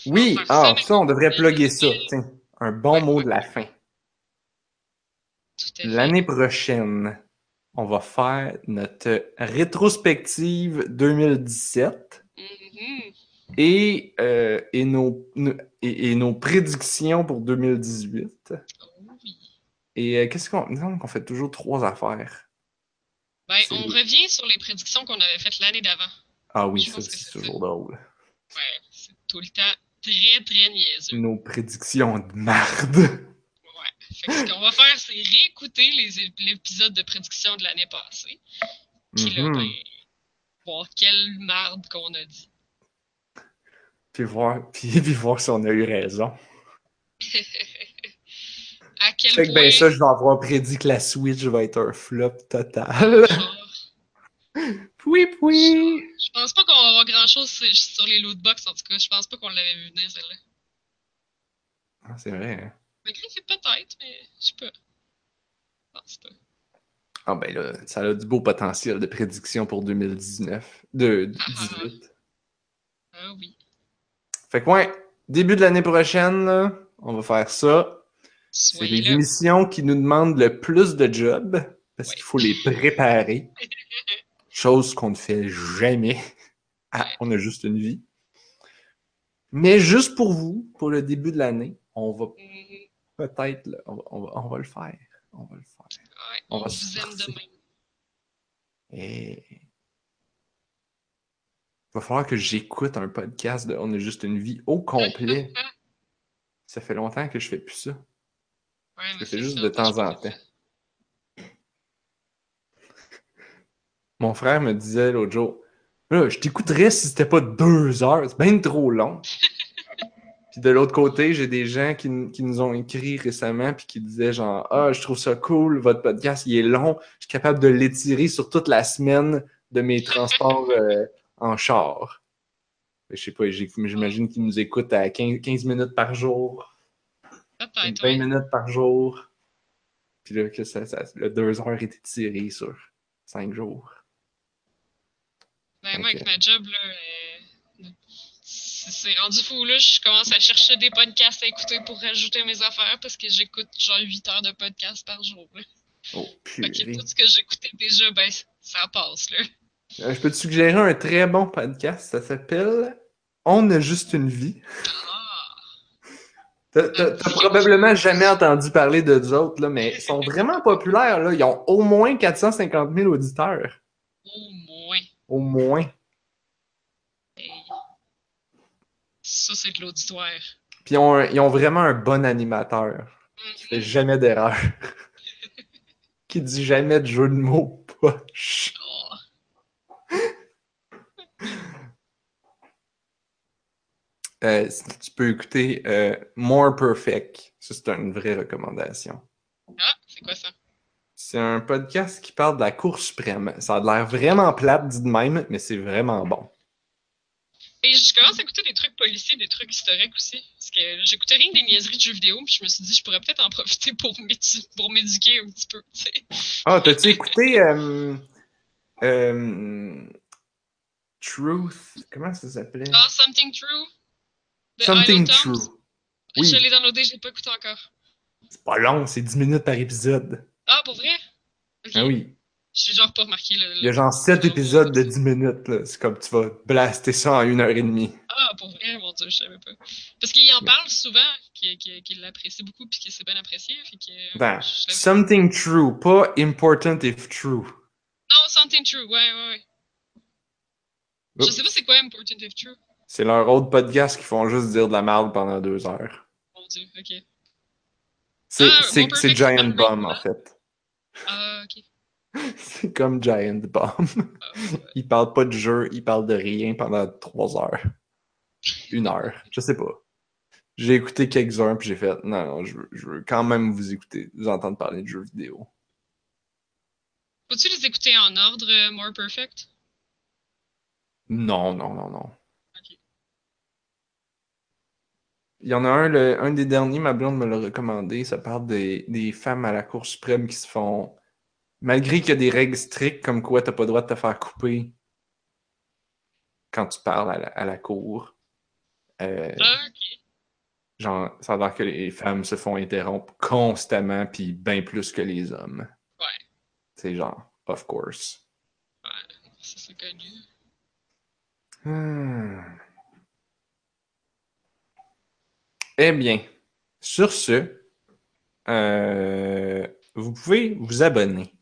Faut Oui, ah, ça, on devrait plugger ça. Tiens, un bon Ouais, mot ouais. de la fin. L'année prochaine, on va faire notre rétrospective 2017 Mhm. et, euh, et, nos, no- et, et nos prédictions pour 2018. Oh oui. Et euh, qu'est-ce qu'on. Qu'on fait toujours trois affaires. Ben, on revient sur les prédictions qu'on avait faites l'année d'avant. Ah oui, Je ça, c'est toujours drôle. Ouais, c'est tout le temps très, très niaiseux. Nos prédictions de marde. Ouais. Fait que ce qu'on va faire, c'est réécouter les l'épisode de prédiction de l'année passée. Puis là, Mhm. ben, voir quelle marde qu'on a dit. Puis, voir, puis, puis voir si on a eu raison. À quel Fait que ben ça, je vais avoir prédit que la Switch va être un flop total. genre, Puis, puis. je pense pas qu'on va avoir grand chose sur, sur les lootbox en tout cas. Je pense pas qu'on l'avait vu venir celle-là. Ah, c'est vrai, hein. Malgré que peut-être, mais je sais pas. pense pas. Ah ben là, ça a du beau potentiel de prédiction pour 2019. De 2018. Ah oui. Fait que ouais, début de l'année prochaine, là, on va faire ça. C'est les là. émissions qui nous demandent le plus de jobs parce Ouais. qu'il faut les préparer. Chose qu'on ne fait jamais. Ah, on a juste une vie. Mais juste pour vous, pour le début de l'année, on va Mhm. Peut-être, on va, on va- on va le faire. On va le faire. Ouais, On on, va se vous aime forcer. de même. Et... Il va falloir que j'écoute un podcast de On a juste une vie au complet. Ça fait longtemps que je fais plus ça. Ouais, c'est juste ça, de temps je en temps. Mon frère me disait l'autre jour, Là, je t'écouterais si c'était pas deux heures, c'est bien trop long. puis de l'autre côté, j'ai des gens qui, qui nous ont écrit récemment puis qui disaient genre Ah, je trouve ça cool, votre podcast, il est long, je suis capable de l'étirer sur toute la semaine de mes transports euh, en char. Je sais pas, j'imagine qu'ils nous écoutent à 15, 15 minutes par jour. Peut-être, 20 ouais. minutes par jour. Puis là, que ça, ça, le deux heures est étiré sur cinq jours. Ben, moi, avec ma job, là, euh, c'est c'est rendu fou, là. Je commence à chercher des podcasts à écouter pour rajouter mes affaires parce que j'écoute genre 8 heures de podcasts par jour. là. Oh, purée. tout ce que j'écoutais déjà, ben, ça passe, là. Euh, Je peux te suggérer un très bon podcast. Ça s'appelle On a juste une vie. Ah! T'as probablement jamais entendu parler de eux autres, là, mais ils sont vraiment populaires. Là. Ils ont au moins 450 000 auditeurs. Au moins. Au moins. Hey. Ça, c'est de l'auditoire. Puis ils ont, un- ils ont vraiment un bon animateur. qui fait jamais d'erreur. qui dit jamais de jeu de mots poche. Oh. Euh, tu peux écouter euh, More Perfect. Ça, c'est une vraie recommandation. Ah, c'est quoi ça? C'est un podcast qui parle de la Cour suprême. Ça a l'air vraiment plate dit de même, mais c'est vraiment bon. Et je commence à écouter des trucs policiers, des trucs historiques aussi. Parce que j'écoutais rien que des niaiseries de jeux vidéo, puis je me suis dit, je pourrais peut-être en profiter pour m'édu- pour m'éduquer un petit peu, tu sais. Ah, t'as-tu écouté euh, euh, Truth? Comment ça s'appelait? Ah, Something True. Something. True. Oui. Je l'ai downloadé, je l'ai pas écouté encore. C'est pas long, c'est 10 minutes par épisode. Ah, pour vrai? Ok. Ah oui. J'ai genre pas remarqué le. Il y a genre 7 épisodes de 10 minutes. là. C'est comme tu vas blaster ça en une heure et demie. Ah, pour vrai, mon dieu, je savais pas. Parce qu'il en parle souvent, qu'il l'apprécie beaucoup, puis qu'il s'est bien apprécié. Fait que, Ben, something true, pas important if true. Non, Something True, ouais, ouais, ouais. Je Oups. sais pas c'est quoi Important If True. C'est leur autre podcast qui font juste dire de la merde pendant deux heures. Mon dieu, ok. C'est Ah, Giant Bomb, en fait. Ah, ok. C'est comme Giant Bomb. Ouais. Ils parlent pas de jeu, ils parlent de rien pendant trois heures. Une heure, je sais pas. J'ai écouté quelques-uns puis j'ai fait non, non, je veux, je veux quand même vous écouter, vous entendre parler de jeux vidéo. Faut-tu les écouter en ordre, euh, More Perfect? Non, non, non, non. Il y en a un, le- un des derniers, ma blonde me l'a recommandé. Ça parle des, des femmes à la Cour suprême qui se font. Malgré qu'il y a des règles strictes comme quoi t'as pas le droit de te faire couper quand tu parles à la, à la Cour. euh, Ah, genre, ça a l'air que les femmes se font interrompre constamment, puis bien plus que les hommes. Ouais. C'est genre, of course. Ça, c'est connu. Hmm. Eh bien, sur ce, euh, vous pouvez vous abonner.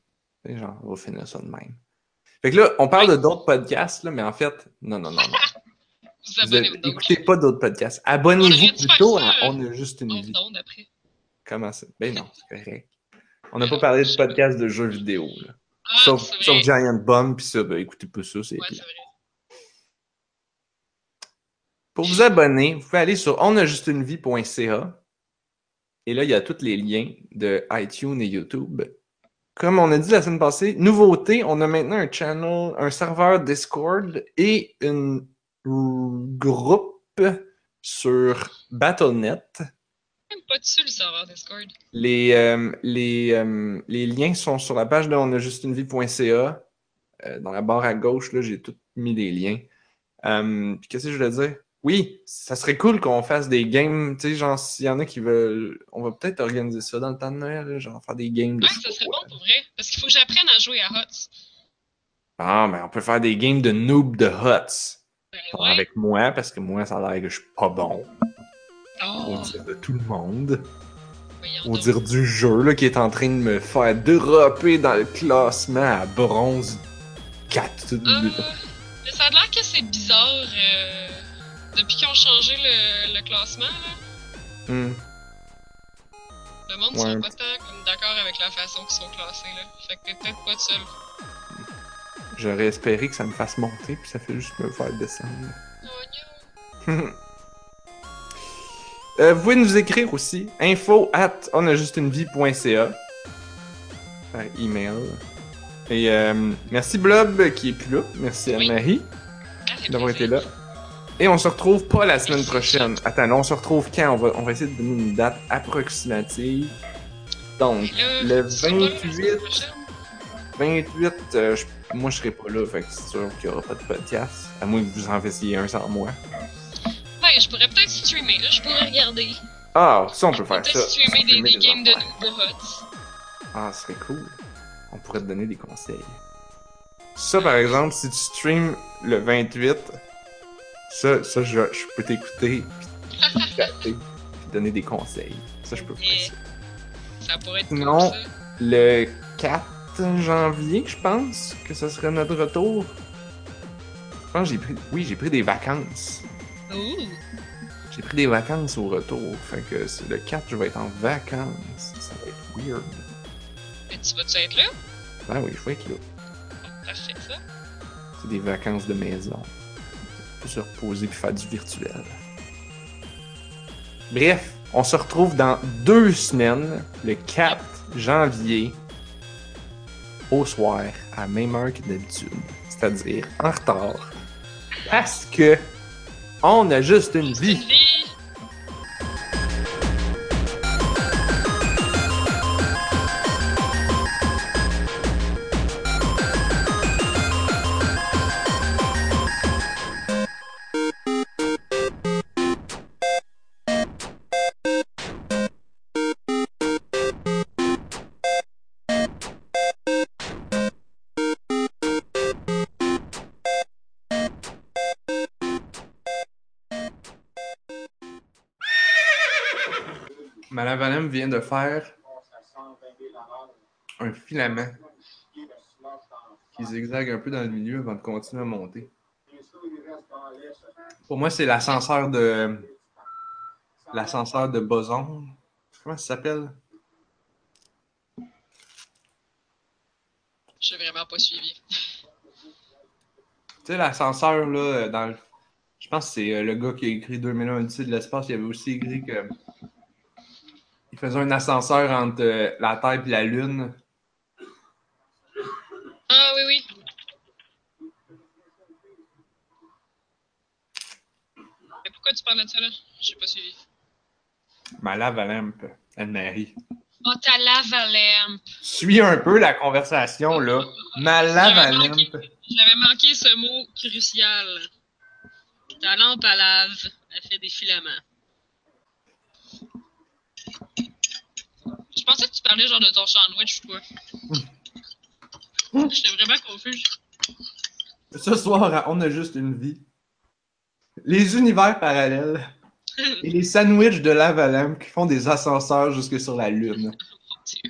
Genre, on va finir ça de même. Fait que là, on parle de d'autres podcasts, là, mais en fait, non, non, non, non. Vous avez- écoutez pas d'autres podcasts. On Abonnez-vous plutôt à On a juste une vie. après. Comment ça? Ben non, c'est correct. On n'a pas parlé de podcast de jeux vidéo, là. Ah, sauf, Giant Bomb, pis ça, ben écoutez pas ça, c'est Ouais. Pour vous abonner, vous pouvez aller sur onajustunevie.ca et là, il y a tous les liens de iTunes et YouTube. Comme on a dit la semaine passée, nouveauté, on a maintenant un channel, un serveur Discord et une groupe sur Battle.net. pas dessus le serveur Discord. Les, euh, les, euh, les liens sont sur la page de onajustunevie.ca. Euh, dans la barre à gauche, là, j'ai tout mis les liens. Euh, qu'est-ce que je voulais dire? Oui, ça serait cool qu'on fasse des games, tu sais, genre, s'il y en a qui veulent... On va peut-être organiser ça dans le temps de Noël, genre faire des games de Ouais, ça serait bon pour vrai. Parce qu'il faut que j'apprenne à jouer à HOTS. Ah, mais on peut faire des games de noob de Huts. Ben ouais. Avec moi, parce que moi, ça a l'air que je suis pas bon. Au Oh, dire de tout le monde. voyons Au donc. dire du jeu, là, qui est en train de me faire dropper dans le classement à bronze 4. Euh, mais ça a l'air que c'est bizarre euh, depuis qu'ils ont changé le, le classement. Là, Hmm. le monde Ouais. sont pas tant d'accord avec la façon qu'ils sont classés. Là. Fait que t'es peut-être pas seul. J'aurais espéré que ça me fasse monter, puis ça fait juste me faire descendre. Oh, no. Euh, vous pouvez nous écrire aussi info at onajustunevie.ca par email. Et euh, merci Blob qui est plus là. Merci Oui. Anne-Marie d'avoir été là. Et on se retrouve pas la semaine prochaine. Attends, on se retrouve quand? On va, on va essayer de donner une date approximative. Donc, le tu seras pas là la 28, semaine prochaine? 28, euh, je- moi je serai pas là, fait que c'est sûr qu'il y aura pas de podcast. À moins que vous en fassiez un sans moi. Ouais, je pourrais peut-être streamer. Là, je pourrais regarder. Ah, ça on peut faire ça. Streamer des, Streamer des des games de. Ah, ce serait cool. On pourrait te donner des conseils. Ça, par exemple, si tu streams le 28, ça, ça je, je peux t'écouter, puis puis te donner des conseils. Ça, je peux faire ça. Ça pourrait être Non. cool, ça. Le 4 janvier, je pense que ce serait notre retour. Je pense que j'ai pris... Oui, j'ai pris des vacances. J'ai pris des vacances au retour. Fait que le 4, je vais être en vacances. Ça va être weird. Mais tu vas-tu être là? Ah oui, je vais être là. Parfait, ça. C'est des vacances de maison. Pour se reposer puis faire du virtuel. Bref, on se retrouve dans deux semaines, le 4 janvier, au soir, à même heure que d'habitude. C'est-à-dire en retard. Parce que on a juste une vie. Vient de faire un filament qui zigzague un peu dans le milieu avant de continuer à monter. Pour moi, c'est l'ascenseur de. L'ascenseur de boson. Comment ça s'appelle? J'ai vraiment pas suivi. Tu sais, l'ascenseur, là, dans le... Je pense que c'est euh, le gars qui a écrit 2001 Odyssée de l'espace. Il avait aussi écrit que. Il faisait un ascenseur entre euh, la Terre et la Lune. Ah oui, oui. Mais pourquoi tu parles de ça là? J'ai pas suivi. Ma lave à lampe, Anne-Marie. Oh, ta lave à lampe. Suis un peu la conversation, là. Ma à J'avais manqué- manqué ce mot crucial. Ta lampe à lave, elle fait des filaments. Je pensais que tu parlais genre de ton sandwich ou quoi. J'étais vraiment confus. Ce soir, on a juste une vie. Les univers parallèles et les sandwichs de lampe qui font des ascenseurs jusque sur la Lune. Mon Dieu.